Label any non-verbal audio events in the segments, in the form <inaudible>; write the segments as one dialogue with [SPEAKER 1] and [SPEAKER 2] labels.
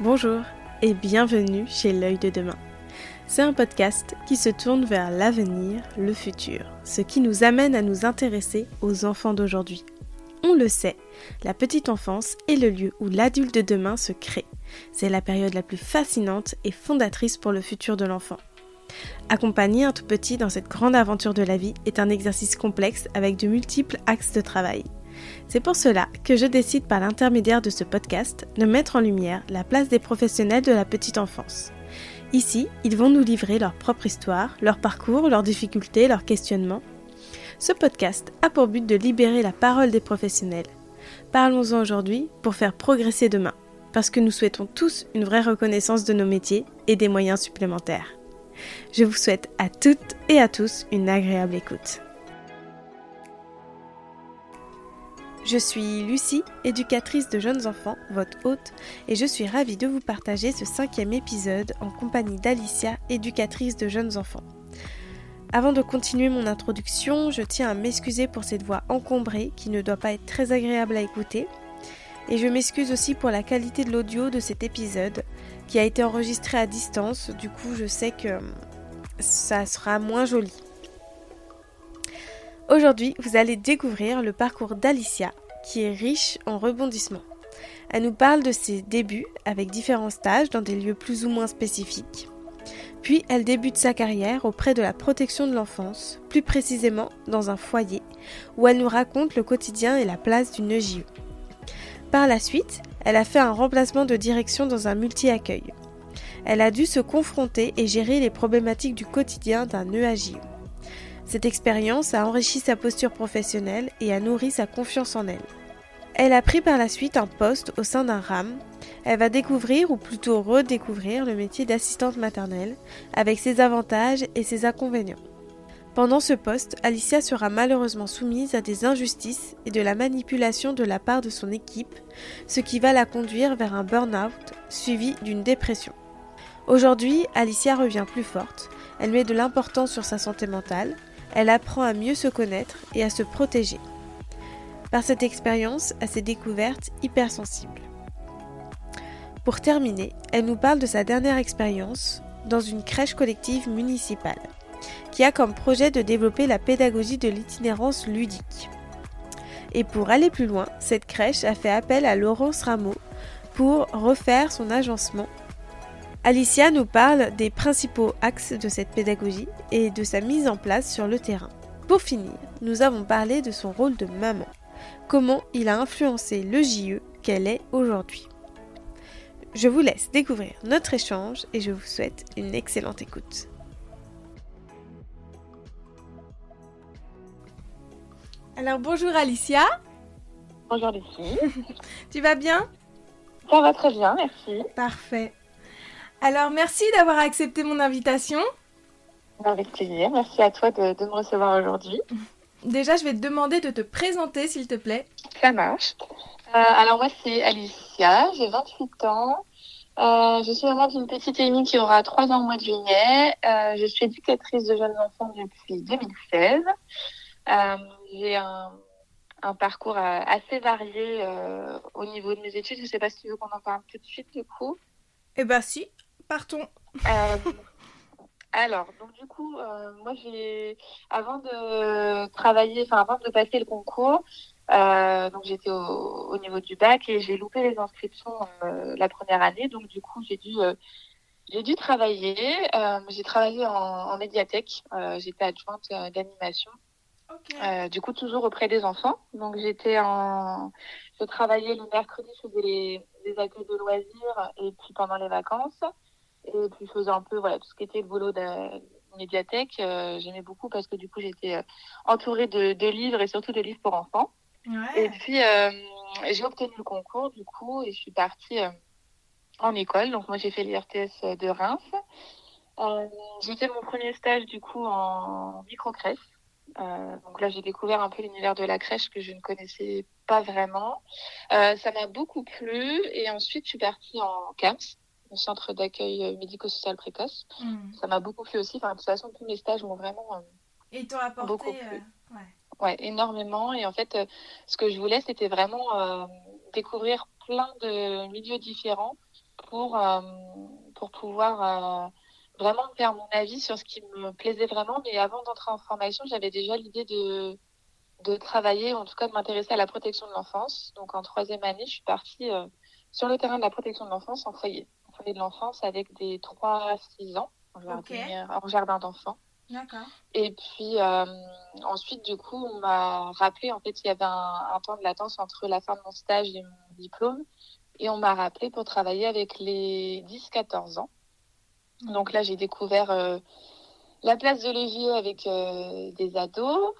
[SPEAKER 1] Bonjour et bienvenue chez L'œil de demain. C'est un podcast qui se tourne vers l'avenir, le futur, ce qui nous amène à nous intéresser aux enfants d'aujourd'hui. On le sait, la petite enfance est le lieu où l'adulte de demain se crée. C'est la période la plus fascinante et fondatrice pour le futur de l'enfant. Accompagner un tout petit dans cette grande aventure de la vie est un exercice complexe avec de multiples axes de travail. C'est pour cela que je décide par l'intermédiaire de ce podcast de mettre en lumière la place des professionnels de la petite enfance. Ici, ils vont nous livrer leur propre histoire, leur parcours, leurs difficultés, leurs questionnements. Ce podcast a pour but de libérer la parole des professionnels. Parlons-en aujourd'hui pour faire progresser demain, parce que nous souhaitons tous une vraie reconnaissance de nos métiers et des moyens supplémentaires. Je vous souhaite à toutes et à tous une agréable écoute. Je suis Lucie, éducatrice de jeunes enfants, votre hôte, et je suis ravie de vous partager ce cinquième épisode en compagnie d'Alicia, éducatrice de jeunes enfants. Avant de continuer mon introduction, je tiens à m'excuser pour cette voix encombrée qui ne doit pas être très agréable à écouter. Et je m'excuse aussi pour la qualité de l'audio de cet épisode qui a été enregistré à distance. Du coup, je sais que ça sera moins joli. Aujourd'hui, vous allez découvrir le parcours d'Alicia, qui est riche en rebondissements. Elle nous parle de ses débuts avec différents stages dans des lieux plus ou moins spécifiques. Puis elle débute sa carrière auprès de la protection de l'enfance, plus précisément dans un foyer, où elle nous raconte le quotidien et la place d'une EJE. Par la suite, elle a fait un remplacement de direction dans un multi-accueil. Elle a dû se confronter et gérer les problématiques du quotidien d'un EAJE. Cette expérience a enrichi sa posture professionnelle et a nourri sa confiance en elle. Elle a pris par la suite un poste au sein d'un RAM. Elle va découvrir ou plutôt redécouvrir le métier d'assistante maternelle avec ses avantages et ses inconvénients. Pendant ce poste, Alicia sera malheureusement soumise à des injustices et de la manipulation de la part de son équipe, ce qui va la conduire vers un burn-out suivi d'une dépression. Aujourd'hui, Alicia revient plus forte, elle met de l'importance sur sa santé mentale, elle apprend à mieux se connaître et à se protéger. Par cette expérience, à ses découvertes hypersensibles. Pour terminer, elle nous parle de sa dernière expérience dans une crèche collective municipale, qui a comme projet de développer la pédagogie de l'itinérance ludique. Et pour aller plus loin, cette crèche a fait appel à Laurence Rameau pour refaire son agencement Alicia nous parle des principaux axes de cette pédagogie et de sa mise en place sur le terrain. Pour finir, nous avons parlé de son rôle de maman, comment il a influencé le JE qu'elle est aujourd'hui. Je vous laisse découvrir notre échange et je vous souhaite une excellente écoute. Alors bonjour Alicia.
[SPEAKER 2] Bonjour Lucie. <laughs>
[SPEAKER 1] tu vas bien?
[SPEAKER 2] Ça va très bien, merci.
[SPEAKER 1] Parfait. Alors, merci d'avoir accepté mon invitation.
[SPEAKER 2] Avec plaisir. Merci à toi de, me recevoir aujourd'hui.
[SPEAKER 1] Déjà, je vais te demander de te présenter, s'il te plaît.
[SPEAKER 2] Ça marche. Euh, alors, moi, c'est Alicia. J'ai 28 ans. Euh, je suis maman d'une petite Amy qui aura 3 ans au mois de juillet. Euh, je suis éducatrice de jeunes enfants depuis 2016. J'ai un, un, parcours assez varié au niveau de mes études. Je ne sais pas si tu veux qu'on en parle tout de suite, du coup.
[SPEAKER 1] Eh bien, si. Partons.
[SPEAKER 2] Euh, alors, donc du coup, euh, moi j'ai, avant de travailler, enfin avant de passer le concours, euh, donc j'étais au, niveau du bac et j'ai loupé les inscriptions la première année, donc du coup j'ai dû j'ai dû travailler. j'ai travaillé en, médiathèque. j'étais adjointe d'animation. du coup, toujours auprès des enfants. Donc, j'étais en, je travaillais le mercredi, je faisais les, les accueils de loisirs et puis pendant les vacances. Et puis je faisais un peu voilà, tout ce qui était le boulot de médiathèque. Euh, j'aimais beaucoup parce que du coup j'étais euh, entourée de, de, livres et surtout de livres pour enfants. Et puis euh, j'ai obtenu le concours du coup et je suis partie en école. Donc moi j'ai fait l'IRTS de Reims. j'ai fait mon premier stage du coup en micro-crèche. donc là, j'ai découvert un peu l'univers de la crèche que je ne connaissais pas vraiment. ça m'a beaucoup plu et ensuite je suis partie en CAMS, le centre d'accueil euh, médico-social précoce. Hmm. Ça m'a beaucoup plu aussi. Enfin, de toute façon, tous mes stages m'ont vraiment euh,
[SPEAKER 1] Et t'ont apporté, beaucoup plu.
[SPEAKER 2] Euh, ouais. ouais. énormément. Et en fait, ce que je voulais, c'était vraiment découvrir plein de milieux différents pour, pour pouvoir vraiment faire mon avis sur ce qui me plaisait vraiment. Mais avant d'entrer en formation, j'avais déjà l'idée de, de travailler, en tout cas de m'intéresser à la protection de l'enfance. Donc en troisième année, je suis partie sur le terrain de la protection de l'enfance en foyer, foyer de l'enfance avec des 3-6 ans en jardin d'enfants.
[SPEAKER 1] D'accord.
[SPEAKER 2] Et puis euh, ensuite, du coup, on m'a rappelé, en fait, il y avait un, temps de latence entre la fin de mon stage et mon diplôme. Et on m'a rappelé pour travailler avec les 10-14 ans. Mmh. Donc là, j'ai découvert euh, la place de l'évier avec euh, des ados.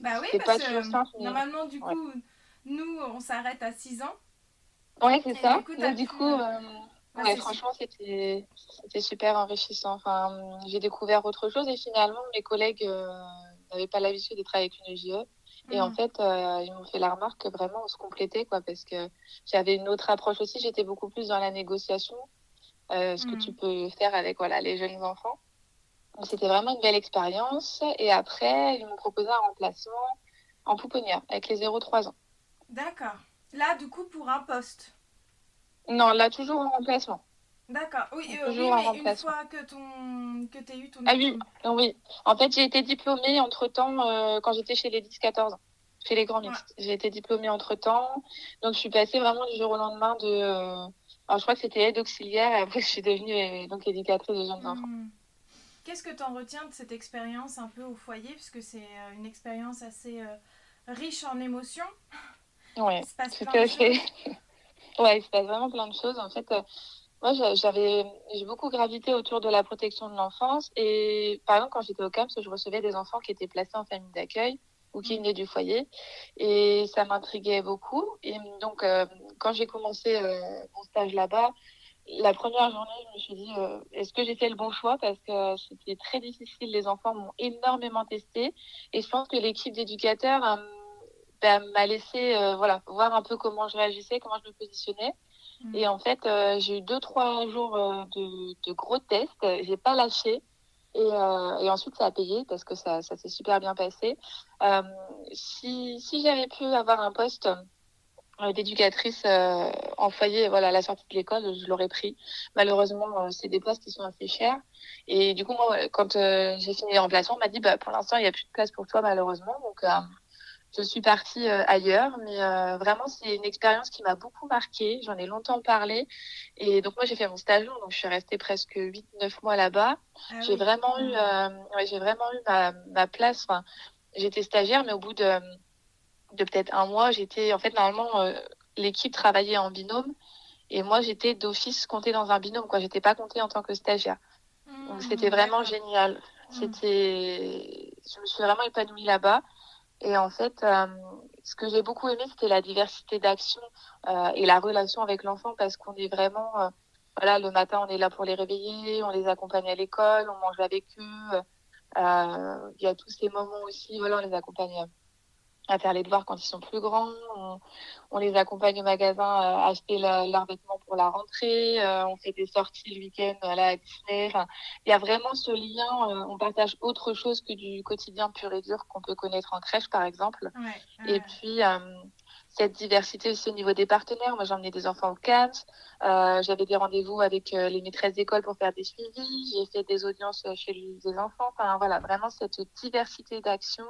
[SPEAKER 1] bah oui, parce pas que simple, normalement, du coup, nous, on s'arrête à 6 ans.
[SPEAKER 2] Oui, c'est ça. Du coup, du coup Ouais, franchement, c'était super enrichissant. Enfin, j'ai découvert autre chose et finalement, mes collègues euh, n'avaient pas l'habitude de travailler avec une EGE. Et en mm. fait, euh, ils m'ont fait la remarque que vraiment on se complétait, quoi, parce que j'avais une autre approche aussi. J'étais beaucoup plus dans la négociation, euh, ce que tu mm. peux faire avec voilà les jeunes enfants. Donc c'était vraiment une belle expérience. Et après, ils m'ont proposé un remplacement en pouponnière avec les 0-3 ans.
[SPEAKER 1] D'accord. Là, du coup, pour un poste.
[SPEAKER 2] Non, là, toujours en remplacement.
[SPEAKER 1] D'accord. Oui, euh, oui mais une fois que, ton... que tu as eu ton
[SPEAKER 2] Ah oui, oui. En fait, j'ai été diplômée entre-temps euh, quand j'étais chez les 10-14 ans, chez les grands mixtes. J'ai été diplômée entre-temps. Donc, je suis passée vraiment du jour au lendemain de... Euh, alors, je crois que c'était aide auxiliaire et après, je suis devenue donc, éducatrice de jeunes enfants. Hmm.
[SPEAKER 1] Qu'est-ce que tu en retiens de cette expérience un peu au foyer? Puisque c'est une expérience assez riche en émotions.
[SPEAKER 2] Oui, tout à fait. <laughs> Ouais, il se passe vraiment plein de choses. En fait, euh, moi, j'avais, j'ai beaucoup gravité autour de la protection de l'enfance. Et par exemple, quand j'étais au CAMS, je recevais des enfants qui étaient placés en famille d'accueil ou qui venaient du foyer. Et ça m'intriguait beaucoup. Et donc, euh, quand j'ai commencé euh, mon stage là-bas, la première journée, je me suis dit, est-ce que j'ai fait le bon choix? Parce que c'était très difficile. Les enfants m'ont énormément testé. Et je pense que l'équipe d'éducateurs bah, m'a laissé euh, voilà, voir un peu comment je réagissais, comment je me positionnais. Mm. Et en fait, euh, j'ai eu deux, trois jours euh, de, de, gros tests. J'ai pas lâché. Et, et, ensuite, ça a payé parce que ça, ça s'est super bien passé. si si j'avais pu avoir un poste d'éducatrice en foyer voilà, à la sortie de l'école, je l'aurais pris. Malheureusement, c'est des postes qui sont assez chers. Et du coup, moi, quand j'ai fini les remplacements, on m'a dit, bah, pour l'instant, il n'y a plus de place pour toi, malheureusement. Donc, je suis partie euh, ailleurs, mais euh, vraiment c'est une expérience qui m'a beaucoup marquée. J'en ai longtemps parlé et donc moi j'ai fait mon stage donc je suis restée presque 8-9 mois là-bas. Ah j'ai vraiment eu, euh, j'ai vraiment eu ma, ma place. Enfin, j'étais stagiaire, mais au bout de, de peut-être un mois, j'étais en fait normalement l'équipe travaillait en binôme et moi j'étais d'office comptée dans un binôme quoi. J'étais pas comptée en tant que stagiaire. donc mmh, c'était vraiment génial. Mmh. C'était, je me suis vraiment épanouie là-bas. Et en fait, euh, ce que j'ai beaucoup aimé, c'était la diversité d'actions euh, et la relation avec l'enfant parce qu'on est vraiment, euh, voilà, le matin, on est là pour les réveiller, on les accompagne à l'école, on mange avec eux. Il y a tous ces moments aussi, voilà, on les accompagne à faire les devoirs quand ils sont plus grands. On, les accompagne au magasin à acheter leurs vêtements pour la rentrée. Euh, on fait des sorties le week-end à Disney. Enfin, il y a vraiment ce lien. Euh, on partage autre chose que du quotidien pur et dur qu'on peut connaître en crèche, par exemple. Et puis, euh, cette diversité aussi au niveau des partenaires. Moi, emmené des enfants au CAMS. J'avais des rendez-vous avec les maîtresses d'école pour faire des suivis. J'ai fait des audiences chez les enfants. Enfin, voilà, vraiment cette diversité d'actions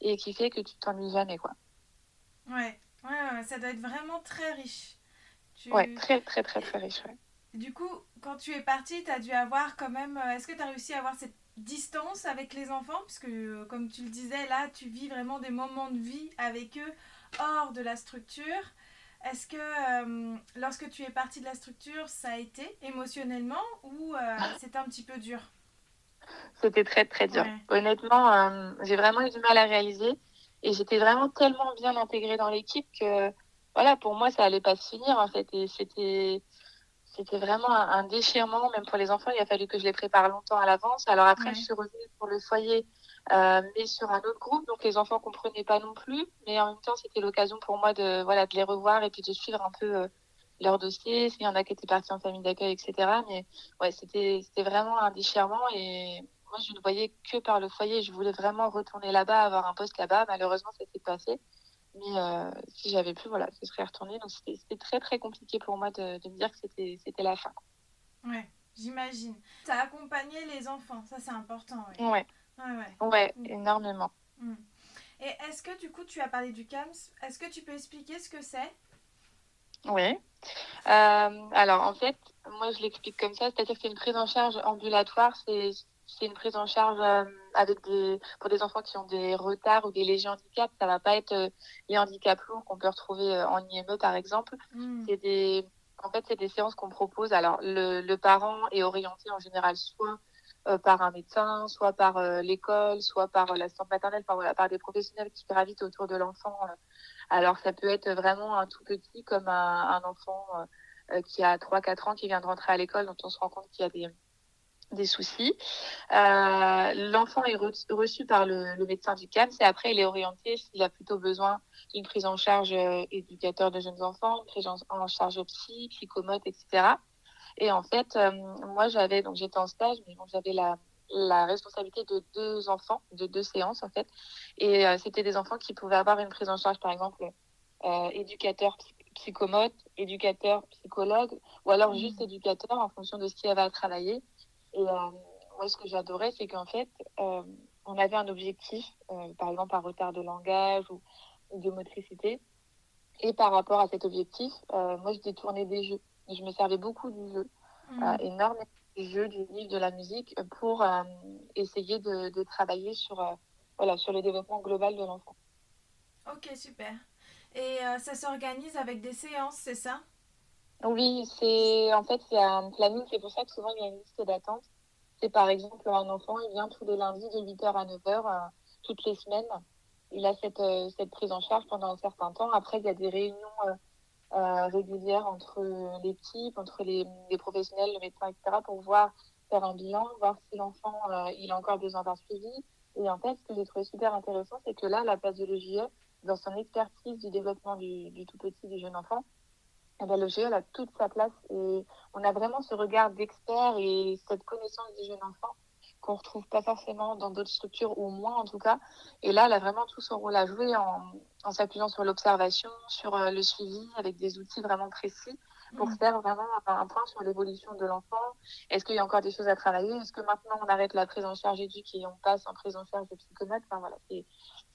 [SPEAKER 2] et qui fait que tu t'ennuies jamais, quoi.
[SPEAKER 1] Ouais. ouais, ça doit être vraiment très riche.
[SPEAKER 2] Ouais, très, très, très, très riche, ouais.
[SPEAKER 1] Du coup, quand tu es partie, tu as dû avoir quand même... Euh, est-ce que tu as réussi à avoir cette distance avec les enfants? Puisque, euh, comme tu le disais, là, tu vis vraiment des moments de vie avec eux hors de la structure. Est-ce que euh, lorsque tu es partie de la structure, ça a été émotionnellement ou c'était un petit peu dur?
[SPEAKER 2] C'était très, très dur. Honnêtement, euh, j'ai vraiment eu du mal à réaliser. Et j'étais vraiment tellement bien intégrée dans l'équipe que, voilà, pour moi, ça allait pas se finir, en fait. Et c'était, c'était vraiment un, déchirement, même pour les enfants. Il a fallu que je les prépare longtemps à l'avance. Alors après, je suis revenue pour le foyer, euh, mais sur un autre groupe. Donc les enfants comprenaient pas non plus. Mais en même temps, c'était l'occasion pour moi de, voilà, de les revoir et puis de suivre un peu euh, leur dossier, s'il y en a qui étaient partis en famille d'accueil, etc. Mais ouais, c'était vraiment un déchirement et moi je ne voyais que par le foyer. Je voulais vraiment retourner là-bas, avoir un poste là-bas. Malheureusement, ça s'est passé. Mais euh, si j'avais pu, voilà, ce serait retourné. Donc c'était très très compliqué pour moi de, de me dire que c'était la fin.
[SPEAKER 3] Ouais, j'imagine. Tu as accompagné les enfants, ça c'est important.
[SPEAKER 2] Ouais. Ouais, ouais. ouais mm. énormément.
[SPEAKER 3] Mm. Et est-ce que du coup tu as parlé du CAMS Est-ce que tu peux expliquer ce que c'est?
[SPEAKER 2] Oui. Euh, alors en fait, moi je l'explique comme ça, c'est-à-dire que c'est une prise en charge ambulatoire, c'est c'est une prise en charge euh, avec des pour des enfants qui ont des retards ou des légers handicaps. Ça va pas être euh, les handicaps lourds qu'on peut retrouver euh, en IME par exemple. Hmm. C'est des en fait c'est des séances qu'on propose. Alors le, le, parent est orienté en général soit par un médecin, soit par l'école, soit par l'assistante maternelle, par, voilà, par des professionnels qui gravitent autour de l'enfant. Alors ça peut être vraiment un tout petit comme un, un enfant qui a 3-4 ans qui vient de rentrer à l'école dont on se rend compte qu'il y a des des soucis. Euh, L'enfant est reçu par le, le, médecin du CAMS et après il est orienté s'il a plutôt besoin d'une prise en charge euh, éducateur de jeunes enfants, prise en charge psy, psychomote, etc. Et en fait, euh, moi j'avais donc j'étais en stage, mais bon, j'avais la, la responsabilité de deux enfants, de deux séances en fait, et euh, c'était des enfants qui pouvaient avoir une prise en charge, par exemple éducateur psychomote, éducateur psychologue, ou alors mmh. juste éducateur en fonction de ce qu'il avait à travailler. Et euh, moi, ce que j'adorais, c'est qu'en fait, euh, on avait un objectif, euh, par exemple un retard de langage ou, de motricité. Et par rapport à cet objectif, moi, je détournais des jeux. Je me servais beaucoup du jeu, mmh. énormément du jeu, du livre, de la musique, pour essayer de, de, travailler sur, voilà, sur le développement global de l'enfant.
[SPEAKER 3] Ok, super. Et ça s'organise avec des séances, c'est ça?
[SPEAKER 2] Oui, c'est en fait c'est un planning, c'est pour ça que souvent il y a une liste d'attente. C'est par exemple un enfant, il vient tous les lundis de 8h à 9h euh, toutes les semaines. Il a cette, euh, cette prise en charge pendant un certain temps. Après, il y a des réunions euh, régulières entre l'équipe, entre les, les, professionnels, le médecin, etc. pour voir faire un bilan, voir si l'enfant il a encore besoin d'un suivi. Et en fait, ce que j'ai trouvé super intéressant, c'est que là, la pathologie, dans son expertise du développement du, tout petit, du jeune enfant, eh ben, le GE a toute sa place et on a vraiment ce regard d'expert et cette connaissance du jeune enfant qu'on retrouve pas forcément dans d'autres structures ou moins en tout cas. Et là, elle a vraiment tout son rôle à jouer en, en s'appuyant sur l'observation, sur euh, le suivi avec des outils vraiment précis pour mmh. faire vraiment un point sur l'évolution de l'enfant. Est-ce qu'il y a encore des choses à travailler? Est-ce que maintenant on arrête la prise en charge éduque et on passe en prise en charge de psychomote? Enfin voilà, c'est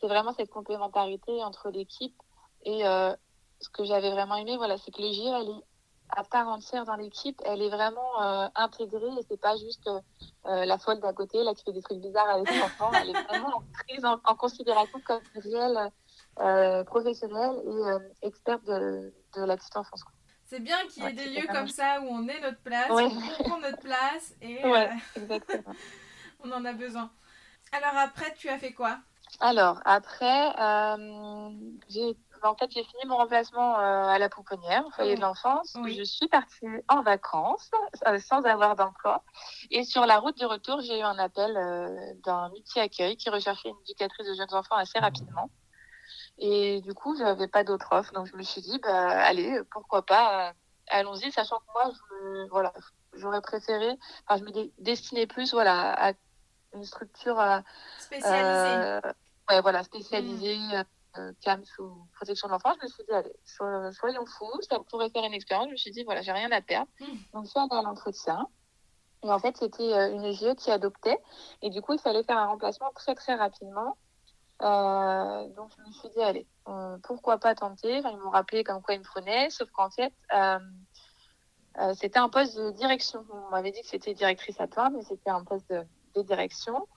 [SPEAKER 2] vraiment cette complémentarité entre l'équipe et, euh, ce que j'avais vraiment aimé, voilà, c'est que le elle est à part entière dans l'équipe, elle est vraiment euh, intégrée et c'est pas juste euh, la folle d'à côté là qui fait des trucs bizarres avec les enfants. Elle est vraiment prise en, considération comme réelle euh, professionnelle et experte de, de, la petite enfance.
[SPEAKER 3] C'est bien qu'il y ait des lieux comme ça où on est notre place,
[SPEAKER 2] on
[SPEAKER 3] prend notre place et <laughs> <laughs> on en a besoin. Alors après, tu as fait quoi?
[SPEAKER 2] Alors après, j'ai en fait, j'ai fini mon remplacement euh, à la Pouponnière, au foyer de l'enfance. Je suis partie en vacances euh, sans avoir d'emploi. Et sur la route du retour, j'ai eu un appel euh, d'un multi-accueil qui recherchait une éducatrice de jeunes enfants assez rapidement. Et du coup, je n'avais pas d'autre offre. Donc, je me suis dit, bah, allez, pourquoi pas, allons-y, sachant que moi, je, voilà, j'aurais préféré, enfin, je me destinais plus voilà, à une structure
[SPEAKER 3] spécialisée.
[SPEAKER 2] ouais, voilà, spécialisée. Mmh. CAMS ou protection de l'enfance, je me suis dit, allez, soyons fous, ça pourrait faire une expérience. Je me suis dit, voilà, j'ai rien à perdre. Hmm. Donc, je suis allée à l'entretien. Et en fait, c'était euh, une GE qui adoptait. Et du coup, il fallait faire un remplacement très, très rapidement. Euh, donc, je me suis dit, allez, euh, pourquoi pas tenter? Enfin, Ils m'ont rappelé comme quoi ils me prenaient, sauf qu'en fait, euh, euh, c'était un poste de direction. On m'avait dit que c'était directrice à toi, mais c'était un poste de, de direction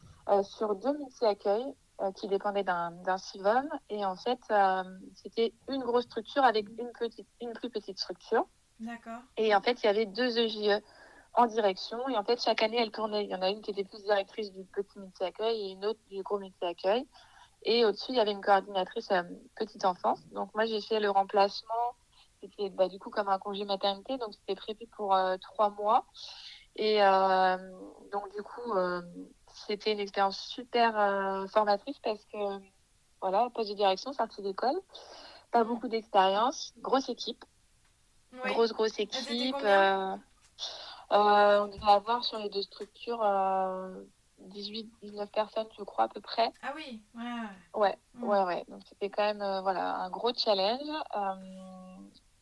[SPEAKER 2] sur deux multi-accueils euh, qui dépendait d'un CIVOM. Et en fait, euh, c'était une grosse structure avec une, petite, une plus petite structure.
[SPEAKER 3] D'accord.
[SPEAKER 2] Et en fait, il y avait deux EJE en direction. Et en fait, chaque année, elle tournait. Il y en a une qui était plus directrice du petit multi-accueil et une autre du gros multi-accueil. Et au-dessus, il y avait une coordinatrice euh, petite enfance. Donc, moi, j'ai fait le remplacement. C'était bah, du coup comme un congé maternité. Donc, c'était prévu pour trois mois. Et donc, du coup, c'était une expérience super euh, formatrice parce que, voilà, poste de direction, sortie d'école, pas beaucoup d'expérience, grosse équipe, grosse, grosse équipe. Euh, euh, on devait avoir sur les deux structures 18, 19 personnes, je crois, à peu près.
[SPEAKER 3] Ah oui, ouais.
[SPEAKER 2] Ouais, ouais, ouais. Donc, c'était quand même voilà, un gros challenge.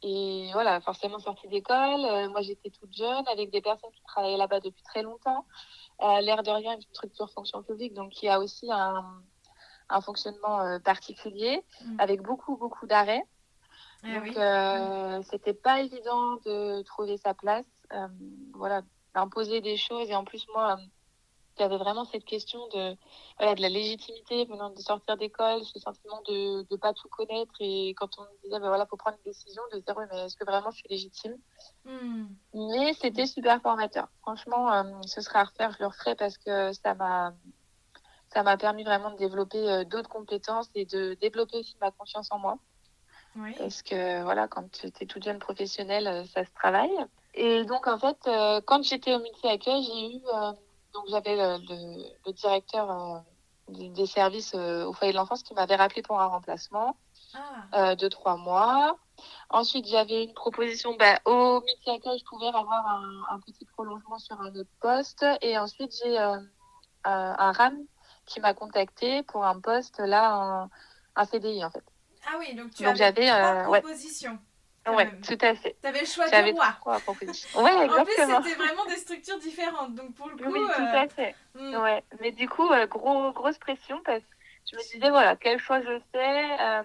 [SPEAKER 2] Euh, et voilà, forcément sortie d'école. Euh, moi, j'étais toute jeune avec des personnes qui travaillaient là-bas depuis très longtemps. L'air de rien, une structure fonction publique, donc qui a aussi un, un fonctionnement particulier mm. avec beaucoup, beaucoup d'arrêts. Ah donc, c'était pas évident de trouver sa place. voilà, d'imposer des choses. Et en plus, moi, il y avait vraiment cette question de, voilà, de la légitimité venant de sortir d'école, ce sentiment de ne pas tout connaître. Et quand on me disait, ben voilà, faut prendre une décision, de se dire, oui, mais est-ce que vraiment je suis légitime? Hmm. Mais c'était super formateur. Franchement, euh, ce serait à refaire, je le referai parce que ça m'a ça m'a permis vraiment de développer euh, d'autres compétences et de développer aussi ma confiance en moi. Oui. Parce que voilà, quand tu es toute jeune professionnelle, euh, ça se travaille. Et donc, en fait, quand j'étais au multi-accueil, j'ai eu donc j'avais le, directeur euh, des services euh, au foyer de l'enfance qui m'avait rappelé pour un remplacement ah. euh, de trois mois. Ensuite, j'avais une proposition bah, au métier accueil, je pouvais avoir un, petit prolongement sur un autre poste. Et ensuite, j'ai un RAM qui m'a contacté pour un poste là, un, CDI en fait.
[SPEAKER 3] Ah oui, donc tu avais trois propositions.
[SPEAKER 2] Ouais, tout à fait.
[SPEAKER 3] Tu avais le choix du roi. <laughs>
[SPEAKER 2] Ouais, exactement. En plus,
[SPEAKER 3] c'était vraiment des structures différentes. Donc, pour le coup.
[SPEAKER 2] Oui, tout à euh, fait. Hmm. Ouais. Mais du coup, euh, gros, grosse pression parce que je me disais, voilà, quel choix je fais. Euh,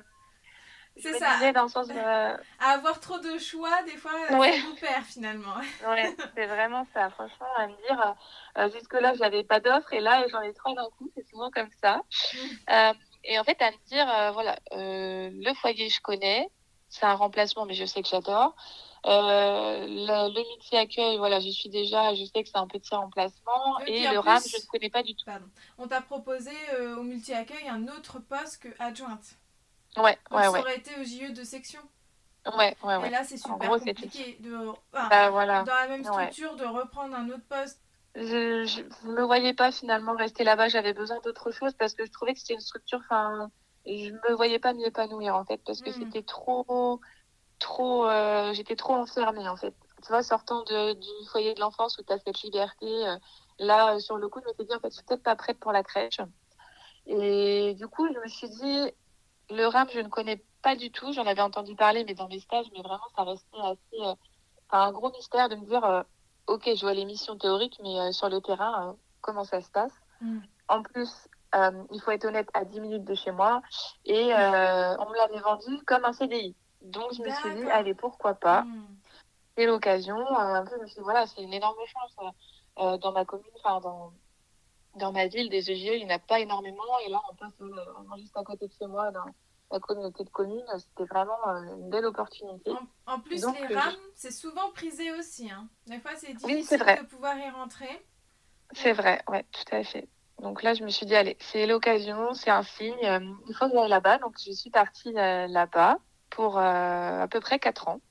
[SPEAKER 3] c'est ça.
[SPEAKER 2] Dans le sens de... <laughs> À
[SPEAKER 3] avoir trop de choix, des fois, ouais. ça vous perd finalement. <laughs>
[SPEAKER 2] ouais, c'est vraiment ça. Franchement, à me dire, jusque-là, j'avais pas d'offre et là, j'en ai trois d'un coup. C'est souvent comme ça. Hmm. et en fait, à me dire, voilà, le foyer, je connais c'est un remplacement, mais je sais que j'adore. Euh, le, le métier accueil, voilà, je suis déjà, je sais que c'est un petit remplacement. et le RAM, je ne connais pas du tout.
[SPEAKER 3] On t'a proposé euh, au multi-accueil un autre poste que adjointe.
[SPEAKER 2] Ouais, ouais,
[SPEAKER 3] ça
[SPEAKER 2] ouais.
[SPEAKER 3] aurait été au JE de section.
[SPEAKER 2] Ouais, ouais, ouais.
[SPEAKER 3] Et là, c'est super compliqué de, bah, voilà. dans la même structure de reprendre un autre poste.
[SPEAKER 2] Je ne me voyais pas finalement rester là-bas. J'avais besoin d'autre chose parce que je trouvais que c'était une structure, enfin, je me voyais pas m'y épanouir en fait parce que hmm. c'était trop trop euh, j'étais trop enfermée en fait tu vois sortant de, du foyer de l'enfance où tu as cette liberté euh, là sur le coup je me suis dit en fait je suis peut-être pas prête pour la crèche et du coup je me suis dit le RAM je ne connais pas du tout j'en avais entendu parler mais dans mes stages mais vraiment ça restait assez euh, un gros mystère de me dire ok je vois les missions théoriques mais sur le terrain comment ça se passe? Hmm. en plus euh, il faut être honnête, à 10 minutes de chez moi. Et euh, on me l'avait vendu comme un CDI. Donc, je me suis dit, allez, pourquoi pas? Hmm. C'est l'occasion. Euh, je me suis dit, voilà, c'est une énorme chance. dans ma commune, enfin, dans, dans ma ville, des EGE, il n'y en a pas énormément. Et là, on passe juste à côté de chez moi, dans la communauté de communes. C'était vraiment une belle opportunité.
[SPEAKER 3] En, plus, les rames, c'est souvent prisé aussi. Hein. Des fois, c'est difficile de pouvoir y rentrer.
[SPEAKER 2] C'est vrai, ouais, tout à fait. Donc là, je me suis dit, allez, c'est l'occasion, c'est un signe, euh, il faut que j'aille là-bas. Donc je suis partie euh, là-bas pour euh, à peu près 4 ans.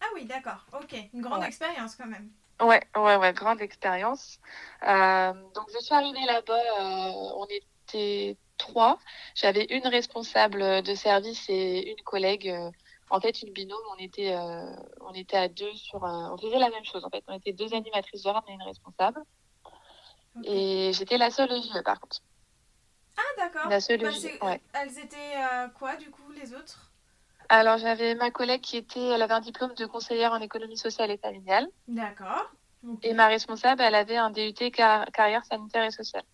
[SPEAKER 3] Ah oui, d'accord, ok. Une grande expérience quand même.
[SPEAKER 2] Ouais, ouais, ouais, grande expérience. donc je suis arrivée là-bas, on était trois. J'avais une responsable de service et une collègue. en fait, une binôme, on était, on était à deux sur. on faisait la même chose en fait. On était deux animatrices de et une responsable. Et j'étais la seule EGE par contre.
[SPEAKER 3] Ah d'accord.
[SPEAKER 2] La seule bah,
[SPEAKER 3] ouais. Elles étaient euh, quoi du coup les autres?
[SPEAKER 2] Alors j'avais ma collègue qui était, elle avait un diplôme de conseillère en économie sociale et familiale.
[SPEAKER 3] D'accord.
[SPEAKER 2] Et ma responsable, elle avait un DUT carrière sanitaire et sociale.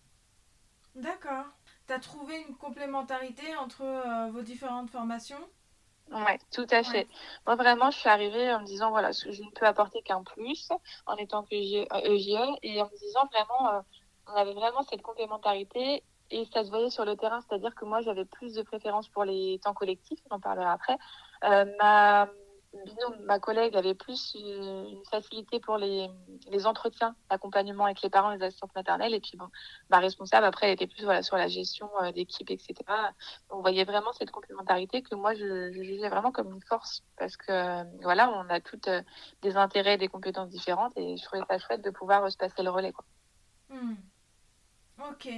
[SPEAKER 3] D'accord. Tu as trouvé une complémentarité entre euh, vos différentes formations?
[SPEAKER 2] Oui, tout à fait. Moi, vraiment, je suis arrivée en me disant, voilà, je ne peux apporter qu'un plus en étant que EGE e, et en me disant vraiment, euh, on avait vraiment cette complémentarité et ça se voyait sur le terrain, c'est-à-dire que moi, j'avais plus de préférence pour les temps collectifs, on en parlera après. Euh, ma ma collègue avait plus une facilité pour les, les entretiens, l'accompagnement avec les parents, les assistantes maternelles. Et puis, bon, ma responsable, après, elle était plus voilà, sur la gestion euh, d'équipe, etc. On voyait vraiment cette complémentarité que moi, je, je jugeais vraiment comme une force. Parce que, voilà, on a toutes euh, des intérêts, des compétences différentes. Et je trouvais ça chouette de pouvoir se passer le relais. Quoi.
[SPEAKER 3] Hmm. Ok.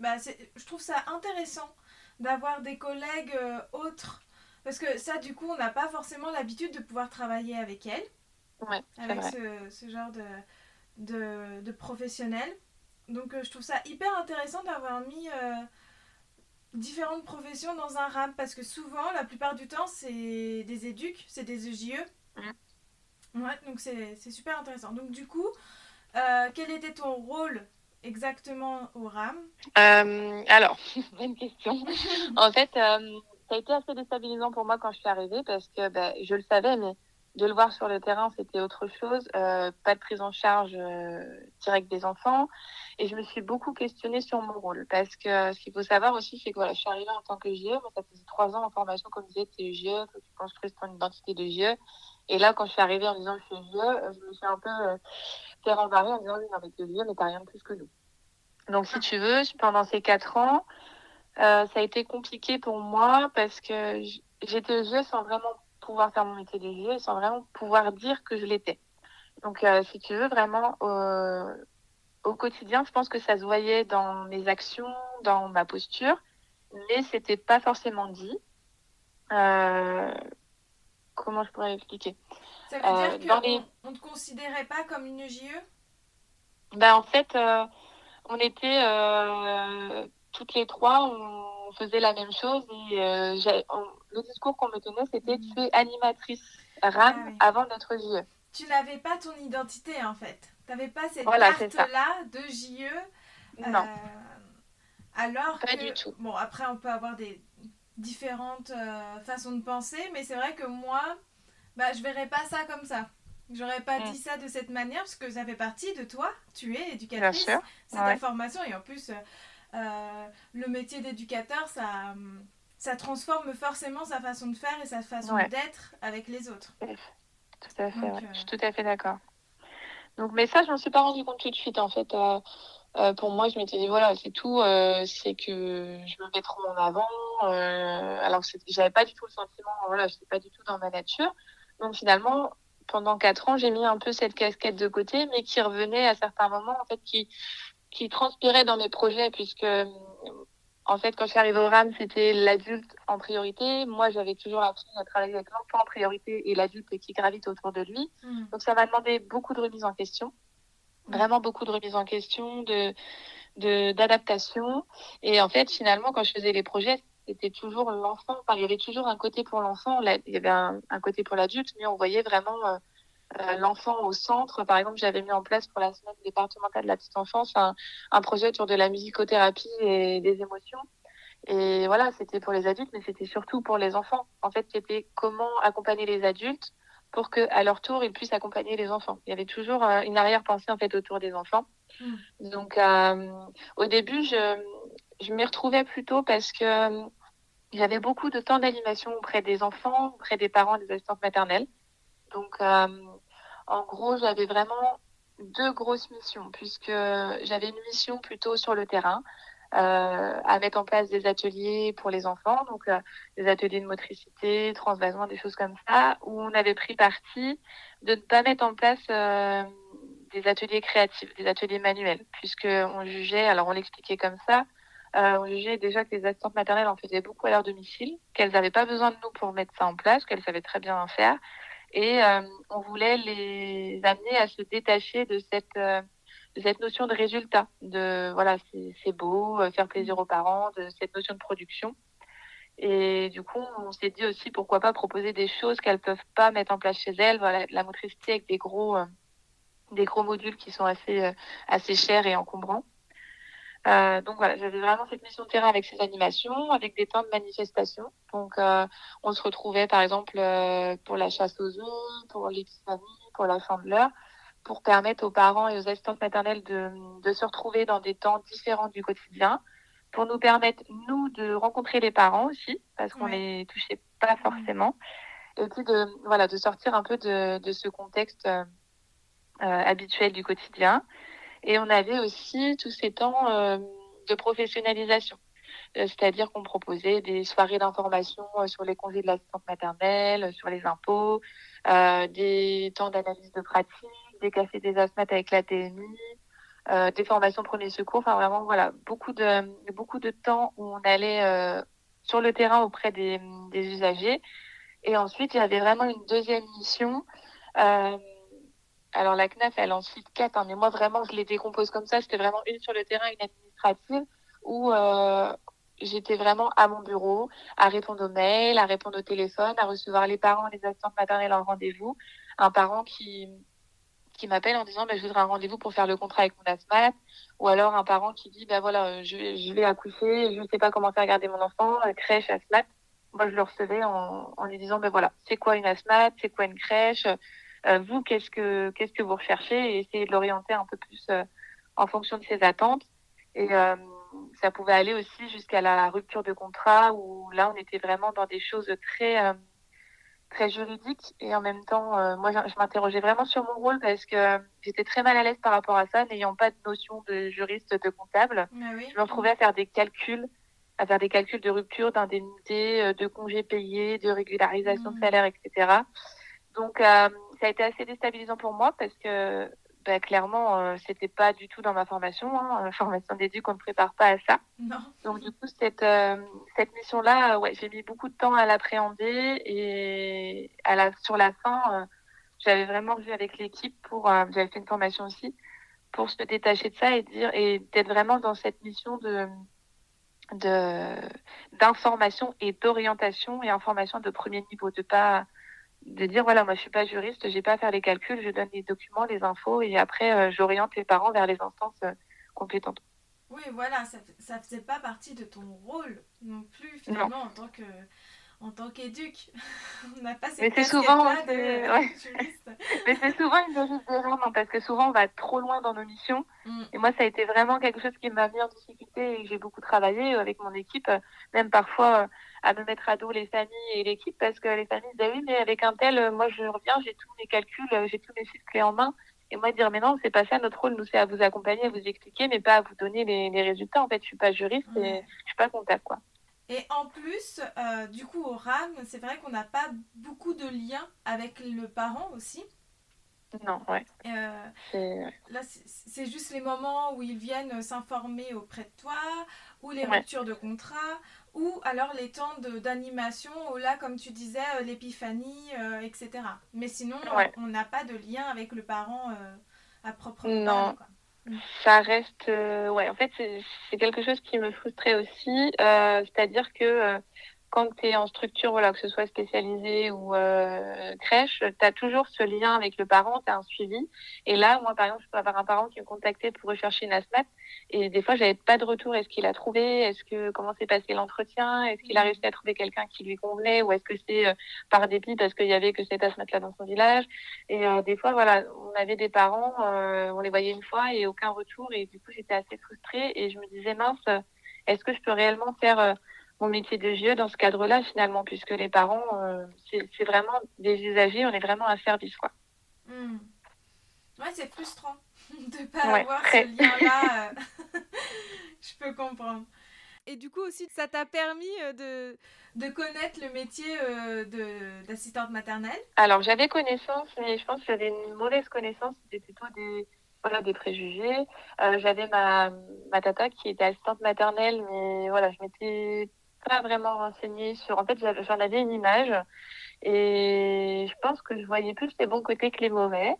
[SPEAKER 3] Bah, je trouve ça intéressant d'avoir des collègues euh, autres parce que ça, du coup, on n'a pas forcément l'habitude de pouvoir travailler avec elle.
[SPEAKER 2] Ouais,
[SPEAKER 3] avec ce, ce, genre de, de, de professionnel. Donc je trouve ça hyper intéressant d'avoir mis différentes professions dans un RAM parce que souvent, la plupart du temps, c'est des éduques, c'est des EJE. Mm. Ouais, donc c'est super intéressant. Donc du coup, euh, quel était ton rôle exactement au RAM
[SPEAKER 2] euh, Alors, <laughs> bonne question. <laughs> en fait, euh, ça a été assez déstabilisant pour moi quand je suis arrivée parce que bah, je le savais, mais de le voir sur le terrain, c'était autre chose. Euh, pas de prise en charge euh, directe des enfants. Et je me suis beaucoup questionnée sur mon rôle. Parce que ce qu'il faut savoir aussi, c'est que voilà, je suis arrivée en tant que GIE. Moi, ça faisait trois ans en formation, comme je disais, tu es GIE, que tu construis ton identité de GIE. Et là, quand je suis arrivée en disant que je suis GIE, je me suis un peu euh, fait rembarrer en disant oui, non, mais tu es GIE, mais t'as rien de plus que nous. Donc, si tu veux, pendant ces quatre ans, ça a été compliqué pour moi parce que j'étais GIE sans vraiment pouvoir faire mon métier de vieux sans vraiment pouvoir dire que je l'étais. Donc, euh, si tu veux, vraiment, au quotidien, je pense que ça se voyait dans mes actions, dans ma posture, mais c'était pas forcément dit. Euh, comment je pourrais expliquer
[SPEAKER 3] Ça veut dire euh, qu'on ne te considérait pas comme une JE
[SPEAKER 2] ben, En fait, on était toutes les trois, on faisait la même chose et le discours qu'on me tenait, c'était tu es animatrice RAM ah avant d'être JE.
[SPEAKER 3] Tu n'avais pas ton identité en fait. Tu n'avais pas cette carte-là de JE.
[SPEAKER 2] Non. Euh,
[SPEAKER 3] alors
[SPEAKER 2] pas du tout.
[SPEAKER 3] Bon, après, on peut avoir des différentes euh, façons de penser, mais c'est vrai que moi, bah, je verrais pas ça comme ça. J'aurais pas mm. dit ça de cette manière parce que ça fait partie de toi. Tu es éducatrice. C'est ta formation et en plus, euh, le métier d'éducateur, ça ça transforme forcément sa façon de faire et sa façon d'être avec les autres.
[SPEAKER 2] Tout à fait, je suis tout à fait d'accord. Donc, mais ça, je m'en suis pas rendu compte tout de suite, en fait. Euh, euh, pour moi, je m'étais dit, voilà, c'est tout, euh, c'est que je me mets trop en avant. alors, j'avais pas du tout le sentiment, voilà, je n'étais pas du tout dans ma nature. Donc, finalement, pendant quatre ans, j'ai mis un peu cette casquette de côté, mais qui revenait à certains moments, en fait, qui, qui transpirait dans mes projets, puisque en fait, quand je suis arrivée au RAM, c'était l'adulte en priorité. Moi, j'avais toujours appris à travailler avec l'enfant en priorité et l'adulte qui gravite autour de lui. Hmm. Donc, ça m'a demandé beaucoup de remise en question. Hmm. Vraiment beaucoup de remise en question, de d'adaptation. Et en fait, finalement, quand je faisais les projets, c'était toujours l'enfant. Enfin, il y avait toujours un côté pour l'enfant, il y avait un, côté pour l'adulte, mais on voyait vraiment euh, euh, l'enfant au centre. Par exemple, j'avais mis en place pour la semaine départementale de la petite enfance un, un projet autour de la musicothérapie et des émotions. Et voilà, c'était pour les adultes, mais c'était surtout pour les enfants. En fait, c'était comment accompagner les adultes pour que, à leur tour, ils puissent accompagner les enfants. Il y avait toujours euh, une arrière-pensée en fait autour des enfants. Hmm. Donc, euh, au début, je, je m'y retrouvais plutôt parce que j'avais beaucoup de temps d'animation auprès des enfants, auprès des parents, des assistantes maternelles. Donc, en gros, j'avais vraiment deux grosses missions, puisque j'avais une mission plutôt sur le terrain, euh, à mettre en place des ateliers pour les enfants, donc euh, des ateliers de motricité, transvasement, des choses comme ça, où on avait pris parti de ne pas mettre en place euh, des ateliers créatifs, des ateliers manuels, puisque on jugeait, alors on l'expliquait comme ça, on jugeait déjà que les assistantes maternelles en faisaient beaucoup à leur domicile, qu'elles n'avaient pas besoin de nous pour mettre ça en place, qu'elles savaient très bien en faire, et euh, on voulait les amener à se détacher de cette euh, de cette notion de résultat, de voilà, c'est beau, euh, faire plaisir aux parents, de cette notion de production. Et du coup, on s'est dit aussi pourquoi pas proposer des choses qu'elles peuvent pas mettre en place chez elles, voilà, la motricité avec des gros des gros modules qui sont assez assez chers et encombrants. Euh, donc voilà, j'avais vraiment cette mission de terrain avec ces animations, avec des temps de manifestation. Donc euh, on se retrouvait par exemple euh, pour la chasse aux œufs, pour l'épiphanie, pour la chandeleur, pour permettre aux parents et aux assistantes maternelles de, de se retrouver dans des temps différents du quotidien, pour nous permettre nous de rencontrer les parents aussi, parce qu'on les touchait pas forcément, et puis de voilà de sortir un peu de, de ce contexte euh, habituel du quotidien. Et on avait aussi tous ces temps euh, de professionnalisation. Euh, c'est-à-dire qu'on proposait des soirées d'information euh, sur les congés de l'assistante maternelle, sur les impôts, des temps d'analyse de pratique, des cafés des asthmates avec la TMI, des formations premiers secours. Enfin, vraiment, voilà, beaucoup de, beaucoup de temps où on allait sur le terrain auprès des, des, usagers. Et ensuite, il y avait vraiment une deuxième mission alors la CNAF, elle en cite quatre, hein, mais moi vraiment, je les décompose comme ça. C'était vraiment une sur le terrain, une administrative, où euh, j'étais vraiment à mon bureau, à répondre aux mails, à répondre au téléphone, à recevoir les parents, les assistantes maternelles en rendez-vous. Un parent qui qui m'appelle en disant bah, je voudrais un rendez-vous pour faire le contrat avec mon asthmate ou alors un parent qui dit bah voilà je, je vais accoucher je ne sais pas comment faire garder mon enfant euh, crèche asthmate moi je le recevais en, en lui disant ben voilà c'est quoi une asthmate c'est quoi une crèche euh, vous qu'est-ce que qu'est-ce que vous recherchez? Et essayer de l'orienter un peu plus euh, en fonction de ses attentes. Et euh, ça pouvait aller aussi jusqu'à la rupture de contrat où là on était vraiment dans des choses très euh, très juridiques. Et en même temps euh, moi je, je m'interrogeais vraiment sur mon rôle parce que j'étais très mal à l'aise par rapport à ça n'ayant pas de notion de juriste de comptable.
[SPEAKER 3] Ah oui.
[SPEAKER 2] je me retrouvais à faire des calculs à faire des calculs de rupture d'indemnité euh, de congés payés de régularisation de
[SPEAKER 3] Mhm.
[SPEAKER 2] salaire etc donc euh, ça a été assez déstabilisant pour moi parce que bah, clairement euh, c'était pas du tout dans ma formation hein. <laughs> formation d'éduc on ne prépare pas à ça
[SPEAKER 3] Non.
[SPEAKER 2] donc du coup cette euh, cette mission là ouais j'ai mis beaucoup de temps à l'appréhender et à la sur la fin euh, j'avais vraiment revu avec l'équipe pour euh, j'avais fait une formation aussi pour se détacher de ça et dire et d'être vraiment dans cette mission de de d'information et d'orientation et information de premier niveau de pas de dire voilà moi je suis pas juriste j'ai pas à faire les calculs je donne les documents les infos et après euh, j'oriente les parents vers les instances euh, compétentes
[SPEAKER 3] Oui, voilà, ça, ça faisait pas partie de ton rôle non plus finalement en tant que en tant qu'éduc. <laughs> On n'a pas cette
[SPEAKER 2] Mais c'est souvent,
[SPEAKER 3] de euh,
[SPEAKER 2] ouais. <laughs>
[SPEAKER 3] juriste.
[SPEAKER 2] Mais c'est souvent une logique non, parce que souvent on va trop loin dans nos missions.
[SPEAKER 3] Mm.
[SPEAKER 2] Et moi, ça a été vraiment quelque chose qui m'a mis en difficulté et que j'ai beaucoup travaillé avec mon équipe, même parfois à me mettre à dos les familles et l'équipe, parce que les familles disaient oui, mais avec un tel, euh, moi je reviens, j'ai tous mes calculs, euh, j'ai tous mes chiffres clés en main. Et moi dire mais non, c'est pas ça notre rôle, nous c'est à vous accompagner, à vous expliquer, mais pas à vous donner les, les résultats. En fait, je suis pas juriste et
[SPEAKER 3] Ouais.
[SPEAKER 2] je suis pas comptable, quoi.
[SPEAKER 3] Et en plus, euh, du coup, au RAM, c'est vrai qu'on n'a pas beaucoup de liens avec le parent aussi.
[SPEAKER 2] Non, ouais,
[SPEAKER 3] Euh, là, c'est c'est juste les moments où ils viennent s'informer auprès de toi, ou les
[SPEAKER 2] Ouais.
[SPEAKER 3] ruptures de contrat, ou alors les temps de- d'animation, où là, comme tu disais, euh, l'épiphanie, euh, etc. Mais sinon,
[SPEAKER 2] Ouais.
[SPEAKER 3] on n'a pas de lien avec le parent euh, à proprement
[SPEAKER 2] Non.
[SPEAKER 3] parler. quoi.
[SPEAKER 2] Ça reste, euh, ouais, en fait, c'est quelque chose qui me frustrait aussi, c'est-à-dire que quand tu es en structure, voilà, que ce soit spécialisée ou euh, crèche, tu as toujours ce lien avec le parent, tu as un suivi. Et là, moi, par exemple, je peux avoir un parent qui me contactait pour rechercher une asthmate, et des fois, j'avais pas de retour. Est-ce qu'il a trouvé? Est-ce que comment s'est passé l'entretien? Est-ce qu'il a réussi à trouver quelqu'un qui lui convenait? Ou est-ce que c'est euh, par dépit parce qu'il y avait que cette asthmate-là dans son village? Et euh, des fois, voilà, on avait des parents, euh, on les voyait une fois et aucun retour. Et du coup, j'étais assez frustrée et je me disais, mince, est-ce que je peux réellement faire euh, mon métier de vieux dans ce cadre-là, finalement, puisque les parents, euh, c'est vraiment des usagers, on est vraiment un service, quoi.
[SPEAKER 3] Hmm. Ouais, c'est frustrant <laughs> de pas
[SPEAKER 2] Ouais,
[SPEAKER 3] avoir
[SPEAKER 2] très.
[SPEAKER 3] ce lien-là. <laughs> <laughs> Je peux comprendre. Et du coup aussi, ça t'a permis euh, de, de connaître le métier euh, d'assistante maternelle?
[SPEAKER 2] Alors, j'avais connaissance, mais je pense que j'avais une mauvaise connaissance. C'était plutôt des, voilà, des préjugés. Euh, j'avais ma, ma tata qui était assistante maternelle, mais voilà, je m'étais pas vraiment renseignée sur. En fait, j'en avais une image et je pense que je voyais plus les bons côtés que les mauvais.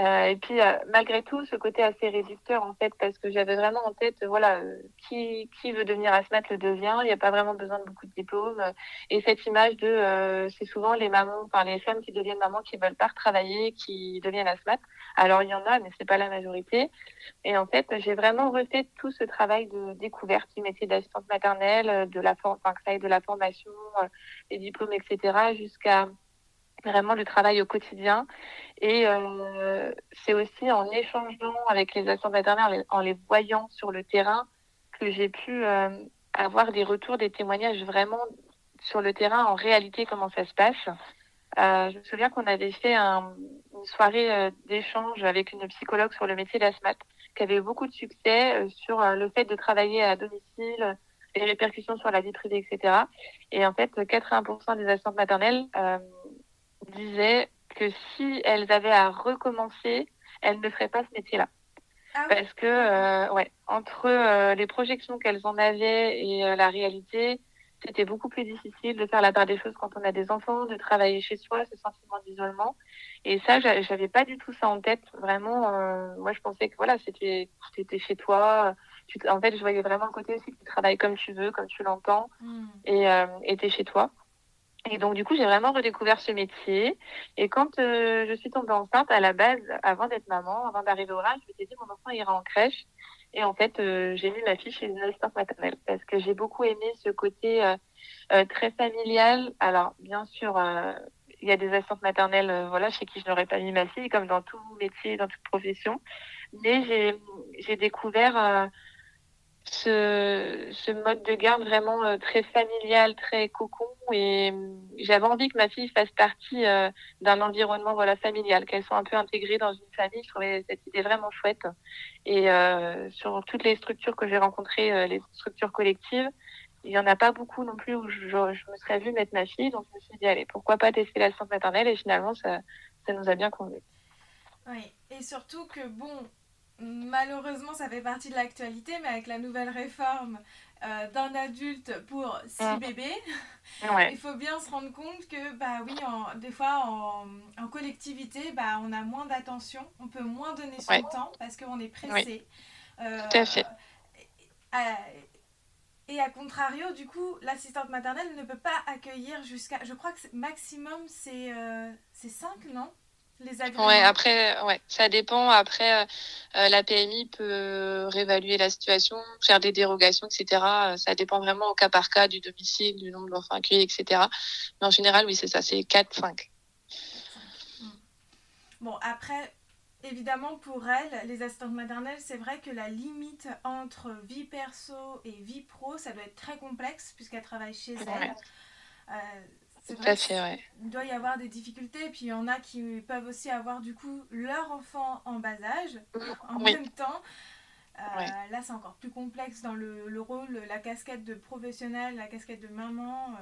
[SPEAKER 2] Euh, et puis, euh, malgré tout, ce côté assez réducteur, en fait, parce que j'avais vraiment en tête, euh, voilà, euh, qui, qui veut devenir asthmate le devient. Il n'y a pas vraiment besoin de beaucoup de diplômes. Et cette image de, euh, c'est souvent les mamans, enfin les femmes qui deviennent mamans qui veulent pas retravailler, qui deviennent asthmate. Alors il y en a, mais c'est pas la majorité. Et en fait, j'ai vraiment refait tout ce travail de découverte du métier d'assistante maternelle, de la enfin que ça de la formation, euh, les diplômes, etc., jusqu'à vraiment le travail au quotidien. Et euh, c'est aussi en échangeant avec les assistantes maternelles, en les, en les voyant sur le terrain, que j'ai pu euh, avoir des retours, des témoignages vraiment sur le terrain, en réalité, comment ça se passe. Euh, je me souviens qu'on avait fait un, une soirée euh, d'échange avec une psychologue sur le métier d'asthmate, qui avait eu beaucoup de succès euh, sur euh, le fait de travailler à domicile, les répercussions sur la vie privée, etc. Et en fait, 80% des assistantes maternelles disaient que si elles avaient à recommencer, elles ne feraient pas ce métier-là.
[SPEAKER 3] Ah oui.
[SPEAKER 2] Parce que, euh, ouais, entre euh, les projections qu'elles en avaient et euh, la réalité, c'était beaucoup plus difficile de faire la part des choses quand on a des enfants, de travailler chez soi, ce sentiment d'isolement. Et ça, j'avais pas du tout ça en tête. Vraiment, moi, je pensais que voilà, c'était c'était chez toi. Tu, en fait, je voyais vraiment le côté aussi que tu travailles comme tu veux, comme tu l'entends, mm. et euh, es chez toi. Et donc, du coup, j'ai vraiment redécouvert ce métier. Et quand euh, je suis tombée enceinte, à la base, avant d'être maman, avant d'arriver au RAN, je me suis dit, mon enfant ira en crèche. Et en fait, euh, j'ai mis ma fille chez une assistante maternelle parce que j'ai beaucoup aimé ce côté euh, euh, très familial. Alors, bien sûr, il y a des assistantes maternelles voilà, chez qui je n'aurais pas mis ma fille, comme dans tout métier, dans toute profession. Mais j'ai découvert ce, mode de garde vraiment euh, très familial, très cocon. Et euh, j'avais envie que ma fille fasse partie euh, d'un environnement voilà familial, qu'elle soit un peu intégrée dans une famille. Je trouvais cette idée vraiment chouette. Et sur toutes les structures que j'ai rencontrées, les structures collectives, il n'y en a pas beaucoup non plus où je, je, me serais vue mettre ma fille. Donc je me suis dit, allez, pourquoi pas tester la science maternelle? Et finalement, ça, ça nous a bien convenu.
[SPEAKER 3] Oui, et surtout que, bon, malheureusement, ça fait partie de l'actualité, mais avec la nouvelle réforme euh, d'un adulte pour six mm. bébés, <laughs> il faut bien se rendre compte que, bah oui, des fois, en, collectivité, bah, on a moins d'attention, on peut moins donner son temps parce qu'on est pressé.
[SPEAKER 2] Euh, Tout à fait.
[SPEAKER 3] Et à contrario, du coup, l'assistante maternelle ne peut pas accueillir jusqu'à. Je crois que maximum, c'est euh, 5, non?
[SPEAKER 2] Ouais, après, ouais, ça dépend. Après, euh, euh, la PMI peut réévaluer la situation, faire des dérogations, etc. Euh, ça dépend vraiment au cas par cas du domicile, du nombre d'enfants accueillis, etc. Mais en général, oui, c'est ça, c'est 4-5.
[SPEAKER 3] Bon, après, évidemment, pour elle, les assistantes maternelles, c'est vrai que la limite entre vie perso et vie pro, ça doit être très complexe puisqu'elle travaille chez elle.
[SPEAKER 2] C'est vrai fait,
[SPEAKER 3] Il doit y avoir des difficultés, puis il y en a qui peuvent aussi avoir du coup leur enfant en bas âge en même temps. Euh, là, c'est encore plus complexe dans le, le, rôle, la casquette de professionnel, la casquette de maman.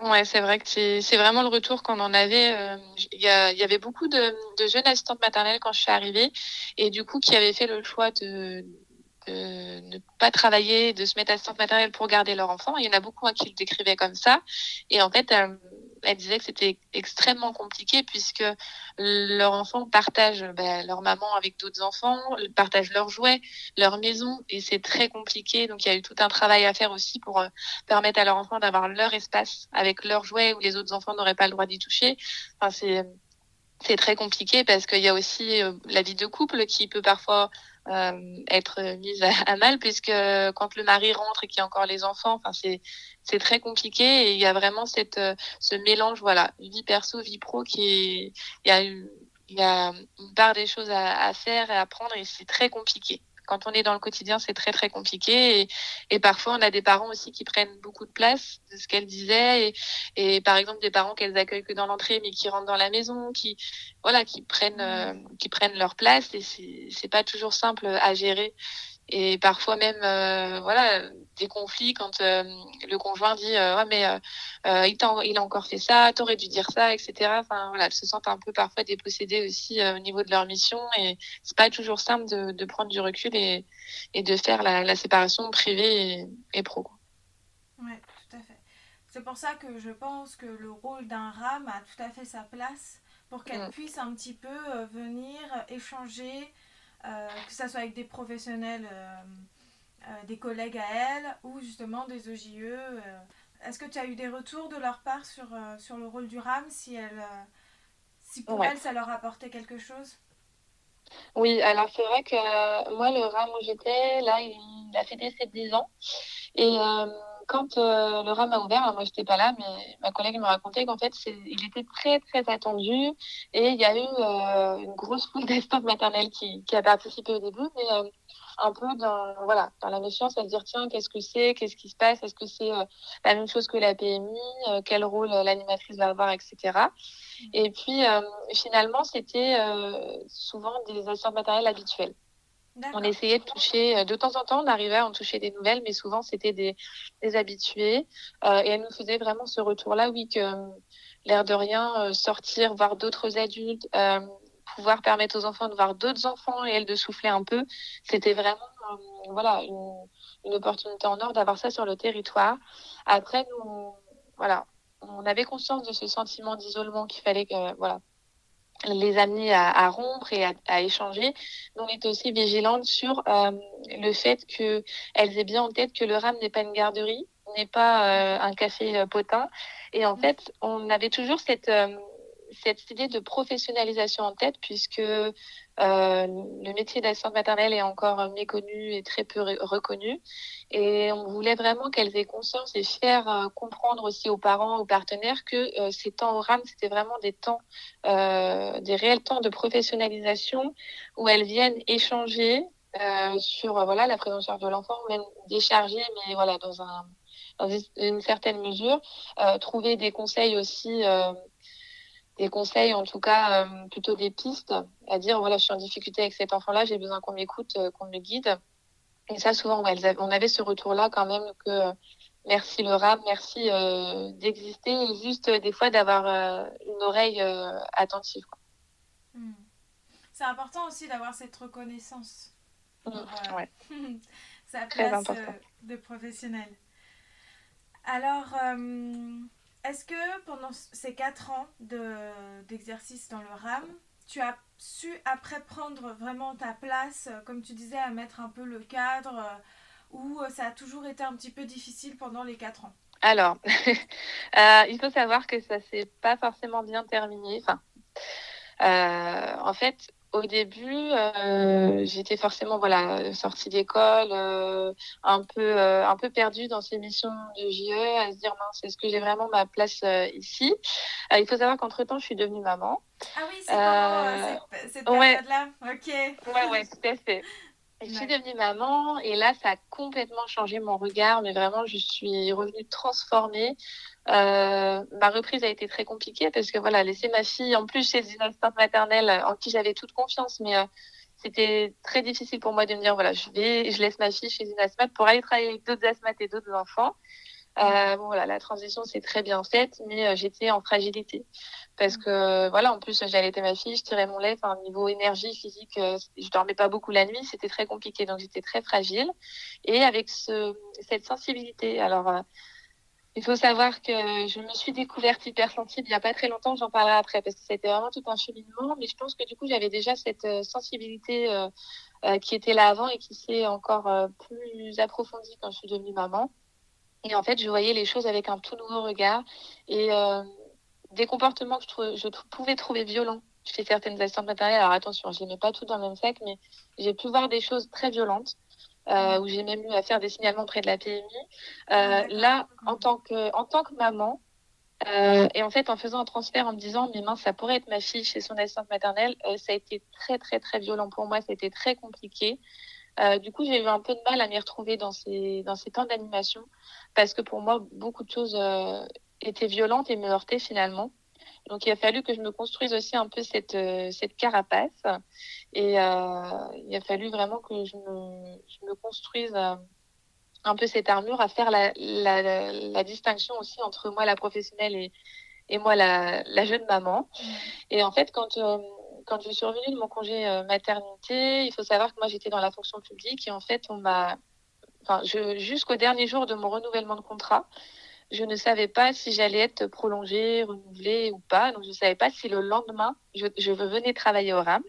[SPEAKER 2] Euh. Ouais, c'est vrai que c'est vraiment le retour qu'on en avait. Euh, il y, y, avait beaucoup de, de, jeunes assistantes maternelles quand je suis arrivée et du coup qui avaient fait le choix de, ne pas travailler, de se mettre assistante maternelle pour garder leur enfant. Il y en a beaucoup hein, qui le décrivaient comme ça. Et en fait, elle disait que c'était extrêmement compliqué puisque leur enfant partage ben, leur maman avec d'autres enfants, partage leurs jouets, leur maison, et c'est très compliqué. Donc il y a eu tout un travail à faire aussi pour euh, permettre à leur enfant d'avoir leur espace avec leurs jouets où les autres enfants n'auraient pas le droit d'y toucher. Enfin, c'est c'est très compliqué parce qu'il y a aussi euh, la vie de couple qui peut parfois euh, être mise à, mal puisque quand le mari rentre et qu'il y a encore les enfants, enfin c'est c'est très compliqué et il y a vraiment cette euh, ce mélange voilà vie perso vie pro qui il y a il y a une part des choses à, à faire et à apprendre et c'est très compliqué quand on est dans le quotidien, c'est très très compliqué. Et, et, parfois, on a des parents aussi qui prennent beaucoup de place, de ce qu'elle disait. Et, et, par exemple, des parents qu'elles accueillent que dans l'entrée, mais qui rentrent dans la maison, qui voilà, qui prennent euh, qui prennent leur place. Et c'est pas toujours simple à gérer et parfois même euh, voilà des conflits quand euh, le conjoint dit euh, ouais mais il, a, il a encore fait ça t'aurais dû dire ça etc enfin voilà elles se sentent un peu parfois dépossédées aussi au niveau de leur mission. Et c'est pas toujours simple de, de prendre du recul et, et de faire la, la séparation privée et, et pro
[SPEAKER 3] ouais tout à fait. C'est pour ça que je pense que le rôle d'un RAM a tout à fait sa place pour qu'elle mm. puisse un petit peu venir échanger que ce soit avec des professionnels, euh, euh, des collègues à elle ou justement des OJE. Est-ce que tu as eu des retours de leur part sur, sur le rôle du RAM, si, elle, si pour elle ça leur apportait quelque chose?
[SPEAKER 2] Oui, alors c'est vrai que moi, le RAM où j'étais, là, il a fêté ses 10 ans. Et quand euh, le RAM a ouvert, moi j'étais pas là, mais ma collègue me racontait qu'en fait il était très très attendu et il y a eu euh, une grosse foule <laughs> d'assistantes maternelles qui, qui a participé au début, mais euh, un peu dans voilà dans la méfiance à se dire tiens qu'est-ce que c'est, qu'est-ce qui se passe, est-ce que c'est la même chose que la PMI, quel rôle l'animatrice va avoir, etc. Et puis finalement c'était souvent des assistantes maternelles habituelles. On essayait de toucher, euh, de temps en temps, on arrivait à en toucher des nouvelles, mais souvent c'était des, des habitués. Euh, et elle nous faisait vraiment ce retour-là, oui, que euh, l'air de rien, sortir, voir d'autres adultes, pouvoir permettre aux enfants de voir d'autres enfants et elles de souffler un peu. C'était vraiment voilà une, une, opportunité en or d'avoir ça sur le territoire. Après, nous, voilà, on avait conscience de ce sentiment d'isolement qu'il fallait que voilà les amener à, à rompre et à, à, échanger. On était aussi vigilante sur euh, le fait qu'elles aient bien en tête que le RAM n'est pas une garderie, n'est pas euh, un café euh, potin. Et en fait, on avait toujours cette, euh, cette idée de professionnalisation en tête, puisque euh, le métier d'assistante maternelle est encore méconnu et très peu reconnu. Et on voulait vraiment qu'elles aient conscience et faire euh, comprendre aussi aux parents, aux partenaires que euh, ces temps au RAM, c'était vraiment des temps, des réels temps de professionnalisation où elles viennent échanger sur voilà la prise en charge de l'enfant, même décharger, mais voilà dans un dans une certaine mesure, trouver des conseils aussi des conseils, en tout cas euh, plutôt des pistes, à dire voilà, je suis en difficulté avec cet enfant-là, j'ai besoin qu'on m'écoute, euh, qu'on me guide. Et ça, souvent, on avait ce retour-là quand même que euh, merci le rap, merci d'exister juste des fois d'avoir une oreille attentive.
[SPEAKER 3] Mmh. C'est important aussi d'avoir cette reconnaissance.
[SPEAKER 2] Mmh, ouais. <laughs>
[SPEAKER 3] sa place de professionnel. Alors, est-ce que pendant ces 4 ans d'exercice de, dans le RAM, tu as su après prendre vraiment ta place, euh, comme tu disais, à mettre un peu le cadre, euh, ou euh, ça a toujours été un petit peu difficile pendant les 4 ans?
[SPEAKER 2] Alors, <laughs> il faut savoir que ça s'est pas forcément bien terminé. Enfin, en fait, au début, euh, j'étais forcément voilà sortie d'école, euh, un peu euh, un peu perdue dans ces missions de JE, à se dire mince, est-ce que j'ai vraiment ma place ici? Il faut savoir qu'entre temps, je suis devenue maman.
[SPEAKER 3] Ah oui, c'est euh, cette, cette période-là? Ouais. Ok.
[SPEAKER 2] Ouais, ouais, tout à fait. <laughs> Je suis devenue maman et là, ça a complètement changé mon regard, mais vraiment, je suis revenue transformée. Euh, ma reprise a été très compliquée parce que voilà, laisser ma fille en plus chez une assistante maternelle en qui j'avais toute confiance, mais euh, c'était très difficile pour moi de me dire voilà, je vais, je laisse ma fille chez une asthmate pour aller travailler avec d'autres asthmates et d'autres enfants. Euh, bon, voilà, la transition s'est très bien faite, mais euh, j'étais en fragilité parce que voilà, en plus j'allaitais ma fille, je tirais mon lait, enfin niveau énergie physique, euh, je dormais pas beaucoup la nuit, c'était très compliqué, donc j'étais très fragile et avec ce, cette sensibilité. Alors euh, il faut savoir que je me suis découverte hypersensible il y a pas très longtemps, j'en parlerai après parce que c'était vraiment tout un cheminement, mais je pense que du coup j'avais déjà cette euh, sensibilité qui était là avant et qui s'est encore plus approfondie quand je suis devenue maman. Et en fait, je voyais les choses avec un tout nouveau regard et euh, des comportements que je, je pouvais trouver violents chez certaines assistantes maternelles. Alors attention, je mets pas toutes dans le même sac, mais j'ai pu voir des choses très violentes euh, où j'ai même eu à faire des signalements près de la PMI. Euh, là, en tant que, en tant que maman, euh, et en fait, en faisant un transfert en me disant, mais mince, ça pourrait être ma fille chez son assistante maternelle, euh, ça a été très, très, très violent pour moi. Ça a été très compliqué. Euh, du coup, j'ai eu un peu de mal à m'y retrouver dans ces, dans ces temps d'animation parce que pour moi, beaucoup de choses euh, étaient violentes et me heurtaient finalement. Donc, il a fallu que je me construise aussi un peu cette, euh, cette carapace et euh, il a fallu vraiment que je me, je me construise euh, un peu cette armure à faire la, la, la, distinction aussi entre moi, la professionnelle, et, et moi, la, la jeune maman. Et en fait, quand quand je suis revenue de mon congé maternité, il faut savoir que moi j'étais dans la fonction publique et en fait on m'a, enfin, jusqu'au dernier jour de mon renouvellement de contrat, je ne savais pas si j'allais être prolongée, renouvelée ou pas. Donc je ne savais pas si le lendemain je, je venais travailler au RAM.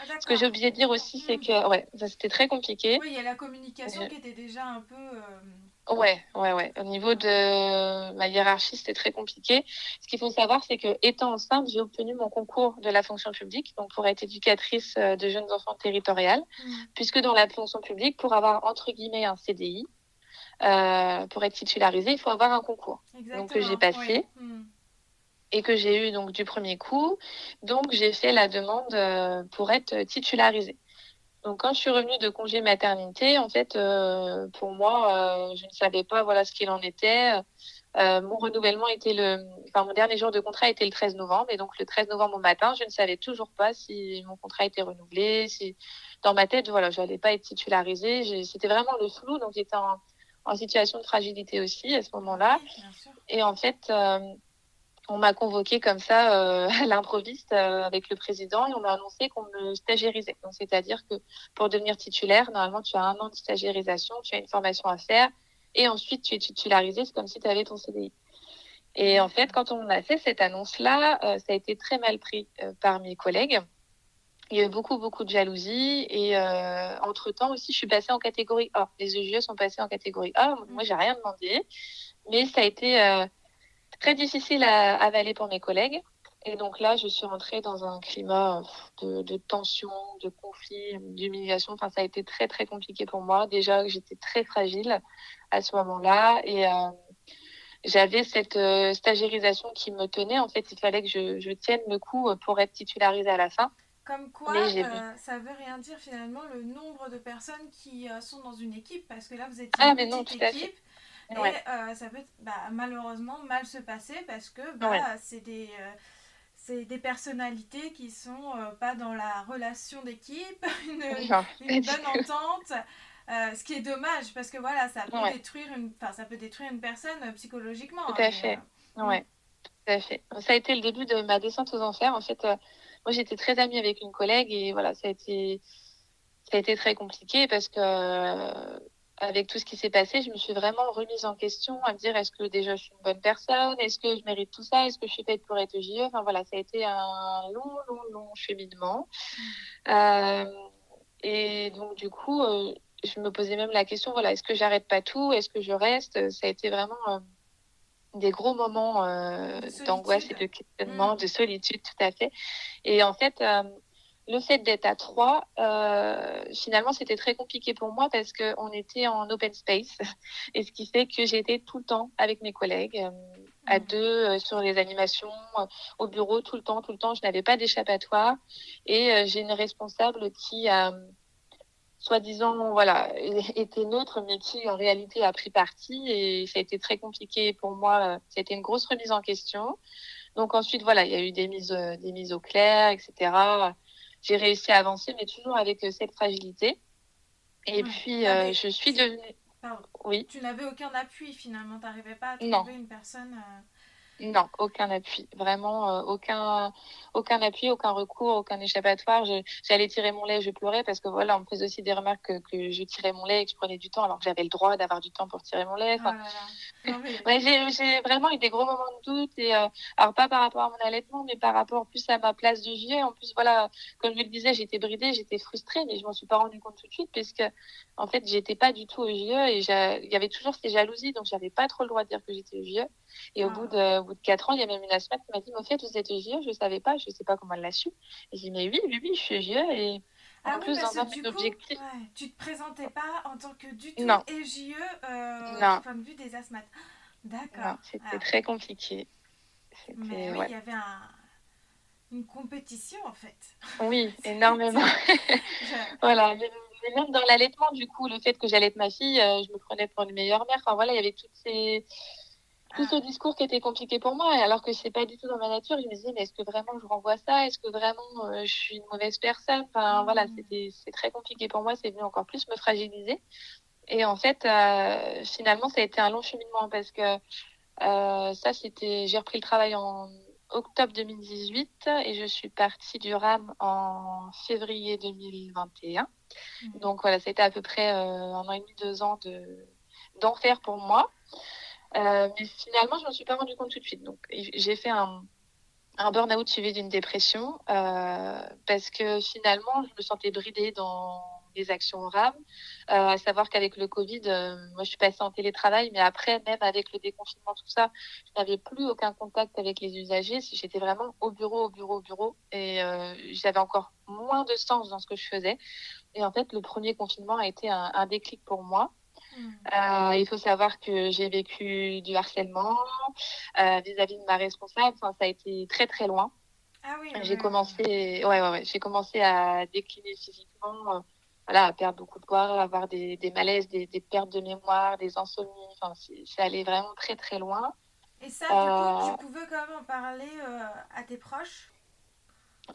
[SPEAKER 2] Ah, Ce que j'ai oublié de dire aussi, c'est mmh. que ouais, c'était très compliqué.
[SPEAKER 3] Oui, il y a la communication qui était déjà un peu. Euh...
[SPEAKER 2] Ouais, ouais, ouais. Au niveau de ma hiérarchie, c'était très compliqué. Ce qu'il faut savoir, c'est que étant enceinte, j'ai obtenu mon concours de la fonction publique, donc pour être éducatrice euh, de jeunes enfants territoriales, mmh. puisque dans la fonction publique, pour avoir entre guillemets un CDI, euh, pour être titularisé, il faut avoir un concours.
[SPEAKER 3] Exactement.
[SPEAKER 2] Donc que j'ai passé.
[SPEAKER 3] Oui. Mmh.
[SPEAKER 2] Et que j'ai eu donc du premier coup. Donc j'ai fait la demande euh, pour être titularisée. Donc quand je suis revenue de congé maternité, en fait, euh, pour moi, euh, je ne savais pas voilà ce qu'il en était. Euh, mon renouvellement était le, enfin mon dernier jour de contrat était le 13 novembre et donc le 13 novembre au matin, je ne savais toujours pas si mon contrat était renouvelé, si dans ma tête, voilà, j'allais pas être titularisée. C'était vraiment le flou, donc j'étais en, en, situation de fragilité aussi à ce moment-là.
[SPEAKER 3] Oui,
[SPEAKER 2] et en fait, euh, on m'a convoqué comme ça euh, à l'improviste euh, avec le président et on m'a annoncé qu'on me stagiairisait. Donc, c'est-à-dire que pour devenir titulaire, normalement, tu as un an de stagiairisation, tu as une formation à faire et ensuite tu es titularisé. C'est comme si tu avais ton CDI. Et en fait, quand on a fait cette annonce-là, ça a été très mal pris par mes collègues. Il y a eu beaucoup, beaucoup de jalousie. Et entre-temps aussi, je suis passée en catégorie A. Les EGE sont passés en catégorie A. Moi, j'ai rien demandé. Mais ça a été très difficile à avaler pour mes collègues. Et donc là, je suis rentrée dans un climat de, de tension, de conflit, d'humiliation. Enfin, ça a été très, très compliqué pour moi. Déjà, j'étais très fragile à ce moment-là. Et euh, j'avais cette euh, qui me tenait. En fait, il fallait que je, je, tienne le coup pour être titularisée à la fin.
[SPEAKER 3] Comme quoi, euh, ça veut rien dire finalement le nombre de personnes qui euh, sont dans une équipe. Parce que là, vous êtes
[SPEAKER 2] ah,
[SPEAKER 3] une
[SPEAKER 2] non,
[SPEAKER 3] petite équipe. Et euh, ça peut bah, malheureusement mal se passer parce que bah, c'est des, des personnalités qui sont pas dans la relation d'équipe, <laughs> une, une, bonne entente. ce qui est dommage parce que voilà, ça peut détruire une, ça peut détruire une personne psychologiquement.
[SPEAKER 2] Tout à fait. ouais. Tout à fait. Ça a été le début de ma descente aux enfers. En fait, moi j'étais très amie avec une collègue et voilà, ça a été, ça a été très compliqué parce que avec tout ce qui s'est passé, je me suis vraiment remise en question à me dire est-ce que déjà je suis une bonne personne? Est-ce que je mérite tout ça? Est-ce que je suis faite pour être JE Enfin voilà, ça a été un long, long, long cheminement. Mmh. Euh, et donc du coup, euh, je me posais même la question voilà, est-ce que j'arrête pas tout? Est-ce que je reste? Ça a été vraiment euh, des gros moments euh, d'angoisse et de questionnement, mmh. de solitude, tout à fait. Et en fait, euh, le fait d'être à trois, euh, finalement, c'était très compliqué pour moi parce qu'on était en open space. <laughs> Et ce qui fait que j'étais tout le temps avec mes collègues, euh, à mmh. deux, euh, sur les animations, euh, au bureau, tout le temps, tout le temps. Je n'avais pas d'échappatoire. Et euh, j'ai une responsable qui a, soi-disant, voilà, <laughs> était neutre, mais qui en réalité a pris parti. Et ça a été très compliqué pour moi. C'était une grosse remise en question. Donc ensuite, voilà, il y a eu des mises, des mises au clair, etc j'ai réussi à avancer, mais toujours avec euh, cette fragilité. Et puis, ah, euh, je suis devenue.
[SPEAKER 3] Pardon. Oui. Tu n'avais aucun appui finalement, tu n'arrivais pas à trouver une personne. Euh,
[SPEAKER 2] non, aucun appui. Vraiment, euh, aucun, aucun appui, aucun recours, aucun échappatoire. J'allais tirer mon lait, je pleurais parce que voilà, on me faisait aussi des remarques que, que, je tirais mon lait et que je prenais du temps alors que j'avais le droit d'avoir du temps pour tirer mon lait. Enfin, oh <laughs> ouais, j'ai vraiment eu des gros moments de doute et euh, alors pas par rapport à mon allaitement, mais par rapport plus à ma place de vie. En plus, voilà, comme je le disais, j'étais bridée, j'étais frustrée, mais je m'en suis pas rendu compte tout de suite parce que en fait, j'étais pas du tout au JE et il y avait toujours ces jalousies, donc j'avais pas trop le droit de dire que j'étais au JE. Et au, bout de, bout de 4 ans, il y a même une asthmate qui m'a dit, mais au fait, vous êtes GIE, je ne savais pas, je ne sais pas comment elle l'a su. Et j'ai dit, mais oui, oui, oui, je suis GIE. Et
[SPEAKER 3] ah en oui, plus, dans un objectif. Ouais, tu ne te présentais pas en tant que du tout non. EGE euh, du point de vue des asthmates. D'accord.
[SPEAKER 2] C'était ah. très compliqué.
[SPEAKER 3] Mais oui, ouais. il y avait un, une compétition en fait.
[SPEAKER 2] Oui, <laughs> énormément. <laughs> voilà, mais, même dans l'allaitement, du coup, le fait que j'allaite ma fille, euh, je me prenais pour une meilleure mère. Enfin voilà, il y avait toutes ces tout ce discours qui était compliqué pour moi, alors que c'est pas du tout dans ma nature. Je me disais, mais est-ce que vraiment je renvoie ça? Est-ce que vraiment euh, je suis une mauvaise personne? Enfin, voilà, mmh. c'était c'est très compliqué pour moi. C'est venu encore plus me fragiliser. Et en fait, euh, finalement, ça a été un long cheminement parce que euh, ça, c'était, j'ai repris le travail en octobre 2018 et je suis partie du RAM en février 2021. Mmh. Donc voilà, c'était à peu près un an et demi, deux ans de d'enfer pour moi. Euh, mais finalement, je ne me suis pas rendu compte tout de suite. Donc, j'ai fait un, un burn-out suivi d'une dépression euh, parce que finalement, je me sentais bridée dans les actions RAM. Euh, à savoir qu'avec le Covid, euh, moi, je suis passée en télétravail, mais après, même avec le déconfinement, tout ça, je n'avais plus aucun contact avec les usagers. J'étais vraiment au bureau, au bureau, au bureau, et euh, j'avais encore moins de sens dans ce que je faisais. Et en fait, le premier confinement a été un, un déclic pour moi. Euh, il faut savoir que j'ai vécu du harcèlement euh, vis-à-vis de ma responsable. Enfin, ça a été très très loin.
[SPEAKER 3] Ah oui,
[SPEAKER 2] j'ai commencé, ouais, ouais, ouais. j'ai commencé à décliner physiquement, euh, voilà, à perdre beaucoup de poids, à avoir des, des malaises, des, des, pertes de mémoire, des insomnies. Enfin, c'est allé vraiment très très loin.
[SPEAKER 3] Et ça, du coup, tu pouvais quand même en parler à tes proches?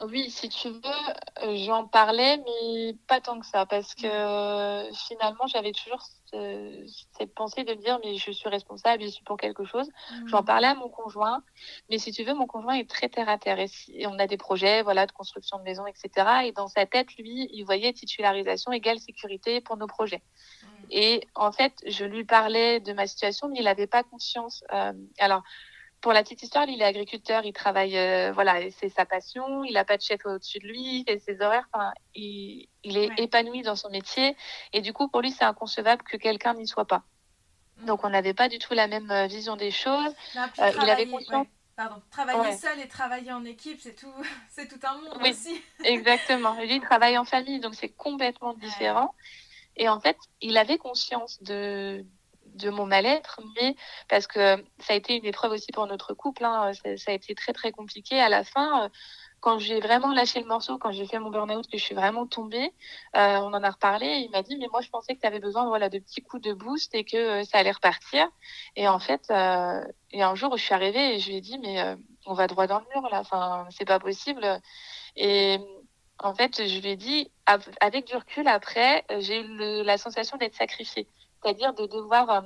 [SPEAKER 2] Oui, si tu veux, j'en parlais, mais pas tant que ça, parce que euh, finalement, j'avais toujours ce- cette pensée de me dire, mais je suis responsable, je suis pour quelque chose. J'en
[SPEAKER 3] Mm.
[SPEAKER 2] parlais à mon conjoint, mais si tu veux, mon conjoint est très terre à terre, et, si- et on a des projets, voilà, de construction de maison, etc. Et dans sa tête, lui, il voyait titularisation égale sécurité pour nos projets.
[SPEAKER 3] Mm.
[SPEAKER 2] Et en fait, je lui parlais de ma situation, mais il n'avait pas conscience. Euh, alors, pour la petite histoire, il est agriculteur, il travaille, euh, voilà, c'est sa passion, il n'a pas de chef au-dessus de lui, il fait ses horaires, enfin, il, il est
[SPEAKER 3] Ouais.
[SPEAKER 2] épanoui dans son métier, et du coup, pour lui, c'est inconcevable que quelqu'un n'y soit pas.
[SPEAKER 3] Mm.
[SPEAKER 2] Donc, on n'avait pas du tout la même euh, vision des choses. Euh, il avait conscience-
[SPEAKER 3] ouais, Pardon, travailler
[SPEAKER 2] Ouais.
[SPEAKER 3] seul et travailler en équipe, c'est tout, <laughs> c'est tout un monde
[SPEAKER 2] Oui.
[SPEAKER 3] aussi. <laughs>
[SPEAKER 2] Exactement. Lui, il travaille en famille, donc c'est complètement différent. Et en fait, il avait conscience de, de mon mal-être, mais parce que ça a été une épreuve aussi pour notre couple, hein, ça, a été très très compliqué. À la fin, quand j'ai vraiment lâché le morceau, quand j'ai fait mon burn-out, que je suis vraiment tombée, euh, on en a reparlé, et il m'a dit, mais moi je pensais que tu avais besoin voilà, de petits coups de boost et que euh, ça allait repartir. Et en fait, euh, a un jour où je suis arrivée et je lui ai dit, mais euh, on va droit dans le mur là, enfin, c'est pas possible. Et en fait, je lui ai dit, av- avec du recul, après, j'ai eu la sensation d'être sacrifiée. C'est-à-dire de devoir euh,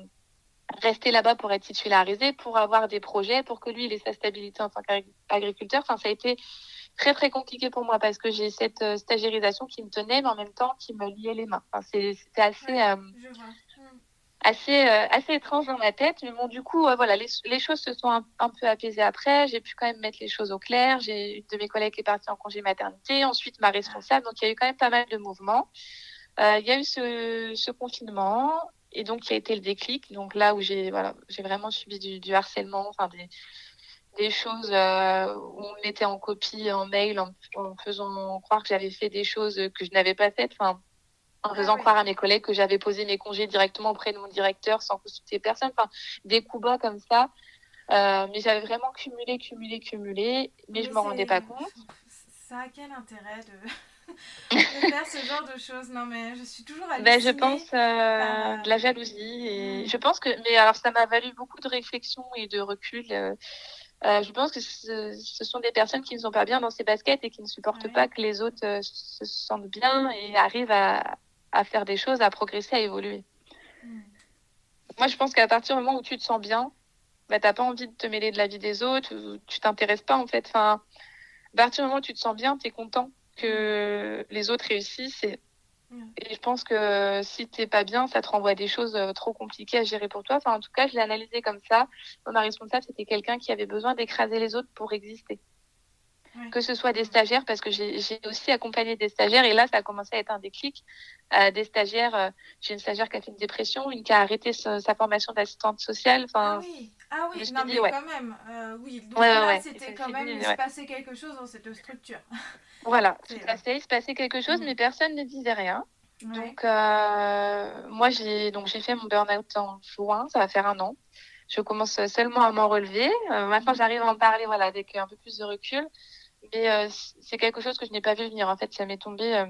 [SPEAKER 2] rester là-bas pour être titularisée, pour avoir des projets, pour que lui, il ait sa stabilité en tant qu'agriculteur. Enfin, ça a été très, très compliqué pour moi parce que j'ai cette euh, qui me tenait, mais en même temps qui me liait les mains. Enfin, c'est- C'était assez... Euh,
[SPEAKER 3] Je vois. Mm.
[SPEAKER 2] assez euh, assez étrange dans ma tête mais bon du coup voilà les, les choses se sont un, un peu apaisées après j'ai pu quand même mettre les choses au clair j'ai une de mes collègues qui est partie en congé maternité ensuite ma responsable donc il y a eu quand même pas mal de mouvements il y a eu ce, ce confinement et donc il y a été le déclic donc là où j'ai voilà j'ai vraiment subi du, du harcèlement enfin des des choses euh, où on me mettait en copie en mail en, en faisant croire que j'avais fait des choses que je n'avais pas faites enfin en
[SPEAKER 3] Ah
[SPEAKER 2] faisant
[SPEAKER 3] oui.
[SPEAKER 2] croire à mes collègues que j'avais posé mes congés directement auprès de mon directeur sans consulter personne. Enfin, des coups bas comme ça. Euh, mais j'avais vraiment cumulé, cumulé, cumulé, mais, je m'en rendais pas compte.
[SPEAKER 3] Ça a quel intérêt de... <laughs> de faire ce genre de choses Non, mais je suis toujours.
[SPEAKER 2] Ben, je pense euh,
[SPEAKER 3] par-
[SPEAKER 2] de la jalousie et
[SPEAKER 3] Mm.
[SPEAKER 2] je pense que mais alors ça m'a valu beaucoup de réflexion et de recul. euh, euh, je pense que ce, ce sont des personnes qui ne sont pas bien dans ces baskets et qui ne supportent
[SPEAKER 3] Ouais.
[SPEAKER 2] pas que les autres euh, se sentent bien et arrivent à, à faire des choses, à progresser, à évoluer.
[SPEAKER 3] Mm.
[SPEAKER 2] Moi, je pense qu'à partir du moment où tu te sens bien, bah, t'as pas envie de te mêler de la vie des autres, tu t'intéresses pas en fait. Enfin, à partir du moment où tu te sens bien, tu es content que les autres réussissent. Et, et je pense que si t'es pas bien, ça te renvoie à des choses euh, trop compliquées à gérer pour toi. Enfin, en tout cas, je l'ai analysé comme ça. Ma responsable, c'était quelqu'un qui avait besoin d'écraser les autres pour exister.
[SPEAKER 3] Ouais.
[SPEAKER 2] Que ce soit des stagiaires, parce que j'ai aussi accompagné des stagiaires, et là, ça a commencé à être un déclic. Euh, des stagiaires, euh, j'ai une stagiaire qui a fait une dépression, une qui a arrêté sa, sa formation d'assistante sociale.
[SPEAKER 3] Ah oui, ah oui, non
[SPEAKER 2] dit,
[SPEAKER 3] mais
[SPEAKER 2] ouais.
[SPEAKER 3] quand même, euh, oui. Donc
[SPEAKER 2] Ouais,
[SPEAKER 3] là,
[SPEAKER 2] ouais.
[SPEAKER 3] c'était quand même, il se passait quelque chose dans cette structure. <laughs>
[SPEAKER 2] Voilà,
[SPEAKER 3] C'est-
[SPEAKER 2] tout à fait. Il se passait quelque chose,
[SPEAKER 3] Mhm.
[SPEAKER 2] mais personne ne disait rien.
[SPEAKER 3] Ouais.
[SPEAKER 2] Donc, euh, moi, j'ai donc j'ai fait mon burn-out en juin, ça va faire un an. Je commence seulement à m'en relever. Euh, maintenant, j'arrive à en parler, voilà, avec un peu plus de recul. Mais euh, c'est quelque chose que je n'ai pas vu venir. En fait, ça m'est tombé euh,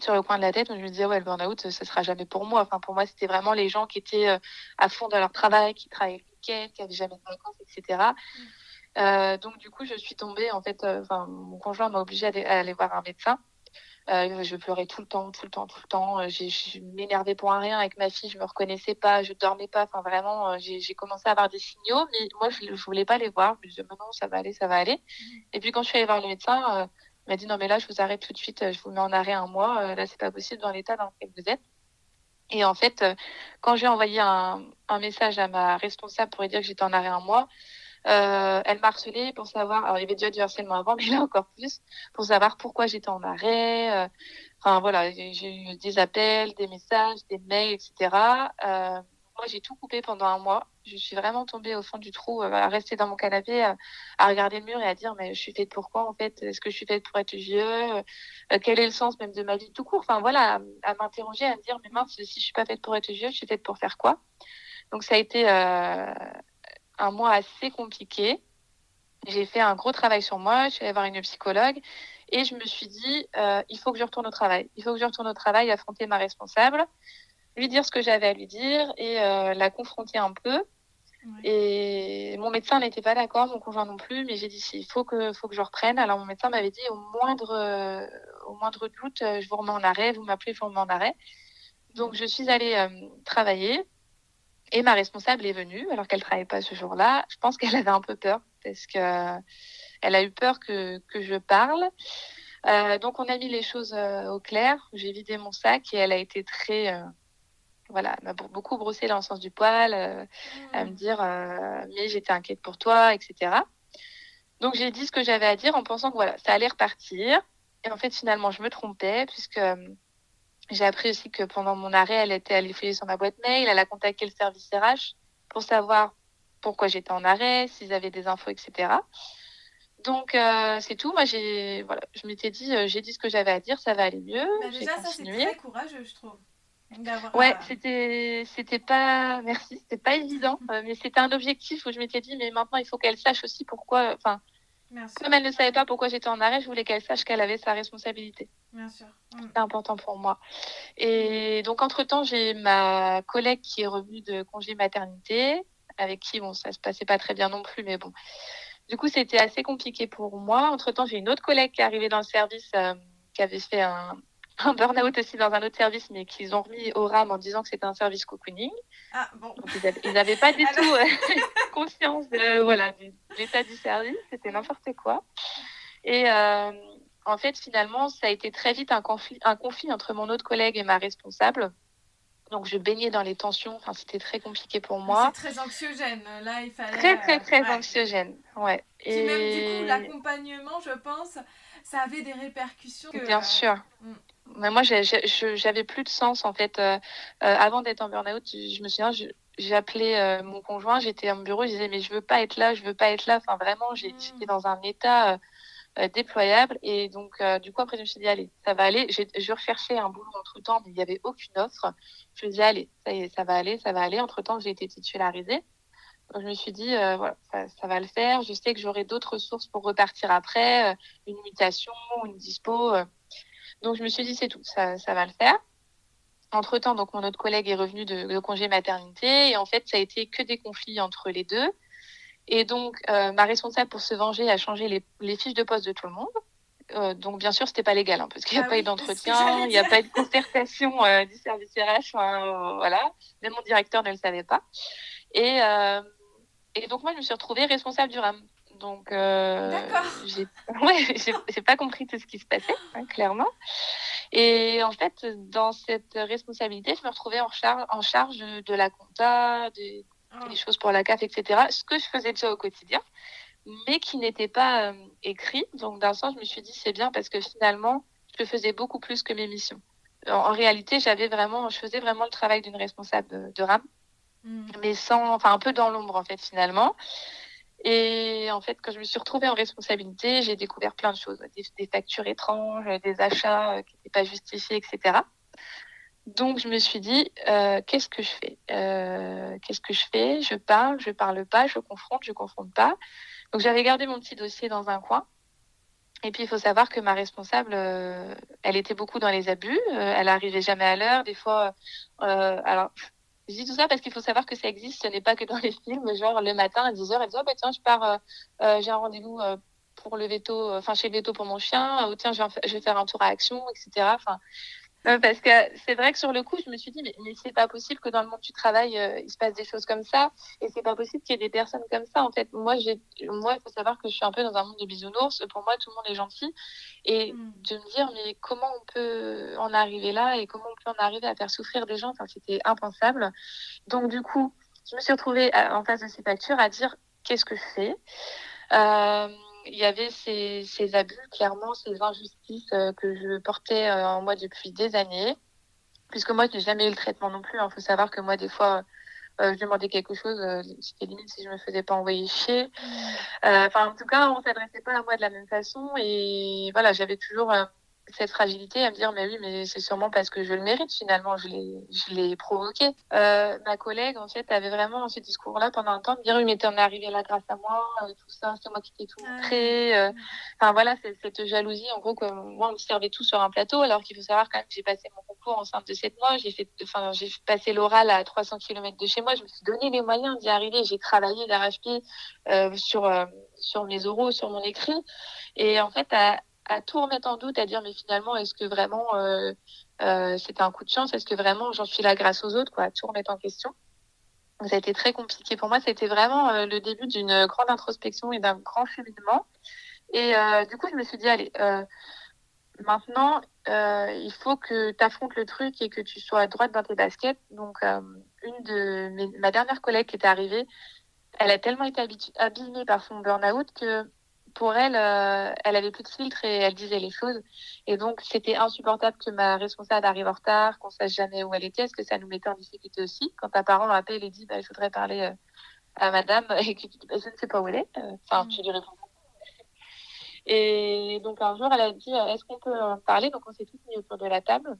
[SPEAKER 2] sur le coin de la tête. Je me disais, ouais, le burn-out, ce sera jamais pour moi. Enfin, pour moi, c'était vraiment les gens qui étaient euh, à fond dans leur travail, qui travaillaient qui avaient jamais de vacances, etc. Euh, donc, du coup, je suis tombée, en fait, euh, enfin, mon conjoint m'a obligée à aller, à aller voir un médecin. Euh, je pleurais tout le temps, tout le temps, tout le temps. Euh, j'ai- Je m'énervais pour un rien avec ma fille, je me reconnaissais pas, je dormais pas. Enfin, vraiment, j'ai j'ai commencé à avoir des signaux, mais moi, je, je voulais pas les voir. Je me disais, mais non, ça va aller, ça va aller. Et puis, quand je suis allée voir le médecin, euh, il m'a dit, non, mais là, je vous arrête tout de suite, je vous mets en arrêt un mois. Là, c'est pas possible dans l'état dans lequel vous êtes. Et en fait, euh, quand j'ai envoyé un, un message à ma responsable pour lui dire que j'étais en arrêt un mois, euh, elle m'a harcelée pour savoir, alors il y avait déjà du harcèlement avant, <laughs> mais là encore plus, pour savoir pourquoi j'étais en arrêt. euh, Enfin voilà, j'ai eu des appels, des messages, des mails, etc. Euh, moi, j'ai tout coupé pendant un mois. Je suis vraiment tombée au fond du trou, euh, à rester dans mon canapé, à, regarder le mur et à dire, mais je suis faite pour quoi en fait? Est-ce que je suis faite pour être vieux? Euh, Quel est le sens même de ma vie tout court? Enfin voilà, à, m'interroger, à me dire, mais mince, si je suis pas faite pour être vieux, je suis faite pour faire quoi? Donc ça a été euh, un mois assez compliqué. J'ai fait un gros travail sur moi, je suis allée voir une psychologue et je me suis dit, euh, il faut que je retourne au travail. Il faut que je retourne au travail, affronter ma responsable, lui dire ce que j'avais à lui dire et euh, la confronter un peu. Et mon médecin n'était pas d'accord, mon conjoint non plus, mais j'ai dit il faut que, faut que je reprenne. Alors mon médecin m'avait dit au moindre, euh, au moindre doute, euh, je vous remets en arrêt, vous m'appelez, je vous remets en arrêt. Donc je suis allée euh, travailler et ma responsable est venue, alors qu'elle ne travaillait pas ce jour-là. Je pense qu'elle avait un peu peur parce que elle a eu peur que, que je parle. donc on a mis les choses au clair. J'ai vidé mon sac et elle a été très voilà, m'a beaucoup brossé dans le sens du poil, euh, à me dire euh, mais j'étais inquiète pour toi, etc. Donc j'ai dit ce que j'avais à dire en pensant que voilà, ça allait repartir. Et en fait, finalement, je me trompais puisque euh, j'ai appris aussi que pendant mon arrêt, elle était allée fouiller sur ma boîte mail, elle a contacté le service RH pour savoir pourquoi j'étais en arrêt, s'ils avaient des infos, etc. Donc c'est tout. Moi, j'ai voilà, je m'étais dit, j'ai dit ce que j'avais à dire, ça va aller mieux.
[SPEAKER 3] Bah, déjà, ça c'est très courageux, je trouve.
[SPEAKER 2] Ouais, c'était c'était pas merci, c'était pas évident, euh, mais c'était un objectif où je m'étais dit mais maintenant il faut qu'elle sache aussi pourquoi enfin comme elle ne savait pas pourquoi j'étais en arrêt, je voulais qu'elle sache qu'elle avait sa responsabilité.
[SPEAKER 3] Bien sûr.
[SPEAKER 2] Mm. C'était important pour moi. Et donc entre-temps, j'ai ma collègue qui est revenue de congé maternité avec qui bon, ça se passait pas très bien non plus mais bon. Du coup, c'était assez compliqué pour moi. Entre-temps, j'ai une autre collègue qui est arrivée dans le service euh, qui avait fait un, un burn-out aussi dans un autre service, mais qu'ils ont remis au RAM en disant que c'était un service cocooning.
[SPEAKER 3] Ah, bon.
[SPEAKER 2] ils n'avaient pas du tout euh, <laughs> conscience de, voilà, de l'état du service, c'était n'importe quoi. Et euh, en fait, finalement, ça a été très vite un conflit, un conflit entre mon autre collègue et ma responsable. Donc, je baignais dans les tensions. Enfin, c'était très compliqué pour moi.
[SPEAKER 3] C'est très anxiogène. Là, il fallait.
[SPEAKER 2] Très, très, très anxiogène. Ouais.
[SPEAKER 3] Et même, du coup, l'accompagnement, je pense, ça avait des répercussions.
[SPEAKER 2] Bien sûr. Mm. Mais moi, j'avais plus de sens en fait. Euh, euh, avant d'être en burn-out, je me souviens, j'ai appelé euh, mon conjoint, j'étais en bureau, je disais mais je veux pas être là, je veux pas être là. Enfin vraiment, mmh. j'étais dans un état déployable et donc du coup après je me suis dit allez, ça va aller. Je recherchais un boulot entre temps, mais il n'y avait aucune offre. Je me suis dit allez, ça y est, ça va aller, ça va aller. Entre temps, j'ai été titularisée. Donc, je me suis dit, voilà, ça, ça, va le faire. Je sais que j'aurai d'autres ressources pour repartir après, une mutation, une dispo. Donc je me suis dit c'est tout, ça, ça va le faire. Entre temps, donc mon autre collègue est revenu de, congé maternité et en fait ça a été que des conflits entre les deux. Et donc euh, ma responsable pour se venger a changé les, les fiches de poste de tout le monde. Euh, donc bien sûr c'était pas légal hein, parce qu'il n'y a ah pas eu d'entretien, il n'y a pas eu de concertation euh, du service RH, voilà. Même mon directeur ne le savait pas. Et, et donc moi je me suis retrouvée responsable du RAM. Donc, euh, j'ai <laughs> ouais, pas compris tout ce qui se passait, hein, clairement. Et en fait, dans cette responsabilité, je me retrouvais en charge, en charge de la compta, des, ah. des choses pour la CAF, etc. Ce que je faisais déjà au quotidien, mais qui n'était pas euh, écrit. Donc, d'un sens, je me suis dit, c'est bien parce que finalement, je faisais beaucoup plus que mes missions. En, réalité, j'avais vraiment, je faisais vraiment le travail d'une responsable de, RAM, hmm. mais sans, enfin, un peu dans l'ombre, en fait, finalement. Et en fait, quand je me suis retrouvée en responsabilité, j'ai découvert plein de choses, des, factures étranges, des achats euh, qui n'étaient pas justifiés, etc. Donc, je me suis dit, euh, qu'est-ce que je fais? Euh, Qu'est-ce que je fais? Je parle, je parle pas, je confronte, je confronte pas. Donc, j'avais gardé mon petit dossier dans un coin. Et puis, il faut savoir que ma responsable, elle était beaucoup dans les abus. elle arrivait jamais à l'heure. Des fois, alors, je dis tout ça parce qu'il faut savoir que ça existe, ce n'est pas que dans les films. Genre, le matin à 10h, elle dit Oh, bah tiens, je pars, euh, euh, j'ai un rendez-vous euh, pour le veto, enfin, chez le veto pour mon chien, ou tiens, je vais, je vais faire un tour à Action, etc. Enfin, parce que c'est vrai que sur le coup, je me suis dit, mais, mais c'est pas possible que dans le monde du travail, euh, il se passe des choses comme ça. Et c'est pas possible qu'il y ait des personnes comme ça. En fait, moi, j'ai, moi, il faut savoir que je suis un peu dans un monde de bisounours. Pour moi, tout le monde est gentil. Et mm. de me dire, mais comment on peut en arriver là et comment on peut en arriver à faire souffrir des gens, enfin, c'était impensable. Donc, du coup, je me suis retrouvée en face de ces factures à dire, qu'est-ce que je fais? Euh, il y avait ces, ces, abus, clairement, ces injustices euh, que je portais euh, en moi depuis des années. Puisque moi, je n'ai jamais eu le traitement non plus. Il hein. faut savoir que moi, des fois, euh, je demandais quelque chose, c'était limite si je me faisais pas envoyer chier. Enfin, en tout cas, on s'adressait pas à moi de la même façon. Et voilà, j'avais toujours cette fragilité à me dire mais oui mais c'est sûrement parce que je le mérite finalement je l'ai je l'ai provoqué euh, ma collègue en fait avait vraiment ce discours là pendant un temps de dire oui mais t'en es arrivé là grâce à moi euh, tout ça c'est moi qui t'ai tout montré euh. enfin voilà c'est cette jalousie en gros que moi on me servait tout sur un plateau alors qu'il faut savoir quand même que j'ai passé mon concours enceinte de 7 mois. J'ai fait, enfin, j'ai passé l'oral à 300 km de chez moi. Je me suis donné les moyens d'y arriver. J'ai travaillé d'arrache-pied euh, sur, euh, sur mes oraux, sur mon écrit. Et en fait, à, à tout remettre en doute, à dire, mais finalement, est-ce que vraiment euh, euh, c'était un coup de chance? Est-ce que vraiment j'en suis là grâce aux autres quoi, À tout remettre en question. Ça a été très compliqué pour moi. C'était vraiment euh, le début d'une grande introspection et d'un grand cheminement. Et euh, du coup, je me suis dit, allez, euh, maintenant, il faut que tu affrontes le truc et que tu sois à droite dans tes baskets. Donc, une de mes, ma dernière collègue qui était arrivée, elle a tellement été abîmée par son burn-out que pour elle, euh, elle avait plus de filtre et elle disait les choses. Et donc, c'était insupportable que ma responsable arrive en retard, qu'on sache jamais où elle était, parce que ça nous mettait en difficulté aussi. Quand ta parent m'appelle et dit, bah, je voudrais parler euh, à madame, <laughs> et que tu dis, bah, je ne sais pas où elle est. Enfin, mmh. tu lui réponds. Et donc, un jour, elle a dit, est-ce qu'on peut en parler? Donc, on s'est tous mis autour de la table.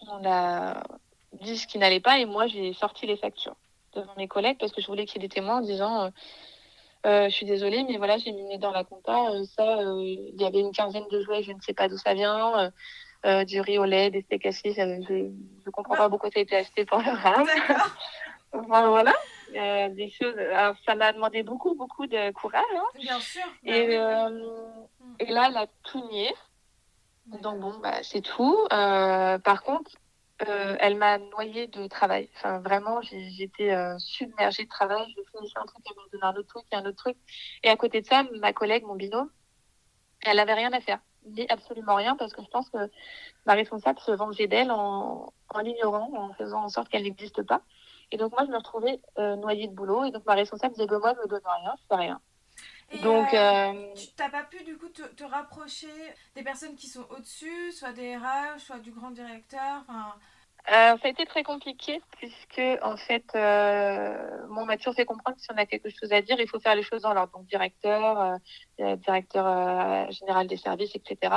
[SPEAKER 2] On a dit ce qui n'allait pas, et moi, j'ai sorti les factures devant mes collègues, parce que je voulais qu'il y ait des témoins en disant... Euh, je suis désolée, mais voilà, j'ai mis dans la compta. Euh, ça, euh, il y avait une quinzaine de jouets, je ne sais pas d'où ça vient. du riz au lait, des steaks hachis, je ne comprends pas pourquoi ça a été acheté pour le rame. <laughs> enfin, voilà, des choses. Alors, ça m'a demandé beaucoup, beaucoup de courage. Hein.
[SPEAKER 3] Bien sûr.
[SPEAKER 2] Et, et là, elle a tout nié. Donc bon, bah, c'est tout. par contre, euh, elle m'a noyée de travail. Enfin, vraiment, j'étais euh, submergée de travail. Je finissais un truc, elle me donnait un autre truc, un autre truc. Et à côté de ça, ma collègue, mon binôme, elle avait rien à faire. Ni absolument rien, parce que je pense que ma responsable se vengeait d'elle en, en l'ignorant, en faisant en sorte qu'elle n'existe pas. Et donc, moi, je me retrouvais euh, noyée de boulot. Et donc, ma responsable disait, ben, moi, je me donne rien, je fais rien.
[SPEAKER 3] Et Donc, euh, tu n'as pas pu du coup te, te, rapprocher des personnes qui sont au-dessus, soit des RH, soit du grand directeur.
[SPEAKER 2] Euh, ça a été très compliqué puisque en fait, euh, mon mature fait comprendre que si on a quelque chose à dire, il faut faire les choses dans l'ordre. Donc directeur, euh, directeur euh, général des services, etc.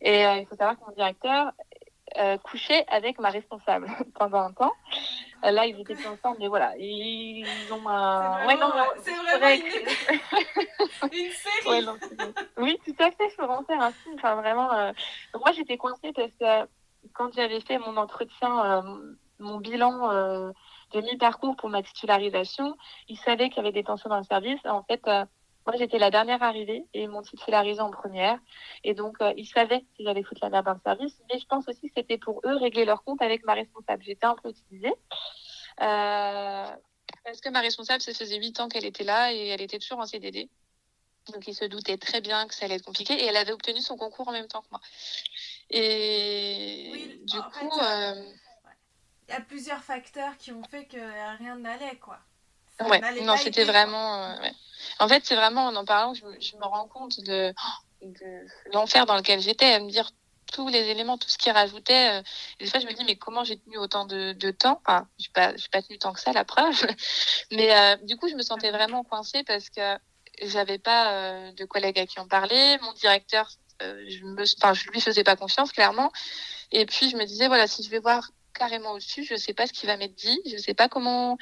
[SPEAKER 2] Et euh, il faut savoir que mon directeur couchait avec ma responsable <laughs> pendant un temps. Là, ils étaient plus ensemble, mais voilà, ils ont un.
[SPEAKER 3] Ouais, non, c'est vraiment une... <laughs> une série.
[SPEAKER 2] Ouais, non, oui, tout à fait. Je peux en faire un film. Enfin, vraiment. moi, j'étais coincée parce que quand j'avais fait mon entretien, euh, mon bilan euh, de mi-parcours pour ma titularisation, ils savaient qu'il y avait des tensions dans le service. En fait, euh, moi, j'étais la dernière arrivée et mon titularisé en première. Et donc, euh, ils savaient que j'allais foutre la merde dans le service. Mais je pense aussi que c'était pour eux régler leur compte avec ma responsable. J'étais un peu utilisée. Euh, parce que ma responsable, ça faisait huit ans qu'elle était là et elle était toujours en CDD. Donc, ils se doutaient très bien que ça allait être compliqué. Et elle avait obtenu son concours en même temps que moi. Et oui, du coup.
[SPEAKER 3] Fait, euh... Il y a plusieurs facteurs qui ont fait que rien n'allait, quoi.
[SPEAKER 2] Ça ouais, non, c'était vraiment. Euh, ouais. En fait, c'est vraiment en en parlant que je, me rends compte de, l'enfer dans lequel j'étais, à me dire tous les éléments, tout ce qui rajoutait. Euh, et des fois, je me dis, mais comment j'ai tenu autant de, temps? Je n'ai pas, pas tenu tant que ça, la preuve. <laughs> mais euh, du coup, je me sentais vraiment coincée parce que j'avais pas euh, de collègues à qui en parler. Mon directeur euh, je je lui faisais pas confiance clairement. Et puis je me disais voilà, si je vais voir carrément au-dessus, je sais pas ce qui va m'être dit, je sais pas comment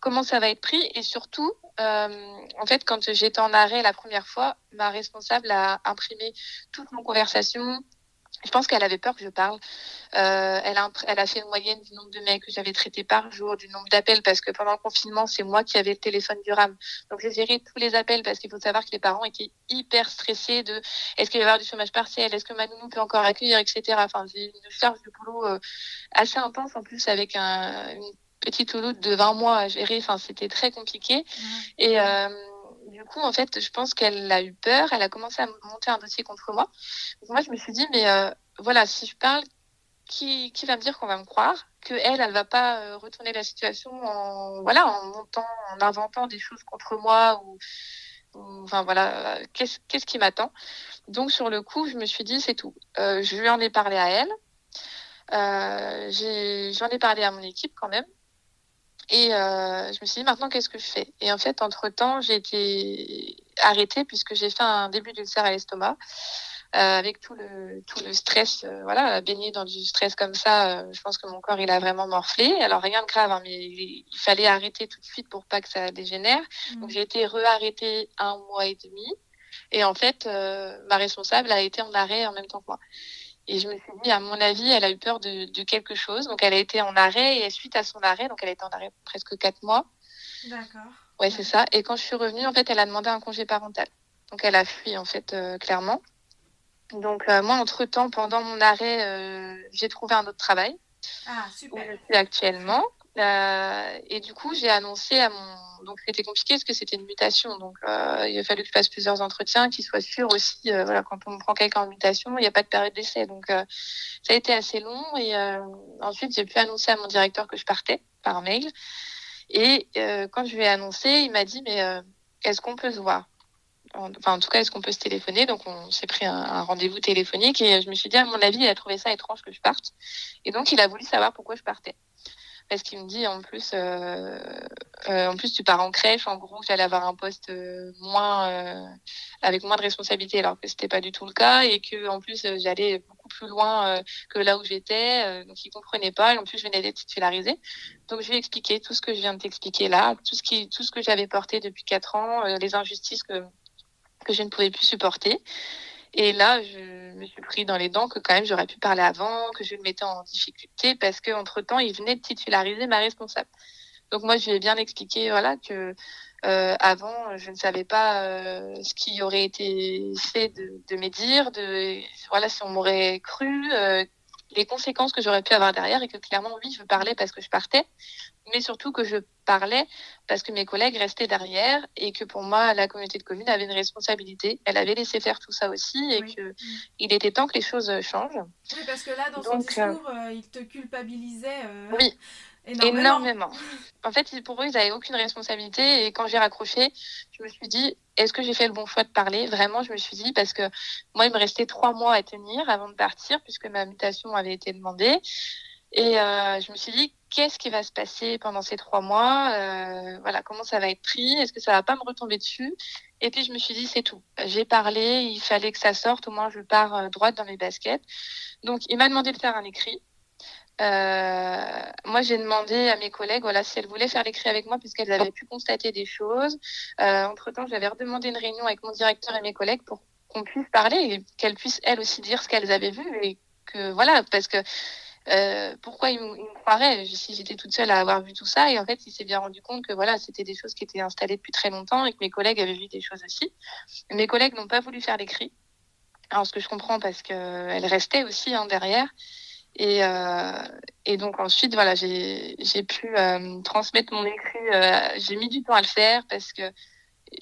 [SPEAKER 2] comment ça va être pris. Et surtout, euh, en fait, quand j'étais en arrêt la première fois, ma responsable a imprimé toute mon conversation, je pense qu'elle avait peur que je parle. Euh, elle, a, elle a fait une moyenne du nombre de mails que j'avais traités par jour, du nombre d'appels, parce que pendant le confinement, c'est moi qui avais le téléphone du RAM. Donc j'ai géré tous les appels, parce qu'il faut savoir que les parents étaient hyper stressés de est-ce qu'il va y avoir du chômage partiel, est-ce que ma nounou peut encore accueillir, etc. Enfin, j'ai une charge de boulot euh, assez intense, en plus, avec un, une petite louloute de 20 mois à gérer. Enfin, c'était très compliqué. Mmh. Et... Euh, du coup, en fait, je pense qu'elle a eu peur. Elle a commencé à monter un dossier contre moi. Moi, je me suis dit, mais euh, voilà, si je parle, qui, qui va me dire qu'on va me croire? Que elle, elle va pas euh, retourner la situation en voilà, en montant, en inventant des choses contre moi ou, ou enfin voilà, qu'est-ce qu'est-ce qui m'attend? Donc sur le coup, je me suis dit, c'est tout. Euh, je lui en ai parlé à elle. Euh, j'en ai parlé à mon équipe quand même. Et euh, je me suis dit, maintenant, qu'est-ce que je fais? Et en fait, entre-temps, j'ai été arrêtée puisque j'ai fait un début d'ulcère à l'estomac. Euh, avec tout le, tout le stress, euh, voilà, baigner dans du stress comme ça, euh, je pense que mon corps, il a vraiment morflé. Alors, rien de grave, hein, mais il, il, fallait arrêter tout de suite pour pas que ça dégénère. Mmh. Donc, j'ai été re-arrêtée un mois et demi. Et en fait, euh, ma responsable a été en arrêt en même temps que moi. Et je me suis dit, à mon avis, elle a eu peur de, de quelque chose. Donc, elle a été en arrêt et suite à son arrêt, donc elle a été en arrêt presque quatre mois.
[SPEAKER 3] D'accord.
[SPEAKER 2] Ouais, c'est ça. Et quand je suis revenue, en fait, elle a demandé un congé parental. Donc, elle a fui, en fait, euh, clairement. Donc, euh, moi, entre-temps, pendant mon arrêt, euh, j'ai trouvé un autre travail
[SPEAKER 3] Ah,
[SPEAKER 2] où
[SPEAKER 3] super.
[SPEAKER 2] je suis actuellement. Euh, et du coup, j'ai annoncé à mon. Donc, c'était compliqué parce que c'était une mutation. Donc, euh, il a fallu que je fasse plusieurs entretiens, qu'ils soient sûrs aussi. euh, voilà, quand on prend quelqu'un en mutation, il n'y a pas de période d'essai. Donc, ça a été assez long. Et ensuite, j'ai pu annoncer à mon directeur que je partais par mail. Et quand je lui ai annoncé, il m'a dit Mais est-ce qu'on peut se voir? En- Enfin, en tout cas, est-ce qu'on peut se téléphoner? Donc, on s'est pris un, un rendez-vous téléphonique. Et je me suis dit À mon avis, il a trouvé ça étrange que je parte. Et donc, il a voulu savoir pourquoi je partais parce qu'il me dit en plus euh, euh, en plus tu pars en crèche en gros j'allais avoir un poste euh, moins avec moins de responsabilités alors que c'était pas du tout le cas et que en plus j'allais beaucoup plus loin que là où j'étais donc il comprenait pas et en plus je venais d'être titularisée. Donc je lui ai expliqué tout ce que je viens de t'expliquer là tout ce qui tout ce que j'avais porté depuis quatre ans les injustices que que je ne pouvais plus supporter et là, je me suis pris dans les dents que quand même j'aurais pu parler avant, que je le mettais en difficulté parce qu'entre temps, il venait de titulariser ma responsable. Donc moi, je lui ai bien expliqué, voilà, que euh, avant, je ne savais pas euh, ce qui aurait été fait de, de mes de voilà, si on m'aurait cru, euh, les conséquences que j'aurais pu avoir derrière, et que clairement, oui, je parlais parce que je partais, mais surtout que je parlais parce que mes collègues restaient derrière et que pour moi, la communauté de communes avait une responsabilité. Elle avait laissé faire tout ça aussi et
[SPEAKER 3] Oui.
[SPEAKER 2] que il était temps que les choses changent.
[SPEAKER 3] Oui, parce que là, dans son
[SPEAKER 2] Donc, euh,
[SPEAKER 3] discours, euh, il te culpabilisait euh,
[SPEAKER 2] Oui,
[SPEAKER 3] énormément.
[SPEAKER 2] En fait, pour eux, ils n'avaient aucune responsabilité. Et quand j'ai raccroché, je me suis dit, est-ce que j'ai fait le bon choix de parler? Vraiment, je me suis dit, parce que moi, il me restait trois mois à tenir avant de partir, puisque ma mutation avait été demandée. Et euh, je me suis dit, qu'est-ce qui va se passer pendant ces trois mois? Euh, Voilà, comment ça va être pris? Est-ce que ça va pas me retomber dessus? Et puis je me suis dit, c'est tout. J'ai parlé, il fallait que ça sorte. Au moins, je pars euh, droite dans mes baskets. Donc, il m'a demandé de faire un écrit. Euh, moi, j'ai demandé à mes collègues, voilà, si elles voulaient faire l'écrit avec moi, puisqu'elles avaient pu constater des choses. Euh, entre temps, j'avais redemandé une réunion avec mon directeur et mes collègues pour qu'on puisse parler et qu'elles puissent elles aussi dire ce qu'elles avaient vu et que voilà, parce que euh, pourquoi il me, croirait si j'étais toute seule à avoir vu tout ça? Et en fait, il s'est bien rendu compte que voilà, c'était des choses qui étaient installées depuis très longtemps et que mes collègues avaient vu des choses aussi. Mes collègues n'ont pas voulu faire l'écrit. Alors, ce que je comprends parce qu'elles restaient aussi hein, derrière. Et, euh, et donc ensuite, voilà, j'ai pu euh, transmettre mon écrit. euh, j'ai mis du temps à le faire parce que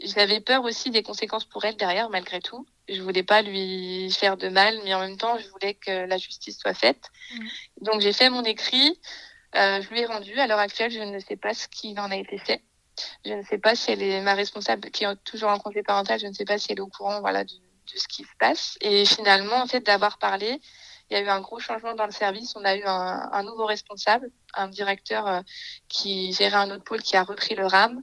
[SPEAKER 2] j'avais peur aussi des conséquences pour elle derrière, malgré tout. Je voulais pas lui faire de mal, mais en même temps, je voulais que la justice soit faite.
[SPEAKER 3] Mhm.
[SPEAKER 2] Donc j'ai fait mon écrit. Euh, je lui ai rendu. À l'heure actuelle, je ne sais pas ce qu'il en a été fait. Je ne sais pas si elle est ma responsable, qui est toujours en congé parental. Je ne sais pas si elle est au courant, voilà, de, de ce qui se passe. Et finalement, en fait, d'avoir parlé, il y a eu un gros changement dans le service. On a eu un, un nouveau responsable, un directeur euh, qui gérait un autre pôle qui a repris le RAM,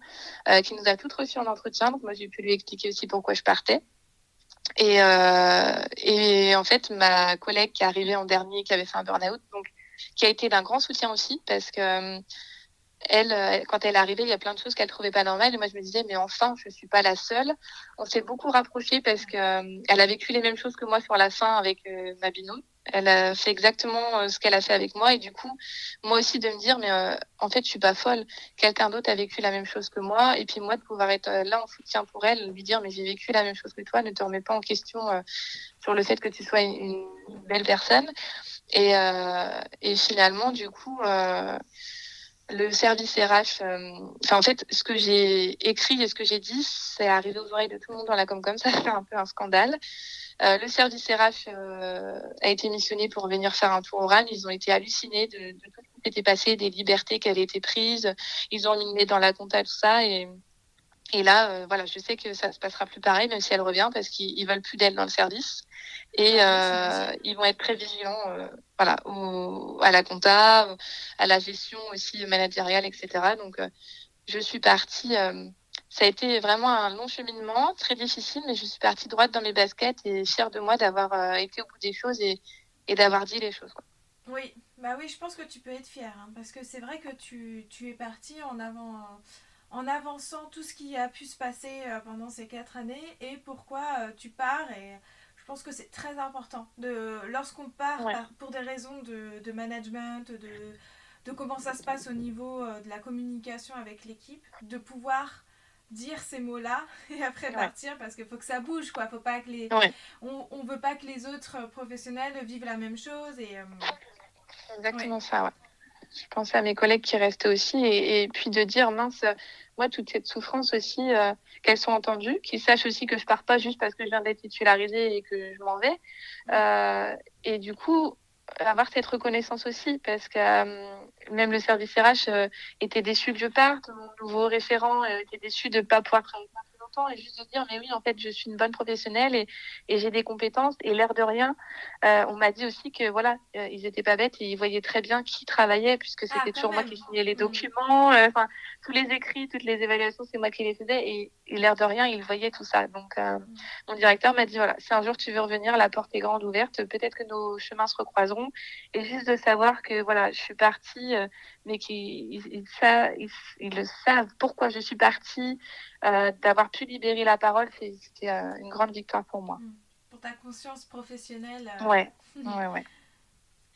[SPEAKER 2] euh, qui nous a toutes reçues en entretien. Donc moi, j'ai pu lui expliquer aussi pourquoi je partais. Et, euh, et en fait, ma collègue qui est arrivée en dernier, qui avait fait un burn-out, donc qui a été d'un grand soutien aussi, parce que euh, elle, quand elle est arrivée, il y a plein de choses qu'elle trouvait pas normales. Et moi, je me disais, mais enfin, je suis pas la seule. On s'est beaucoup rapprochés parce que euh, elle a vécu les mêmes choses que moi sur la fin avec ma binôme. Elle a fait exactement euh, ce qu'elle a fait avec moi. Et du coup, moi aussi de me dire, mais euh, en fait, je suis pas folle. Quelqu'un d'autre a vécu la même chose que moi. Et puis moi, de pouvoir être euh, là en soutien pour elle, lui dire, mais j'ai vécu la même chose que toi, ne te remets pas en question euh, sur le fait que tu sois une, belle personne. Et, euh, et finalement, du coup, euh, le service RH, euh, en fait, ce que j'ai écrit et ce que j'ai dit, c'est arrivé aux oreilles de tout le monde dans la Comcom, <laughs> ça fait un peu un scandale. Euh, le service RH euh, a été missionné pour venir faire un tour RAN. Ils ont été hallucinés de, de tout ce qui s'était passé, des libertés qui avaient été prises. Ils ont nez dans la compta, tout ça. Et, et là, euh, voilà, je sais que ça se passera plus pareil, même si elle revient, parce qu'ils ils veulent plus d'elle dans le service. Et euh, ils vont être très vigilants euh, voilà, au, à la compta, à la gestion aussi managériale, etc. Donc, je suis partie. ça a été vraiment un long cheminement, très difficile, mais je suis partie droite dans mes baskets et fière de moi d'avoir été au bout des choses et, et d'avoir dit les choses. Quoi.
[SPEAKER 3] Oui, bah oui, je pense que tu peux être fière, hein, parce que c'est vrai que tu, tu es partie en avant, en avançant tout ce qui a pu se passer euh, pendant ces quatre années et pourquoi euh, tu pars et je pense que c'est très important. De, lorsqu'on part pour des raisons de, de management, de, de, comment ça se passe au niveau euh, de la communication avec l'équipe, de pouvoir dire ces mots-là <laughs> et après partir parce qu'il faut que ça bouge quoi. Faut pas que les on, on veut pas que les autres professionnels vivent la même chose et euh,
[SPEAKER 2] exactement ça ouais je pensais à mes collègues qui restaient aussi et, puis de dire mince moi toute cette souffrance aussi euh, qu'elles sont entendues qu'ils sachent aussi que je pars pas juste parce que je viens d'être titularisée et que je m'en vais. Euh, et du coup avoir cette reconnaissance aussi parce que euh, même le service RH était déçu que je parte mon nouveau référent était déçu de pas pouvoir travailler et juste de dire mais oui en fait je suis une bonne professionnelle et, et j'ai des compétences et l'air de rien euh, on m'a dit aussi que voilà euh, ils étaient pas bêtes et ils voyaient très bien qui travaillait puisque ah, c'était toujours moi qui signais les mm. documents euh, enfin tous les écrits toutes les évaluations c'est moi qui les faisais et, l'air de rien ils voyaient tout ça donc mm. mon directeur m'a dit voilà si un jour tu veux revenir la porte est grande ouverte peut-être que nos chemins se recroiseront et juste de savoir que voilà je suis partie mais qu'ils ils, ils, le savent pourquoi je suis partie, euh, d'avoir pu libérer la parole, c'était euh, une grande victoire pour moi. Mm.
[SPEAKER 3] Pour ta conscience professionnelle. Euh.
[SPEAKER 2] Ouais, <laughs> ouais, ouais.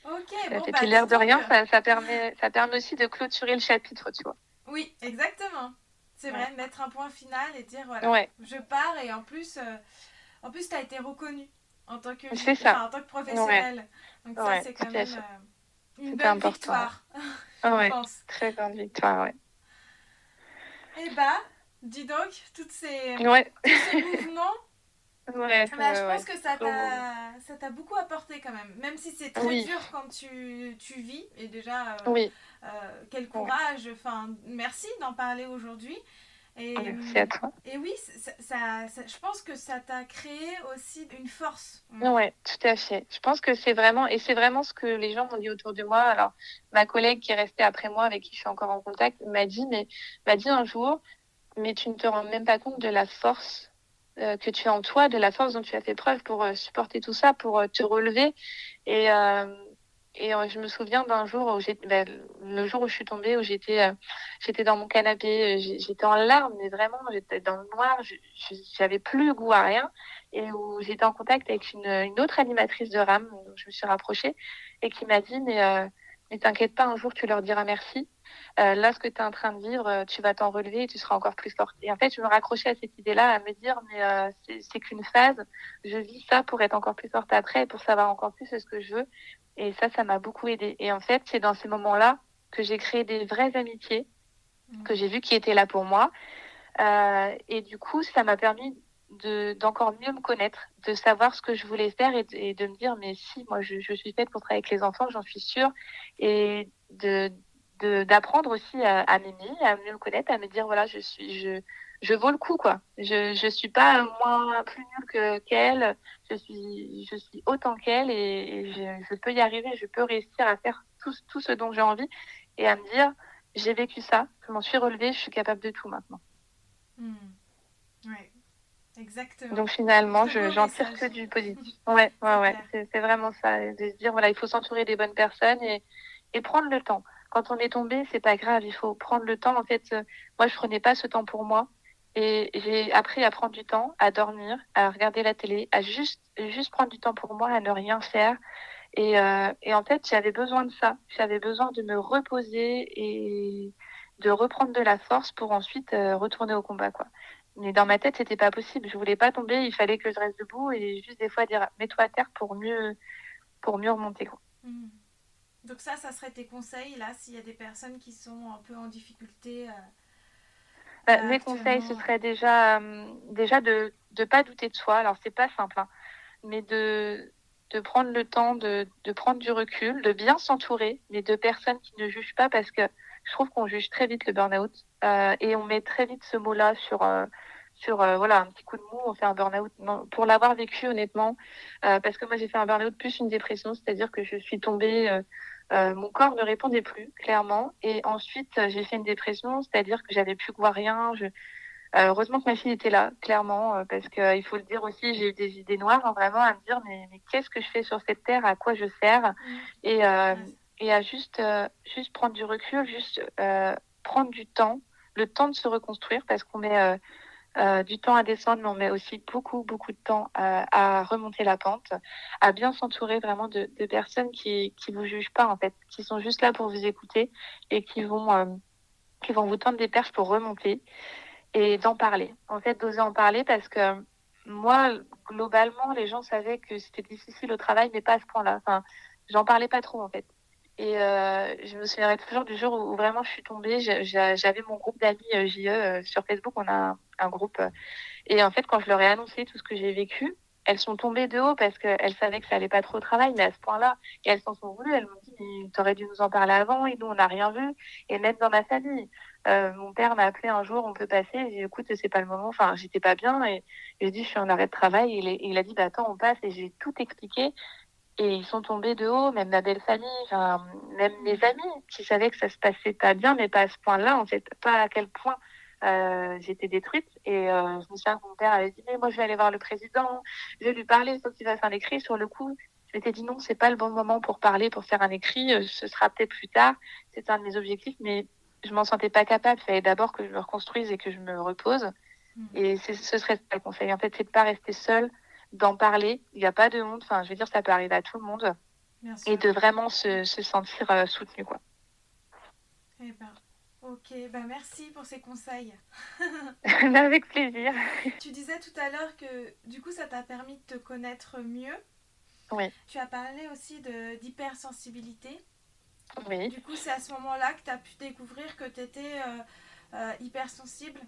[SPEAKER 3] Ok,
[SPEAKER 2] bon, bah, l'air de rien, ça, ça, <laughs> permet, ça permet aussi de clôturer le chapitre, tu vois.
[SPEAKER 3] Oui, exactement. C'est vrai, mettre un point final et dire voilà, je pars et en plus, en plus, tu as été reconnue en tant que,
[SPEAKER 2] ça.
[SPEAKER 3] en tant que professionnelle. Donc ça, c'est quand même une belle important. victoire. <laughs>
[SPEAKER 2] ouais, très grande victoire, ouais.
[SPEAKER 3] Eh bah, dis donc, toutes ces,
[SPEAKER 2] ouais.
[SPEAKER 3] tous ces mouvements. <laughs>
[SPEAKER 2] Ouais,
[SPEAKER 3] bah, je pense que ça t'a, ça t'a beaucoup apporté quand même. Même si c'est très dur quand tu, tu, vis. Et déjà, euh,
[SPEAKER 2] oui.
[SPEAKER 3] Euh, quel courage. Enfin, merci d'en parler aujourd'hui.
[SPEAKER 2] Et, Merci à toi.
[SPEAKER 3] Et oui, ça, ça, je pense que ça t'a créé aussi une force.
[SPEAKER 2] Oui, tout à fait. Je pense que c'est vraiment, et c'est vraiment ce que les gens m'ont dit autour de moi. Alors, ma collègue qui est restée après moi, avec qui je suis encore en contact, m'a dit, mais m'a dit un jour, mais tu ne te rends même pas compte de la force euh, que tu as en toi, de la force dont tu as fait preuve pour euh, supporter tout ça, pour euh, te relever. Et et je me souviens d'un jour où j'étais, ben, le jour où je suis tombée, où j'étais, j'étais dans mon canapé, j'étais en larmes, mais vraiment, j'étais dans le noir, j'avais plus goût à rien, et où j'étais en contact avec une, une autre animatrice de RAM, donc je me suis rapprochée, et qui m'a dit, mais, mais t'inquiète pas, un jour tu leur diras merci. là, ce que tu es en train de vivre, tu vas t'en relever et tu seras encore plus forte. Et en fait, je me raccrochais à cette idée-là, à me dire, mais c'est qu'une phase, je vis ça pour être encore plus forte après, pour savoir encore plus ce que je veux. Et ça, ça m'a beaucoup aidé. Et en fait, c'est dans ces moments-là que j'ai créé des vraies amitiés, mmh. que j'ai vu qui étaient là pour moi. Euh, et du coup, ça m'a permis de d'encore mieux me connaître, de savoir ce que je voulais faire et de, me dire mais si moi je, je, suis faite pour travailler avec les enfants, j'en suis sûre, et de d'apprendre aussi à, à m'aimer, à mieux me connaître, à me dire voilà je suis je je vaux le coup quoi. Je je suis pas moins plus nulle que qu'elle. Je suis je suis autant qu'elle et, je, je, peux y arriver. Je peux réussir à faire tout tout ce dont j'ai envie et à me dire j'ai vécu ça, je m'en suis relevée, je suis capable de tout maintenant.
[SPEAKER 3] Hmm. Ouais. Exactement.
[SPEAKER 2] Donc finalement, je j'en tire que du <laughs> positif. Ouais, ouais, ouais. C'est vraiment ça. De se dire voilà, il faut s'entourer des bonnes personnes et et prendre le temps. Quand on est tombé, c'est pas grave. Il faut prendre le temps. En fait, euh, moi, je prenais pas ce temps pour moi. Et j'ai appris à prendre du temps, à dormir, à regarder la télé, à juste, juste prendre du temps pour moi, à ne rien faire. Et, euh, et en fait, j'avais besoin de ça. J'avais besoin de me reposer et de reprendre de la force pour ensuite euh, retourner au combat, quoi. Mais dans ma tête, c'était pas possible. Je voulais pas tomber. Il fallait que je reste debout et juste des fois dire mets-toi à terre pour mieux, pour mieux remonter, quoi.
[SPEAKER 3] Mmh. Donc ça, ça serait tes conseils là, s'il y a des personnes qui sont un peu en difficulté. Euh
[SPEAKER 2] bah, mes conseils, ce serait déjà, euh, déjà de ne pas douter de soi. Alors, c'est pas simple, hein, mais de, de prendre le temps, de, de prendre du recul, de bien s'entourer, mais de personnes qui ne jugent pas parce que je trouve qu'on juge très vite le burn-out euh, et on met très vite ce mot-là sur, euh, sur voilà, un petit coup de mou, on fait un burn-out. Pour l'avoir vécu, honnêtement, parce que moi, j'ai fait un burn-out plus une dépression, c'est-à-dire que je suis tombée euh, mon corps ne répondait plus, clairement. Et ensuite, euh, j'ai fait une dépression, c'est-à-dire que j'avais plus voir rien. Je... Euh, heureusement que ma fille était là, clairement, parce qu'il faut le dire aussi, j'ai eu des idées noires, hein, vraiment, à me dire, mais, mais qu'est-ce que je fais sur cette terre, à quoi je sers? Mmh. et, et à juste, juste prendre du recul, juste prendre du temps, le temps de se reconstruire, parce qu'on met euh, du temps à descendre, mais on met aussi beaucoup, beaucoup de temps à, remonter la pente, à bien s'entourer vraiment de, personnes qui qui vous jugent pas en fait, qui sont juste là pour vous écouter et qui vont euh, qui vont vous tendre des perches pour remonter et d'en parler. En fait, d'oser en parler parce que moi, globalement, les gens savaient que c'était difficile au travail, mais pas à ce point-là. Enfin, j'en parlais pas trop en fait. Et euh, je me souviendrai toujours du jour où, vraiment je suis tombée. J'avais mon groupe d'amis euh, JE euh, sur Facebook. On a un, groupe. et en fait, quand je leur ai annoncé tout ce que j'ai vécu, elles sont tombées de haut parce qu'elles savaient que ça allait pas trop au travail, mais à ce point-là, elles s'en sont voulues. Elles m'ont dit, mais t'aurais dû nous en parler avant. Et nous, on n'a rien vu. Et même dans ma famille, mon père m'a appelé un jour, on peut passer. J'ai dit, écoute, c'est pas le moment. Enfin, j'étais pas bien. Et j'ai dit, je suis en arrêt de travail. Et il a dit, bah attends, on passe. Et j'ai tout expliqué. Et ils sont tombés de haut, même ma belle famille, enfin, même mes amis qui savaient que ça se passait pas bien, mais pas à ce point-là, en fait, pas à quel point euh, j'étais détruite. Et euh, je me souviens que mon père avait dit, mais moi je vais aller voir le président, je vais lui parler, il faut qu'il fasse un écrit. Sur le coup, je m'étais dit non, c'est pas le bon moment pour parler, pour faire un écrit, euh, ce sera peut-être plus tard. C'est un de mes objectifs, mais je m'en sentais pas capable. Il fallait d'abord que je me reconstruise et que je me repose. Mmh. Et ce serait ça le conseil. En fait, c'est de pas rester seule d'en parler. Il n'y a pas de honte. Enfin, je veux dire, ça peut arriver à tout le monde. Et de vraiment se, se sentir euh, soutenu, quoi.
[SPEAKER 3] Eh ben, ok, ben merci pour ces conseils. <laughs> <laughs>
[SPEAKER 2] Avec plaisir.
[SPEAKER 3] Tu disais tout à l'heure que du coup, ça t'a permis de te connaître mieux.
[SPEAKER 2] Oui.
[SPEAKER 3] Tu as parlé aussi d'hypersensibilité.
[SPEAKER 2] Oui.
[SPEAKER 3] Du coup, c'est à ce moment-là que tu as pu découvrir que tu étais euh, euh, hypersensible.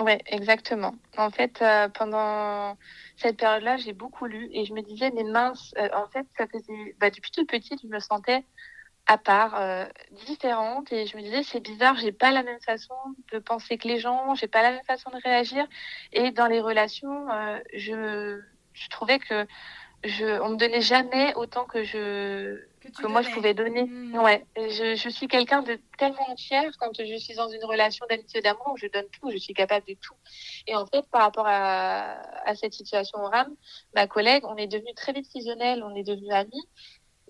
[SPEAKER 2] Oui, exactement. En fait, euh, pendant cette période-là, j'ai beaucoup lu et je me disais, mais mince, euh, en fait, ça faisait, bah, depuis toute petite, je me sentais à part, euh, différente et je me disais, c'est bizarre, j'ai pas la même façon de penser que les gens, j'ai pas la même façon de réagir et dans les relations, je, je trouvais que je, on me donnait jamais autant que je que, moi je pouvais donner. Hmm. Ouais, je, je suis quelqu'un de tellement entière quand je suis dans une relation d'amitié d'amour, je donne tout, je suis capable de tout. Et en fait, par rapport à, à cette situation au RAM, ma collègue, on est devenu très vite fusionnels, on est devenus amis.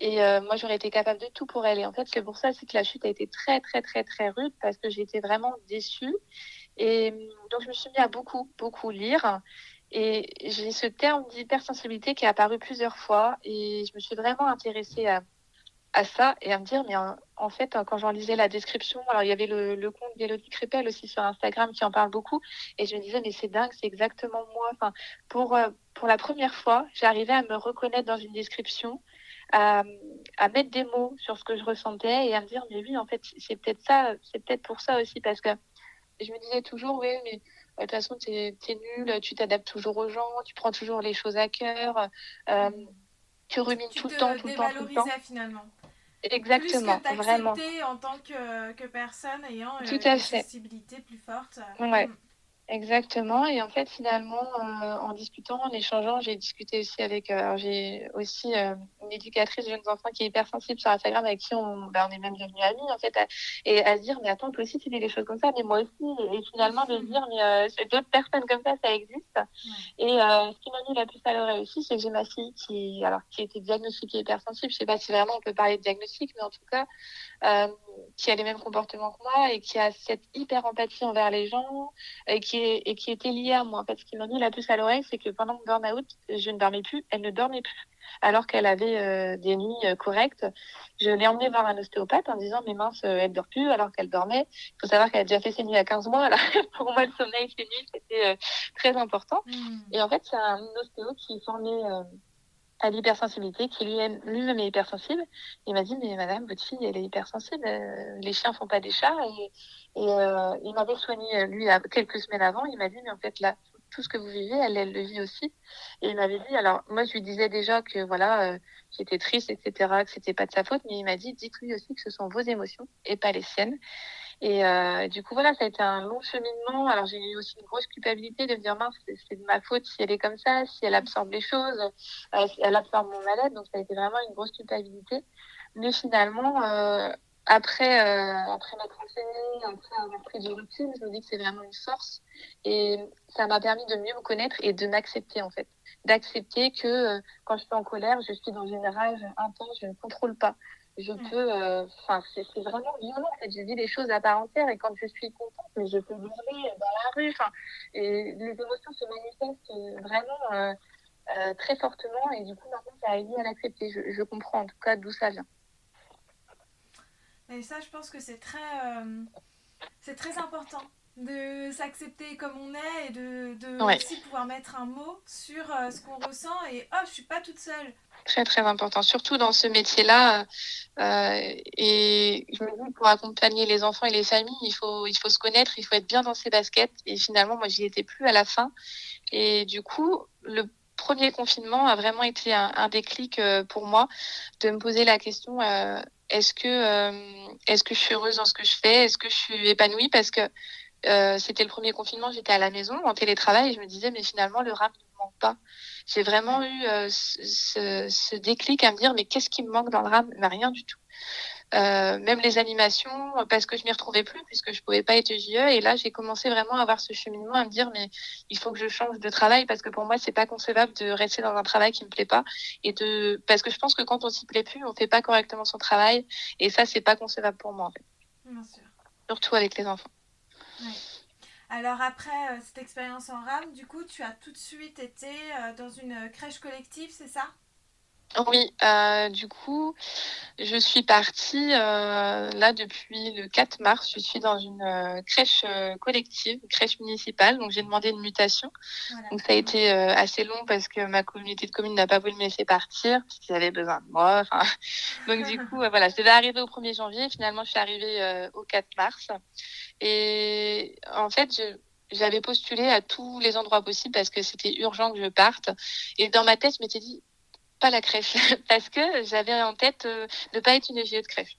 [SPEAKER 2] Et euh, moi, j'aurais été capable de tout pour elle. Et en fait, c'est pour ça que la chute a été très, très, très, très rude parce que j'étais vraiment déçue. Et donc, je me suis mis à beaucoup, beaucoup lire. Et j'ai ce terme d'hypersensibilité qui est apparu plusieurs fois et je me suis vraiment intéressée à, à ça et à me dire, mais en, fait, quand j'en lisais la description, alors il y avait le, le compte d'Elodie Crépel aussi sur Instagram qui en parle beaucoup et je me disais, mais c'est dingue, c'est exactement moi. Enfin, pour, euh, pour la première fois, j'arrivais à me reconnaître dans une description, à, à mettre des mots sur ce que je ressentais et à me dire, mais oui, en fait, c'est peut-être ça, c'est peut-être pour ça aussi parce que je me disais toujours, oui, mais de toute façon, tu es, nul, tu t'adaptes toujours aux gens, tu prends toujours les choses à cœur, euh, tu rumines tout le temps, tout le temps, tout le temps.
[SPEAKER 3] finalement.
[SPEAKER 2] Exactement,
[SPEAKER 3] plus que
[SPEAKER 2] vraiment.
[SPEAKER 3] en tant que, que personne ayant
[SPEAKER 2] tout une
[SPEAKER 3] sensibilité plus forte.
[SPEAKER 2] Ouais. Mm. Exactement. Et en fait, finalement, euh, en discutant, en échangeant, j'ai discuté aussi avec. Euh, j'ai aussi euh, une éducatrice de jeunes enfants qui est hypersensible sur Instagram, avec qui on, ben, on est même devenus amis, en fait, et à se dire, mais attends, toi aussi, tu dis des choses comme ça, mais moi aussi. Et finalement, de se dire, mais d'autres personnes comme ça, ça existe. Et ce qui m'a mis la puce à l'oreille aussi, c'est que j'ai ma fille qui, alors, qui était diagnostiquée hypersensible. Je sais pas si vraiment on peut parler de diagnostic, mais en tout cas, qui a les mêmes comportements que moi et qui a cette hyper empathie envers les gens et qui et qui était liée à moi. En fait, ce qui m'a mis la puce à l'oreille, c'est que pendant mon burn-out, je ne dormais plus, elle ne dormait plus. Alors qu'elle avait euh, des nuits euh, correctes, je l'ai emmenée voir un ostéopathe en disant mais mince, euh, elle dort plus alors qu'elle dormait. Il faut savoir qu'elle a déjà fait ses nuits à 15 mois. Alors <laughs> pour moi, le sommeil, ses nuits, c'était très important. Mmh. Et en fait, c'est un ostéo qui est formé à l'hypersensibilité, qui lui-même lui est hypersensible. Il m'a dit, mais madame, votre fille, elle est hypersensible, les chiens font pas des chats. Et, et euh, il m'avait soigné, lui, quelques semaines avant. Il m'a dit, mais en fait, là, tout ce que vous vivez, elle, elle le vit aussi. Et il m'avait dit, alors moi, je lui disais déjà que voilà, euh, j'étais triste, etc., que c'était pas de sa faute, mais il m'a dit, dites-lui aussi que ce sont vos émotions et pas les siennes. Et euh, du coup, voilà, ça a été un long cheminement. Alors, j'ai eu aussi une grosse culpabilité de me dire, mince, c'est de ma faute si elle est comme ça, si elle absorbe les choses, euh, si elle absorbe mon mal-être. Donc, ça a été vraiment une grosse culpabilité. Mais finalement, euh, après, euh, après m'être enseignée, après avoir pris du recul, je me dis que c'est vraiment une force. Et ça m'a permis de mieux me connaître et de m'accepter, en fait. D'accepter que euh, quand je suis en colère, je suis dans une rage intense, je ne contrôle pas je mm. peux. Euh, enfin, c'est vraiment violent. En fait, je vis les choses à part entière et quand je suis contente, mais je peux hurler dans la rue. Enfin, et les émotions se manifestent vraiment très fortement et du coup maintenant ça aidé à l'accepter. Je, je, comprends en tout cas d'où ça vient.
[SPEAKER 3] Et ça, je pense que c'est très, c'est très important de s'accepter comme on est et de, de aussi pouvoir mettre un mot sur euh, ce qu'on ressent. Et oh je suis pas toute seule.
[SPEAKER 2] Très très important surtout dans ce métier là euh, et je me dis pour accompagner les enfants et les familles il faut il faut se connaître il faut être bien dans ses baskets. Et finalement moi j'y étais plus à la fin. Et du coup le premier confinement a vraiment été un, un déclic euh, pour moi de me poser la question est-ce que est-ce que je suis heureuse dans ce que je fais? Est-ce que je suis épanouie? Parce que euh, c'était le premier confinement, j'étais à la maison en télétravail et je me disais mais finalement le rap ne me manque pas. J'ai vraiment eu euh, ce, ce, déclic à me dire mais qu'est-ce qui me manque dans le rap mais Rien du tout. Euh, même les animations parce que je m'y retrouvais plus puisque je pouvais pas être JE et là j'ai commencé vraiment à avoir ce cheminement à me dire mais il faut que je change de travail parce que pour moi c'est pas concevable de rester dans un travail qui me plaît pas et de parce que je pense que quand on s'y plaît plus on fait pas correctement son travail et ça c'est pas concevable pour moi en fait.
[SPEAKER 3] Bien sûr.
[SPEAKER 2] Surtout avec les enfants.
[SPEAKER 3] Alors après euh, cette expérience en rame, du coup, tu as tout de suite été euh, dans une crèche collective, c'est ça?
[SPEAKER 2] Oui, euh, du coup, je suis partie là depuis le 4 mars. Je suis dans une crèche collective, une crèche municipale. Donc j'ai demandé une mutation. Donc ça a été assez long parce que ma communauté de communes n'a pas voulu me laisser partir parce qu'ils avaient besoin de moi. <laughs> Donc du coup, voilà, je devais arriver au 1er janvier. Finalement, je suis arrivée au 4 mars. Et en fait, j'avais postulé à tous les endroits possibles parce que c'était urgent que je parte. Et dans ma tête, je m'étais dit, pas la crèche, <laughs> parce que j'avais en tête euh, de pas être une GE de crèche.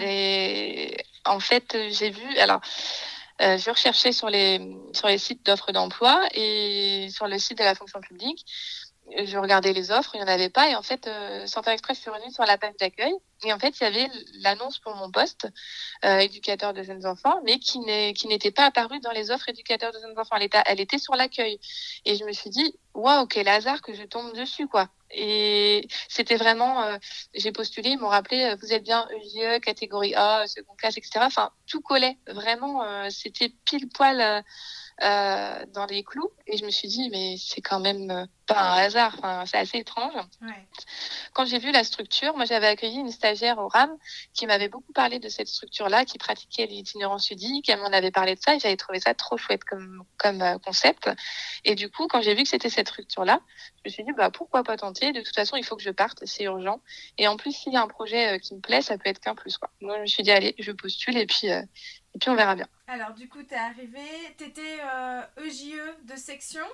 [SPEAKER 2] Et en fait, j'ai vu, alors, euh, je recherchais sur les, sur les sites d'offres d'emploi et sur le site de la fonction publique je regardais les offres, il n'y en avait pas. Et en fait, euh, Express, suis revenue sur la page d'accueil. Et en fait, il y avait l'annonce pour mon poste, euh, éducateur de jeunes enfants, mais qui n'était pas apparue dans les offres éducateurs de jeunes enfants. Elle était, elle était sur l'accueil. Et je me suis dit, waouh, quel hasard que je tombe dessus, quoi. Et c'était vraiment, euh, j'ai postulé, ils m'ont rappelé, euh, vous êtes bien EGE, catégorie A, second classe, etc. Enfin, tout collait. Vraiment, euh, c'était pile poil euh, dans les clous. Et je me suis dit, mais c'est quand même pas un hasard, enfin, c'est assez étrange. Ouais. Quand j'ai vu la structure, moi j'avais accueilli une stagiaire au RAM qui m'avait beaucoup parlé de cette structure-là, qui pratiquait l'itinérance ludique, elle m'en avait parlé de ça et j'avais trouvé ça trop chouette comme, comme euh, concept. Et du coup, quand j'ai vu que c'était cette structure-là, je me suis dit, bah, pourquoi pas tenter? De toute façon, il faut que je parte, c'est urgent. Et en plus, s'il y a un projet qui me plaît, ça peut être qu'un plus. Quoi. Moi, je me suis dit, allez, je postule et puis, et puis on verra bien.
[SPEAKER 3] Alors, du coup, tu es arrivé, tu étais euh, EJE de section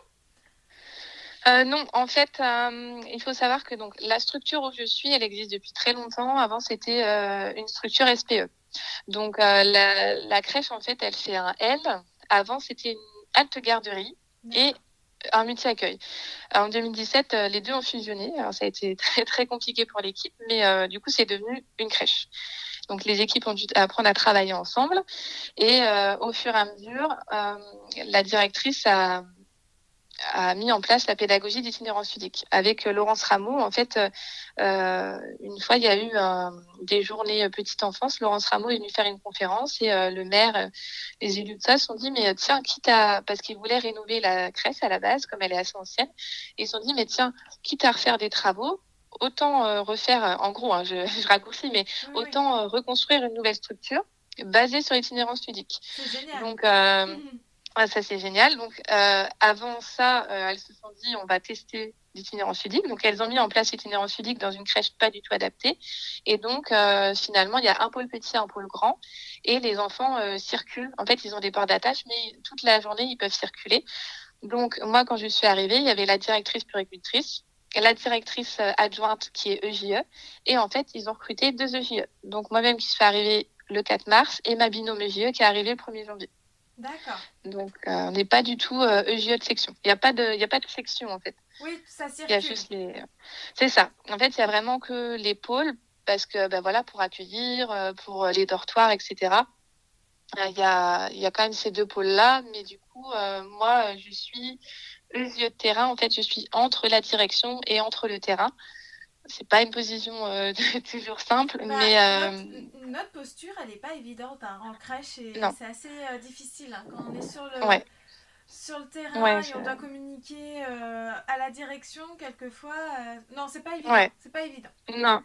[SPEAKER 2] euh, non, en fait, euh, il faut savoir que donc la structure où je suis, elle existe depuis très longtemps. Avant, c'était une structure SPE. Donc la, la, crèche, en fait, elle fait un L. Avant, c'était une halte garderie et un multi-accueil. En 2017, les deux ont fusionné. Alors, ça a été très très compliqué pour l'équipe, mais du coup, c'est devenu une crèche. Donc les équipes ont dû apprendre à travailler ensemble et euh, au fur et à mesure, euh, la directrice a, a mis en place la pédagogie d'itinérance ludique. Avec Laurence Rameau, en fait, euh, une fois, il y a eu des journées petite enfance. Laurence Rameau est venue faire une conférence et le maire, les élus de ça se sont dit, mais tiens, quitte à... Parce qu'ils voulaient rénover la crèche à la base, comme elle est assez ancienne. ils se sont dit, mais tiens, quitte à refaire des travaux, autant euh, refaire, euh, en gros, hein, je, <laughs> je, raccourcis, mais autant euh, reconstruire une nouvelle structure basée sur l'itinérance ludique.
[SPEAKER 3] Génial.
[SPEAKER 2] Donc, mmh. <laughs> ça c'est génial. Donc, avant ça, elles se sont dit, on va tester l'itinérance ludique. Donc, elles ont mis en place l'itinérance ludique dans une crèche pas du tout adaptée. Et donc, finalement, il y a un pôle petit, un pôle grand, et les enfants circulent. En fait, ils ont des ports d'attache, mais toute la journée, ils peuvent circuler. Donc, moi, quand je suis arrivée, il y avait la directrice puricultrice la directrice euh, adjointe qui est EJE. Et en fait, ils ont recruté deux EJE. Donc moi-même qui suis arrivée le 4 mars et ma binôme EJE qui est arrivée le 1er janvier.
[SPEAKER 3] D'accord.
[SPEAKER 2] Donc euh, on n'est pas du tout euh, EJE de section. Il n'y a, pas de, a pas de section en fait.
[SPEAKER 3] Oui, ça circule.
[SPEAKER 2] Il y a juste les... C'est ça. En fait, il y a vraiment que les pôles parce que ben voilà, pour accueillir, pour les dortoirs, etc. Il y a, y a quand même ces deux pôles-là, mais du coup, moi, je suis yeux de terrain, en fait, je suis entre la direction et entre le terrain. C'est pas une position euh, <laughs> toujours simple,
[SPEAKER 3] bah,
[SPEAKER 2] mais euh,
[SPEAKER 3] notre posture, elle n'est pas évidente hein, en crèche et c'est assez euh, difficile hein, quand on est sur le, sur le terrain et on doit communiquer euh, à la direction quelquefois. non, c'est pas évident. C'est pas évident.
[SPEAKER 2] Non,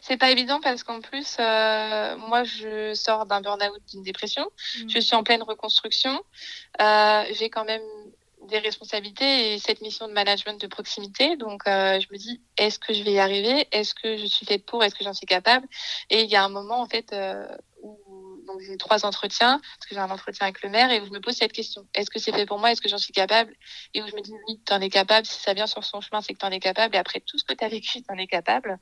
[SPEAKER 2] c'est pas évident parce qu'en plus, moi, je sors d'un burn-out, d'une dépression. Mmh. Je suis en pleine reconstruction. J'ai quand même des responsabilités et cette mission de management de proximité. Donc, euh, je me dis, est-ce que je vais y arriver? Est-ce que je suis faite pour? Est-ce que j'en suis capable? Et il y a un moment, en fait, euh, où j'ai trois entretiens, parce que j'ai un entretien avec le maire, et où je me pose cette question. Est-ce que c'est fait pour moi? Est-ce que j'en suis capable? Et où je me dis, oui, tu en es capable. Si ça vient sur son chemin, c'est que tu en es capable. Et après tout ce que tu as vécu, tu en es capable.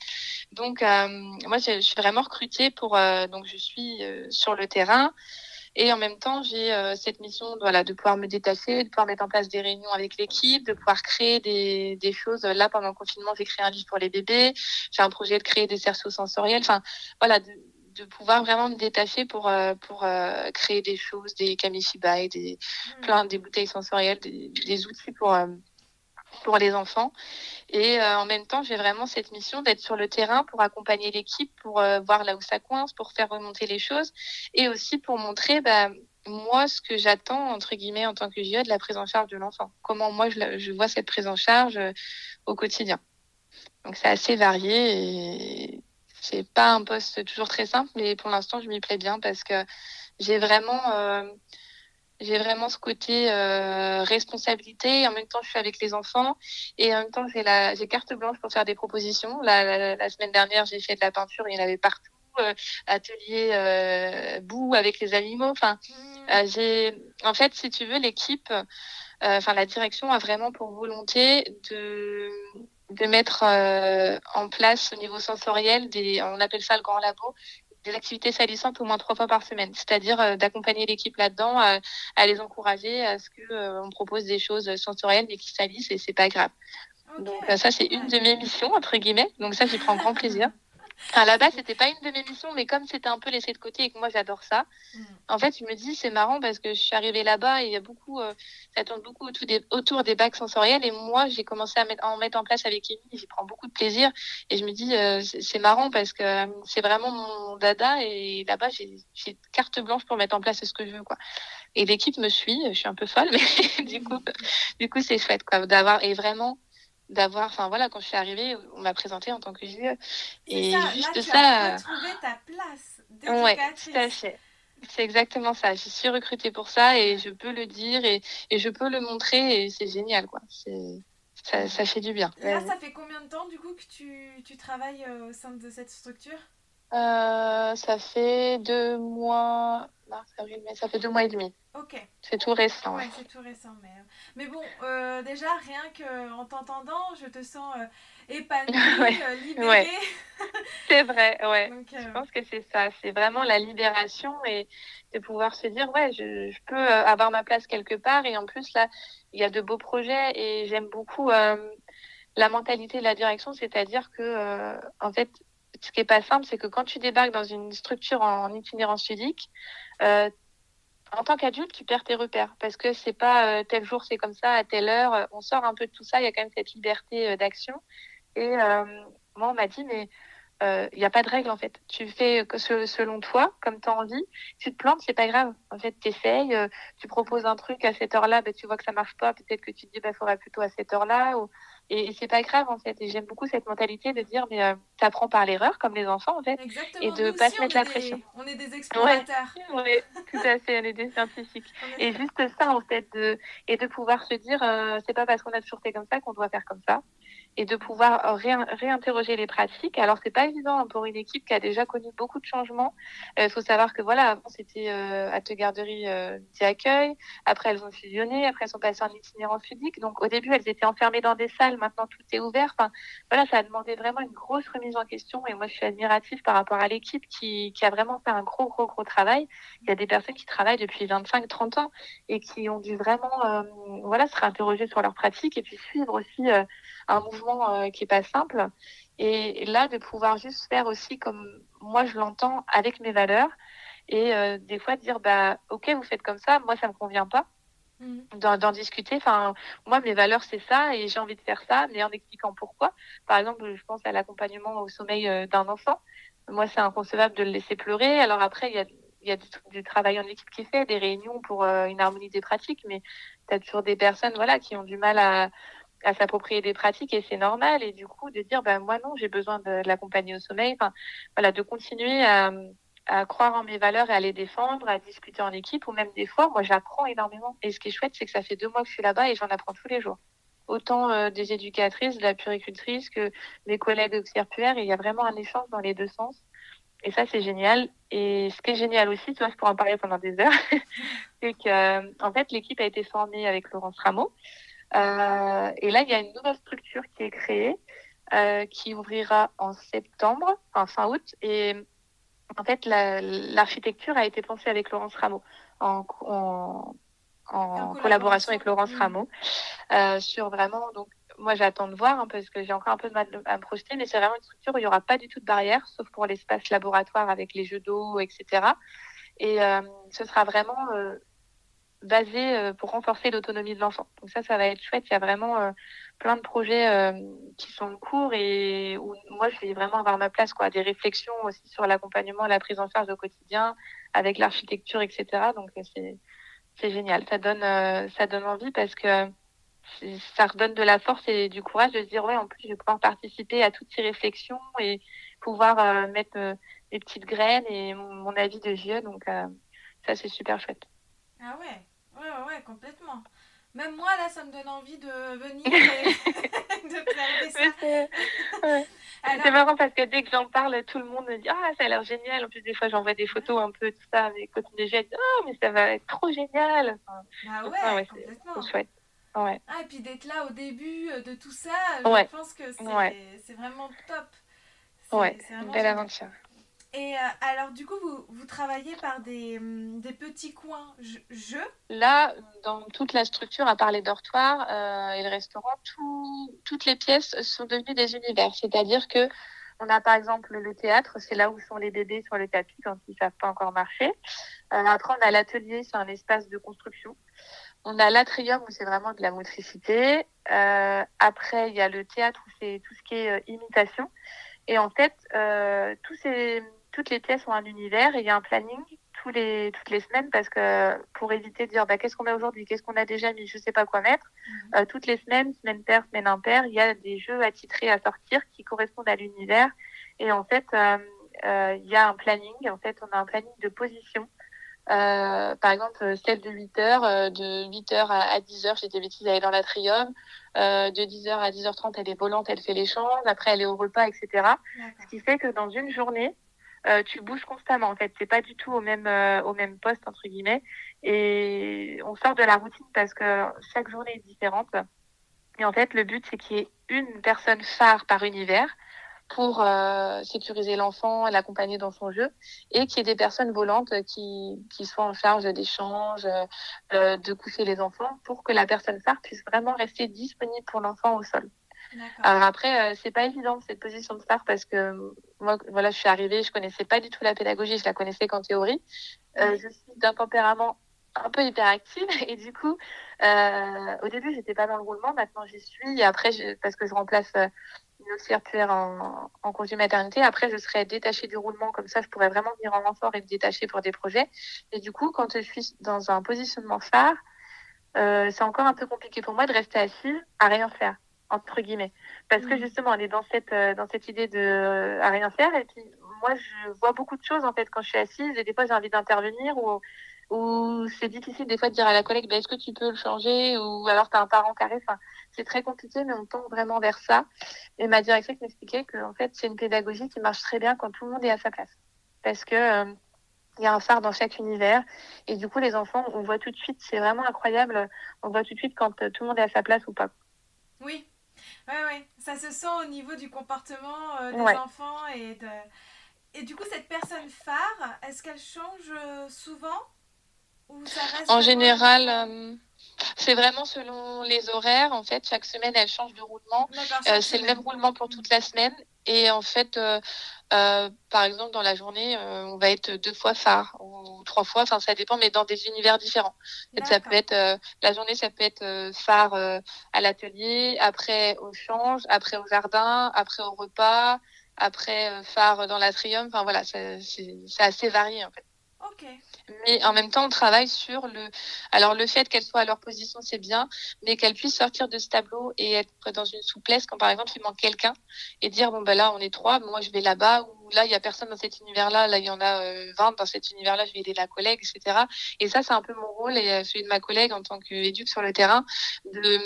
[SPEAKER 2] Donc, euh, moi, je, suis vraiment recrutée pour... donc, je suis sur le terrain. Et en même temps, j'ai euh, cette mission voilà, de pouvoir me détacher, de pouvoir mettre en place des réunions avec l'équipe, de pouvoir créer des, des, choses. Là, pendant le confinement, j'ai créé un livre pour les bébés. J'ai un projet de créer des cerceaux sensoriels. Enfin, voilà, de, de pouvoir vraiment me détacher pour, euh, pour euh, créer des choses, des kamishibai, des, mmh. plein, des bouteilles sensorielles, des, des outils pour, pour les enfants. Et euh, en même temps, j'ai vraiment cette mission d'être sur le terrain pour accompagner l'équipe, pour euh, voir là où ça coince, pour faire remonter les choses et aussi pour montrer bah, moi ce que j'attends entre guillemets en tant que JE de la prise en charge de l'enfant. Comment moi je, je, vois cette prise en charge euh, au quotidien. Donc c'est assez varié et c'est pas un poste toujours très simple, mais pour l'instant je m'y plais bien parce que j'ai vraiment j'ai vraiment ce côté euh, responsabilité. Et en même temps, je suis avec les enfants. Et en même temps, j'ai la j'ai carte blanche pour faire des propositions. La, la, semaine dernière, j'ai fait de la peinture. Il y en avait partout. Euh, atelier euh, boue avec les animaux. Enfin, euh, j'ai en fait, si tu veux, l'équipe, enfin la direction a vraiment pour volonté de de mettre en place au niveau sensoriel des, on appelle ça le grand labo, des activités salissantes au moins trois fois par semaine, c'est-à-dire euh, d'accompagner l'équipe là-dedans, euh, à les encourager à ce que euh, on propose des choses sensorielles mais qui salissent et c'est pas grave. Donc ça c'est une de mes missions entre guillemets, donc ça j'y prends grand plaisir. <laughs> À la base, c'était pas une de mes missions, mais comme c'était un peu laissé de côté et que moi j'adore ça, mm. en fait, je me dis c'est marrant parce que je suis arrivée là-bas et il y a beaucoup, euh, ça tourne beaucoup autour des, autour des bacs sensoriels et moi j'ai commencé à, mettre, en mettre en place avec Amy, j'y prends beaucoup de plaisir et je me dis euh, c'est marrant parce que euh, c'est vraiment mon dada et là-bas j'ai carte blanche pour mettre en place ce que je veux quoi. Et l'équipe me suit, je suis un peu folle, <laughs> mais du coup, du coup c'est chouette quoi d'avoir et vraiment d'avoir enfin voilà quand je suis arrivée on m'a présenté en tant que juge
[SPEAKER 3] et ça, juste là, tu ça as trouvé ta place ouais tout à fait.
[SPEAKER 2] C'est exactement ça. J'y suis recrutée pour ça et je peux le dire et, et je peux le montrer et c'est génial quoi. Ça, ça, fait du bien.
[SPEAKER 3] Là ça fait combien de temps du coup que tu, tu travailles euh, au sein de cette structure?
[SPEAKER 2] Euh, ça fait deux mois mars, avril, mai, ça fait deux mois et demi.
[SPEAKER 3] Ok.
[SPEAKER 2] C'est tout récent.
[SPEAKER 3] Ouais, c'est tout récent. Mais, mais bon, euh, déjà, rien qu'en t'entendant, je te sens euh, épanouie, <laughs> libérée. Ouais. <laughs>
[SPEAKER 2] c'est vrai, ouais. Donc, je pense que c'est ça. C'est vraiment la libération et de pouvoir se dire, ouais, je, je, peux avoir ma place quelque part. Et en plus, là, il y a de beaux projets et j'aime beaucoup la mentalité de la direction, c'est-à-dire que, en fait, ce qui est pas simple, c'est que quand tu débarques dans une structure en itinérance ludique, euh, en tant qu'adulte, tu perds tes repères parce que c'est pas euh, tel jour c'est comme ça, à telle heure. On sort un peu de tout ça. Il y a quand même cette liberté euh, d'action. Et euh, moi, on m'a dit mais il n'y a pas de règle en fait. Tu fais selon toi, comme tu as envie. Tu te plantes, c'est pas grave. En fait, tu essayes, tu proposes un truc à cette heure-là, ben, tu vois que ça marche pas. Peut-être que tu te dis, bah, faudrait plutôt à cette heure-là. Ou... Et, c'est pas grave en fait. Et j'aime beaucoup cette mentalité de dire mais euh, t'apprends par l'erreur comme les enfants en fait.
[SPEAKER 3] Exactement.
[SPEAKER 2] Et de pas se mettre la pression.
[SPEAKER 3] On est des explorateurs. <laughs>
[SPEAKER 2] Ouais, tout à fait. On est des scientifiques. et juste ça en fait de et de pouvoir se dire euh, c'est pas parce qu'on a toujours fait comme ça qu'on doit faire comme ça et de pouvoir réinterroger les pratiques. Alors c'est pas évident hein, pour une équipe qui a déjà connu beaucoup de changements. Il euh, faut savoir que voilà, avant c'était euh, à te garderie euh, d'accueil, après elles ont fusionné, après elles sont passées en itinérance ludique. Donc au début elles étaient enfermées dans des salles, maintenant tout est ouvert. Enfin voilà, ça a demandé vraiment une grosse remise en question et moi je suis admirative par rapport à l'équipe qui, qui a vraiment fait un gros gros gros travail. Il y a des personnes qui travaillent depuis 25-30 ans et qui ont dû vraiment euh, voilà se réinterroger sur leurs pratiques et puis suivre aussi euh, un mouvement euh, qui est pas simple. Et là, de pouvoir juste faire aussi comme moi je l'entends avec mes valeurs et euh, des fois dire bah ok vous faites comme ça, moi ça me convient pas. Mmh. d'en discuter. Enfin, moi, mes valeurs, c'est ça, et j'ai envie de faire ça, mais en expliquant pourquoi. Par exemple, je pense à l'accompagnement au sommeil euh, d'un enfant. moi, c'est inconcevable de le laisser pleurer. Alors après, il y a, y a du, du, travail en équipe qui est fait, des réunions pour euh, une harmonie des pratiques, mais tu as toujours des personnes voilà, qui ont du mal à, à s'approprier des pratiques et c'est normal. Et du coup, de dire, ben, moi non, j'ai besoin de, l'accompagner au sommeil. Enfin, voilà, de continuer à, à croire en mes valeurs et à les défendre, à discuter en équipe, ou même des fois, moi, j'apprends énormément. Et ce qui est chouette, c'est que ça fait deux mois que je suis là-bas et j'en apprends tous les jours. Autant euh, des éducatrices, de la puricultrice que mes collègues auxiliaires et il y a vraiment un échange dans les deux sens. Et ça, c'est génial. Et ce qui est génial aussi, tu vois, je pourrais en parler pendant des heures, <laughs> c'est que, euh, en fait, l'équipe a été formée avec Laurence Rameau. Euh, et là, il y a une nouvelle structure qui est créée, euh, qui ouvrira en septembre, enfin fin août. Et en fait, l'architecture la, a été pensée avec Laurence Rameau, en, en, en collaboration avec Laurence mmh. Rameau, euh, sur vraiment donc moi j'attends de voir hein, parce que j'ai encore un peu de mal à me projeter, mais c'est vraiment une structure où il n'y aura pas du tout de barrière, sauf pour l'espace laboratoire avec les jeux d'eau, etc. Et euh, ce sera vraiment euh, basé euh, pour renforcer l'autonomie de l'enfant. Donc ça, ça va être chouette. Il y a vraiment euh, plein de projets euh, qui sont en cours et où moi, je vais vraiment avoir ma place, quoi. Des réflexions aussi sur l'accompagnement, la prise en charge au quotidien, avec l'architecture, etc. Donc c'est c'est génial. Ça donne ça donne envie parce que ça redonne de la force et du courage de se dire ouais en plus je vais pouvoir participer à toutes ces réflexions et pouvoir mettre des petites graines et mon, avis de vieux donc ça c'est super chouette
[SPEAKER 3] ah ouais ouais ouais, complètement. Même moi là ça me donne envie de venir et <laughs> de faire ça
[SPEAKER 2] ouais. c'est marrant parce que dès que j'en parle tout le monde me dit ah ça a l'air génial. En plus des fois j'envoie des photos un peu tout ça à mes copines de jet oh mais ça va être trop génial.
[SPEAKER 3] Enfin, ah ouais, ouais complètement.
[SPEAKER 2] c'est chouette. Ouais.
[SPEAKER 3] Ah, et puis d'être là au début de tout ça, je pense que c'est vraiment top.
[SPEAKER 2] Ouais, c'est une belle aventure.
[SPEAKER 3] Et euh, alors, du coup, vous, vous travaillez par des, des petits coins jeux?
[SPEAKER 2] Là, dans toute la structure, à part les dortoirs euh, et le restaurant, tout, toutes les pièces sont devenues des univers. C'est-à-dire que on a par exemple le théâtre, c'est là où sont les bébés sur le tapis quand ils ne savent pas encore marcher. Euh, après, on a l'atelier, c'est un espace de construction. On a l'atrium où c'est vraiment de la motricité. Euh, après, il y a le théâtre où c'est tout ce qui est imitation. Et en fait, tous ces, toutes les pièces ont un univers et il y a un planning tous les, toutes les semaines parce que pour éviter de dire bah, qu'est-ce qu'on a aujourd'hui, qu'est-ce qu'on a déjà mis, je sais pas quoi mettre. Mmh. Euh, toutes les semaines, semaine paire, semaine impaire, il y a des jeux attitrés à sortir qui correspondent à l'univers. Et en fait, euh, euh, il y a un planning. En fait, on a un planning de position euh, par exemple, celle de 8 heures, euh, de 8 heures à, à 10 heures, j'ai des bêtises, elle est dans l'atrium. Euh, de 10 heures à 10h30, elle est volante, elle fait l'échange. Après, elle est au repas, etc. Ce qui fait que dans une journée, euh, tu bouges constamment. En fait, c'est pas du tout au même euh, au même poste entre guillemets. Et on sort de la routine parce que chaque journée est différente. Et en fait, le but c'est qu'il y ait une personne phare par univers pour euh, sécuriser l'enfant l'accompagner dans son jeu, et qu'il y ait des personnes volantes qui, qui soient en charge d'échanges, de coucher les enfants, pour que la personne phare puisse vraiment rester disponible pour l'enfant au sol. Alors après, euh, c'est pas évident cette position de phare parce que moi, voilà, je suis arrivée, je connaissais pas du tout la pédagogie, je la connaissais qu'en théorie. Euh, je suis d'un tempérament un peu hyperactive <laughs> et du coup, euh, au début, j'étais pas dans le roulement, maintenant j'y suis. Et après, je, parce que je remplace euh, une auxiliaire en, en congé maternité. Après, je serais détachée du roulement, comme ça, je pourrais vraiment venir en renfort et me détacher pour des projets. Et du coup, quand je suis dans un positionnement phare, euh, c'est encore un peu compliqué pour moi de rester assise à rien faire entre guillemets. Parce que justement on est dans cette euh, dans cette idée de euh, à rien faire. Et puis moi je vois beaucoup de choses en fait quand je suis assise. Et des fois j'ai envie d'intervenir ou ou c'est difficile des fois de dire à la collègue bah, est-ce que tu peux le changer ou alors tu as un parent carré. Enfin c'est très compliqué mais on tend vraiment vers ça. Et ma directrice m'expliquait que en fait c'est une pédagogie qui marche très bien quand tout le monde est à sa place. Parce que euh, il y a un phare dans chaque univers. Et du coup les enfants on voit tout de suite. C'est vraiment incroyable. On voit tout de suite quand tout le monde est à sa place ou pas.
[SPEAKER 3] Oui Ouais, ouais, ça se sent au niveau du comportement euh, des ouais. enfants et de... Et du coup, cette personne phare, est-ce qu'elle change euh, souvent? Ou ça reste
[SPEAKER 2] En général, euh, c'est vraiment selon les horaires. En fait, chaque semaine, elle change de roulement. Euh, c'est le même roulement pour toute la semaine. Et en fait, euh, par exemple, dans la journée, on va être deux fois phare ou trois fois. Enfin, ça dépend, mais dans des univers différents. Ça peut être la journée, ça peut être phare à l'atelier, après au change, après au jardin, après au repas, après phare dans l'atrium. Enfin voilà, c'est assez varié en fait. Mais en même temps, on travaille sur le. Alors, le fait qu'elles soient à leur position, c'est bien, mais qu'elles puissent sortir de ce tableau et être dans une souplesse quand, par exemple, il manque quelqu'un et dire bon, ben là, on est trois, moi, je vais là-bas, ou là, il n'y a personne dans cet univers-là, là, il y en a 20 euh, dans cet univers-là, je vais aider la collègue, etc. Et ça, c'est un peu mon rôle et euh, celui de ma collègue en tant qu'éduque sur le terrain, de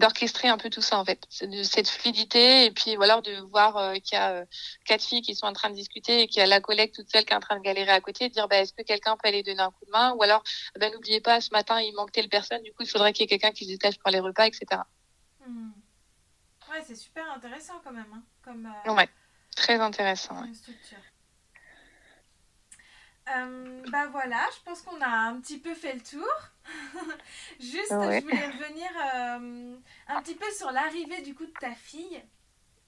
[SPEAKER 2] d'orchestrer un peu tout ça en fait, de cette fluidité et puis voilà de voir euh, qu'il y a euh, quatre filles qui sont en train de discuter et qu'il y a la collègue toute seule qui est en train de galérer à côté, de dire bah, est-ce que quelqu'un peut aller donner un coup de main ou alors bah, n'oubliez pas ce matin il manque telle personne, du coup il faudrait qu'il y ait quelqu'un qui se détache pour les repas, etc.
[SPEAKER 3] Hmm. Ouais, c'est super intéressant quand même, hein, comme. Euh,
[SPEAKER 2] ouais, très intéressant.
[SPEAKER 3] structure. Euh, bah voilà, je pense qu'on a un petit peu fait le tour. <laughs> Juste, je voulais revenir euh, un petit peu sur l'arrivée du coup de ta fille.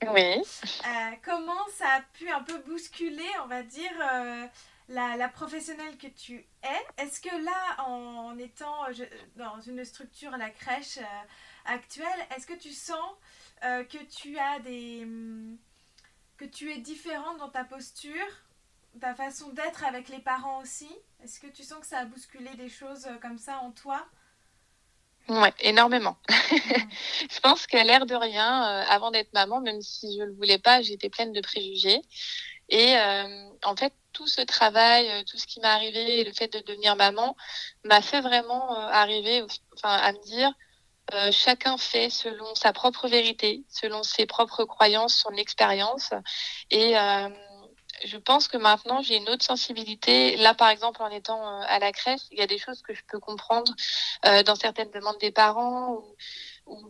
[SPEAKER 2] Oui.
[SPEAKER 3] Euh, comment ça a pu un peu bousculer, on va dire, la, la, professionnelle que tu es? Est-ce que là, en, étant dans une structure, la crèche actuelle, est-ce que tu sens que tu as des... que tu es différente dans ta posture? Ta façon d'être avec les parents aussi? Est-ce que tu sens que ça a bousculé des choses euh, comme ça en toi?
[SPEAKER 2] Oui, énormément. <laughs> je pense qu'à l'air de rien, euh, avant d'être maman, même si je ne le voulais pas, j'étais pleine de préjugés. Et euh, en fait, tout ce travail, tout ce qui m'est arrivé, le fait de devenir maman, m'a fait vraiment arriver enfin, à me dire, chacun fait selon sa propre vérité, selon ses propres croyances, son expérience. Et je pense que maintenant j'ai une autre sensibilité. Là, par exemple, en étant euh, à la crèche, il y a des choses que je peux comprendre euh, dans certaines demandes des parents ou,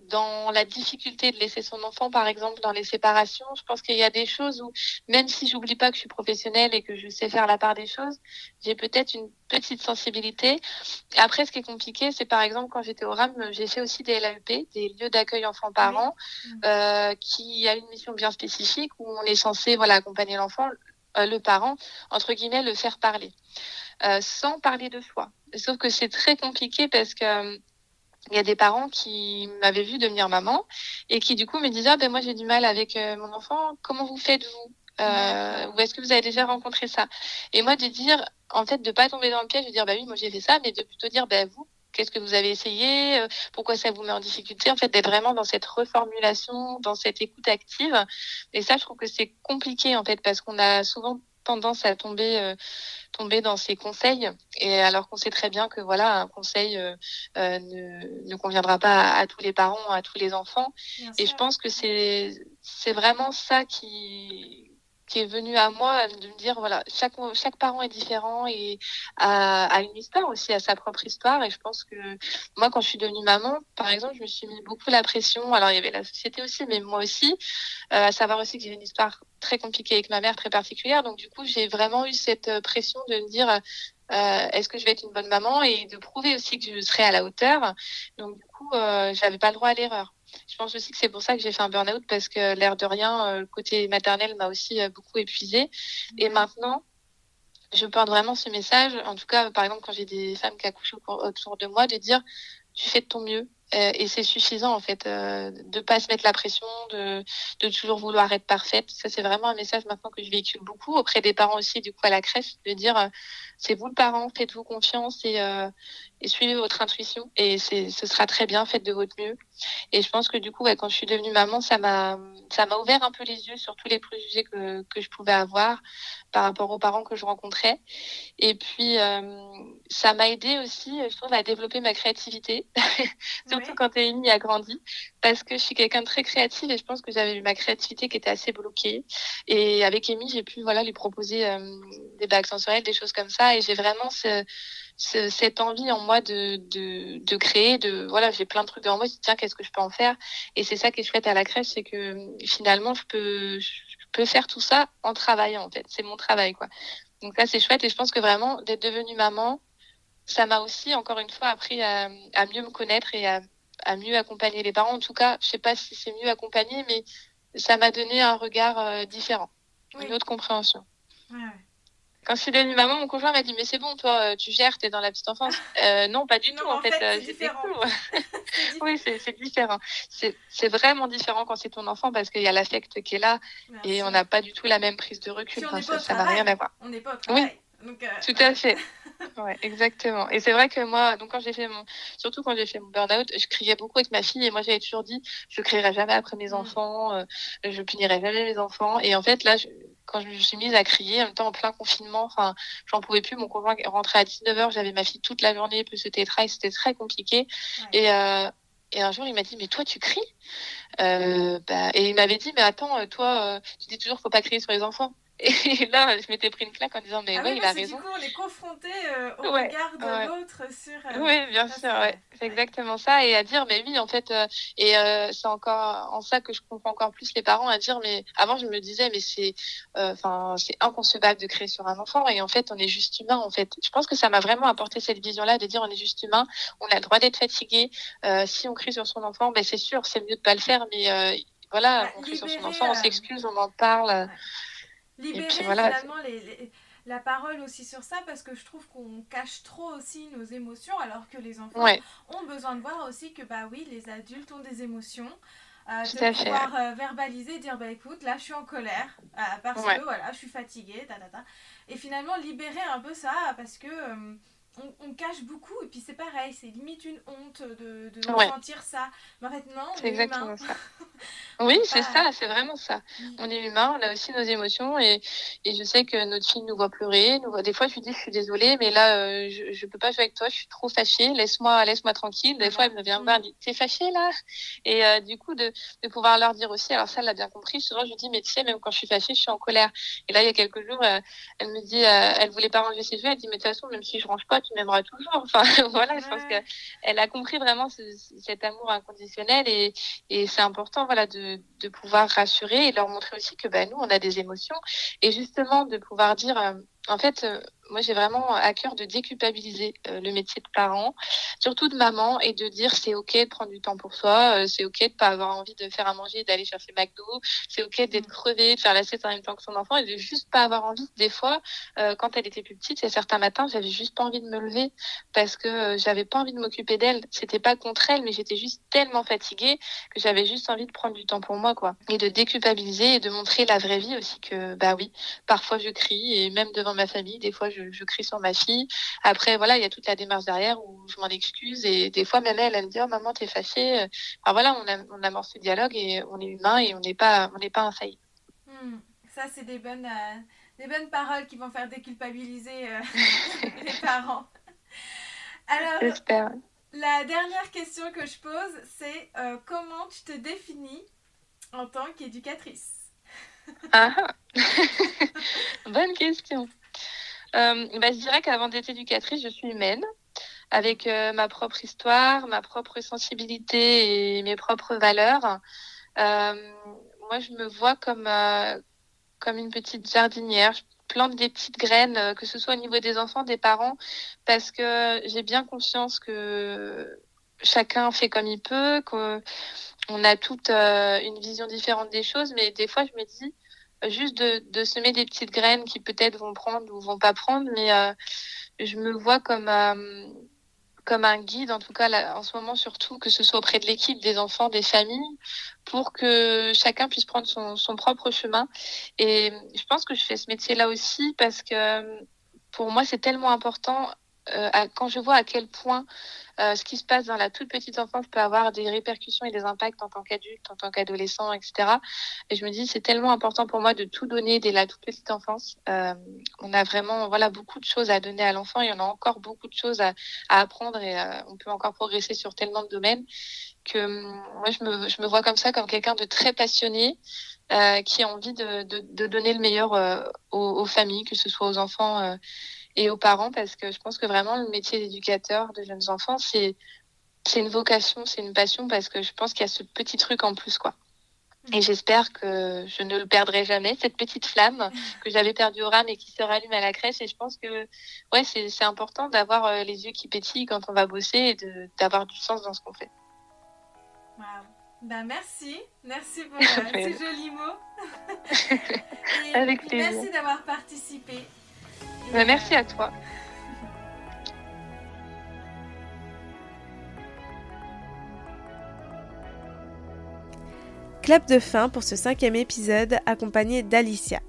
[SPEAKER 2] dans la difficulté de laisser son enfant, par exemple, dans les séparations. Je pense qu'il y a des choses où, même si j'oublie pas que je suis professionnelle et que je sais faire la part des choses, j'ai peut-être une petite sensibilité. Après, ce qui est compliqué, c'est par exemple quand j'étais au RAM, j'ai fait aussi des LAEP, des lieux d'accueil enfants-parents, euh, qui a une mission bien spécifique où on est censé voilà accompagner l'enfant euh, le parent, entre guillemets, le faire parler, euh, sans parler de soi. Sauf que c'est très compliqué parce que euh, il y a des parents qui m'avaient vu devenir maman et qui du coup me disaient ah, ben moi j'ai du mal avec mon enfant. Comment vous faites vous? Ou est-ce que vous avez déjà rencontré ça? Et moi de dire en fait de pas tomber dans le piège de dire bah oui moi j'ai fait ça mais de plutôt dire ben vous qu'est-ce que vous avez essayé, euh, pourquoi ça vous met en difficulté, en fait, d'être vraiment dans cette reformulation, dans cette écoute active. Et ça, je trouve que c'est compliqué, en fait, parce qu'on a souvent tendance à tomber euh, tomber dans ces conseils. Et alors qu'on sait très bien que voilà un conseil euh, ne, ne conviendra pas à, tous les parents à tous les enfants. Et je pense que c'est c'est vraiment ça qui qui est venu à moi de me dire voilà chaque chaque parent est différent et a, une histoire aussi a sa propre histoire. Et je pense que moi quand je suis devenue maman par exemple je me suis mis beaucoup la pression. Alors il y avait la société aussi mais moi aussi euh, à savoir aussi que j'ai une histoire très compliquée avec ma mère très particulière. Donc du coup j'ai vraiment eu cette pression de me dire euh, est-ce que je vais être une bonne maman et de prouver aussi que je serai à la hauteur. Donc du coup euh, j'avais pas le droit à l'erreur je pense aussi que c'est pour ça que j'ai fait un burn-out parce que l'air de rien, euh, le côté maternel m'a aussi euh, beaucoup épuisé. Et maintenant, je porte vraiment ce message. En tout cas, par exemple, quand j'ai des femmes qui accouchent autour de moi, de dire tu fais de ton mieux. Euh, et c'est suffisant en fait de pas se mettre la pression, de, de toujours vouloir être parfaite. Ça c'est vraiment un message maintenant que je véhicule beaucoup auprès des parents aussi du coup à la crèche, de dire c'est vous le parent, faites-vous confiance et, et suivez votre intuition et c'est ce sera très bien, faites de votre mieux. Et je pense que du coup quand je suis devenue maman, ça m'a ça m'a ouvert un peu les yeux sur tous les préjugés que que je pouvais avoir par rapport aux parents que je rencontrais. Et puis ça m'a aidé aussi, je trouve, à développer ma créativité. <laughs> surtout quand Amy a grandi, parce que je suis quelqu'un de très créatif et je pense que j'avais eu ma créativité qui était assez bloquée. Et avec Amy, j'ai pu voilà lui proposer euh, des bagues sensorielles, des choses comme ça, et j'ai vraiment ce, cette envie en moi de, de, de, créer, de voilà, j'ai plein de trucs devant moi, je dis tiens, qu'est-ce que je peux en faire? Et c'est ça qui est chouette à la crèche, c'est que finalement, je peux, je peux faire tout ça en travaillant en fait. C'est mon travail quoi. Donc ça c'est chouette et je pense que vraiment d'être devenue maman, ça m'a aussi, encore une fois, appris à, mieux me connaître et à, mieux accompagner les parents. En tout cas, je sais pas si c'est mieux accompagner, mais ça m'a donné un regard euh, différent, une autre compréhension.
[SPEAKER 3] Ouais,
[SPEAKER 2] Quand je suis devenue maman, mon conjoint m'a dit Mais c'est bon, toi, tu gères, t'es dans la petite enfance. Euh, non, pas du tout, en, fait.
[SPEAKER 3] c'est cool. <laughs> <laughs>
[SPEAKER 2] oui, c'est différent. C'est vraiment différent quand c'est ton enfant parce qu'il y a l'affect qui est là et on n'a pas du tout la même prise de recul. ça n'a rien à voir.
[SPEAKER 3] On n'est pas
[SPEAKER 2] Oui, donc, euh, tout à fait. <laughs> Ouais, exactement. Et c'est vrai que moi, donc quand j'ai fait mon, surtout quand j'ai fait mon burn-out, je criais beaucoup avec ma fille et moi j'avais toujours dit, je crierai jamais après mes mm. enfants, euh, je punirai jamais mes enfants. Et en fait là, quand je me suis mise à crier, en même temps en plein confinement, enfin, j'en pouvais plus. Mon conjoint rentrait à 19h, j'avais ma fille toute la journée, plus ce tétrail, c'était très compliqué. Et euh, et un jour, il m'a dit, mais toi, tu cries? Euh, bah, Et il m'avait dit, mais attends, toi, tu dis toujours, faut pas crier sur les enfants. Et là, je m'étais pris une claque en disant, mais ah ouais, il a raison.
[SPEAKER 3] Du coup, on est confronté euh, au regard de l'autre sur.
[SPEAKER 2] Euh, oui, bien sûr, ouais. c'est exactement ça. Et à dire, mais oui, en fait, euh, et c'est encore en ça que je comprends encore plus les parents à dire, mais avant, je me disais, mais c'est enfin c'est inconcevable de créer sur un enfant. Et en fait, on est juste humain, en fait. Je pense que ça m'a vraiment apporté cette vision-là de dire, on est juste humain, on a le droit d'être fatigué. si on crie sur son enfant, ben, c'est sûr, c'est mieux de pas le faire, mais voilà, bah, on crie sur son enfant, on s'excuse, on en parle
[SPEAKER 3] libérer finalement la parole aussi sur ça parce que je trouve qu'on cache trop aussi nos émotions alors que les enfants ont besoin de voir aussi que bah oui les adultes ont des émotions euh, de pouvoir euh, verbaliser dire bah écoute là je suis en colère euh, parce que voilà je suis fatiguée ta, ta, ta. et finalement libérer un peu ça parce que on, cache beaucoup et puis c'est pareil, c'est limite une honte de, de ressentir ça. Mais en fait, non,
[SPEAKER 2] c'est exactement ça. <laughs> oui, c'est ça, c'est vraiment ça. On est humain, on a aussi nos émotions et, et je sais que notre fille nous voit pleurer. Nous voit... Des fois, je lui dis, je suis désolée, mais là, euh, je, je peux pas jouer avec toi, je suis trop fâchée, laisse-moi laisse-moi tranquille. Des fois, elle me vient me voir, elle dit, t'es fâchée là? Et euh, du coup, de, de pouvoir leur dire aussi, alors ça, elle l'a bien compris, souvent, je lui dis, mais tu sais, même quand je suis fâchée, je suis en colère. Et là, il y a quelques jours, euh, elle me dit, elle voulait pas ranger ses jouets, elle dit, mais de toute façon, même si je range pas, tu m'aimeras toujours. <laughs> Enfin, voilà, je pense qu'elle a compris vraiment cet amour inconditionnel et, et c'est important, voilà, de, de, pouvoir rassurer et leur montrer aussi que bah, nous, on a des émotions et justement de pouvoir dire, euh, en fait, euh, moi j'ai vraiment à cœur de déculpabiliser euh, le métier de parent, surtout de maman, et de dire c'est ok de prendre du temps pour soi, euh, c'est ok de pas avoir envie de faire à manger, d'aller chercher McDo, c'est ok d'être mm. crevé, de faire la sieste en même temps que son enfant, et de juste pas avoir envie. Des fois, quand elle était plus petite, et certains matins, j'avais juste pas envie de me lever parce que j'avais pas envie de m'occuper d'elle. C'était pas contre elle, mais j'étais juste tellement fatiguée que j'avais juste envie de prendre du temps pour moi, quoi, et de déculpabiliser et de montrer la vraie vie aussi que bah oui, parfois je crie et même devant ma famille. Des fois, je, crie sur ma fille. Après, voilà, il y a toute la démarche derrière où je m'en excuse. Et des fois, même elle, elle me dit, oh maman, t'es fâchée. Alors voilà, on, a, on amorce ce dialogue et on est humain et on n'est pas, on n'est pas infaillible.
[SPEAKER 3] Hmm. Ça, c'est des bonnes, euh, des bonnes paroles qui vont faire déculpabiliser euh, <laughs> les parents. Alors,
[SPEAKER 2] J'espère.
[SPEAKER 3] La dernière question que je pose, c'est euh, comment tu te définis en tant qu'éducatrice?
[SPEAKER 2] Ah, <laughs> Bonne question. Euh, bah, je dirais qu'avant d'être éducatrice, je suis humaine, avec euh, ma propre histoire, ma propre sensibilité et mes propres valeurs. Euh, moi, je me vois comme, comme une petite jardinière. Je plante des petites graines, que ce soit au niveau des enfants, des parents, parce que j'ai bien conscience que chacun fait comme il peut, qu'on a toute une vision différente des choses, mais des fois, je me dis, juste de, semer des petites graines qui peut-être vont prendre ou vont pas prendre, mais euh, je me vois comme euh, comme un guide, en tout cas en ce moment surtout, que ce soit auprès de l'équipe, des enfants, des familles, pour que chacun puisse prendre son, son propre chemin. Et je pense que je fais ce métier-là aussi parce que pour moi c'est tellement important euh, quand je vois à quel point euh, ce qui se passe dans la toute petite enfance peut avoir des répercussions et des impacts en tant qu'adulte, en tant qu'adolescent, etc. Et je me dis, c'est tellement important pour moi de tout donner dès la toute petite enfance. Euh, on a vraiment voilà, beaucoup de choses à donner à l'enfant et on a encore beaucoup de choses à, apprendre et on peut encore progresser sur tellement de domaines que hum, moi, je me, je me vois comme ça, comme quelqu'un de très passionné. qui a envie de, de, donner le meilleur aux, familles, que ce soit aux enfants et aux parents parce que je pense que vraiment le métier d'éducateur de jeunes enfants, c'est c'est une vocation, c'est une passion parce que je pense qu'il y a ce petit truc en plus quoi. Et mm. j'espère que je ne le perdrai jamais, cette petite flamme que j'avais perdue au rame et qui se rallume à la crèche. Et je pense que ouais, c'est important d'avoir euh, les yeux qui pétillent quand on va bosser et d'avoir du sens dans ce qu'on fait.
[SPEAKER 3] Wow. Ben merci, merci pour <laughs> euh, ces jolis mots. <laughs>
[SPEAKER 2] Avec plaisir.
[SPEAKER 3] Merci d'avoir participé
[SPEAKER 2] Bah, merci à toi.
[SPEAKER 1] Clap de fin pour ce cinquième épisode accompagné d'Alicia.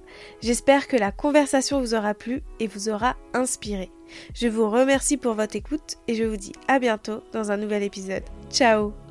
[SPEAKER 1] J'espère que la conversation vous aura plu et vous aura inspiré. Je vous remercie pour votre écoute et je vous dis à bientôt dans un nouvel épisode. Ciao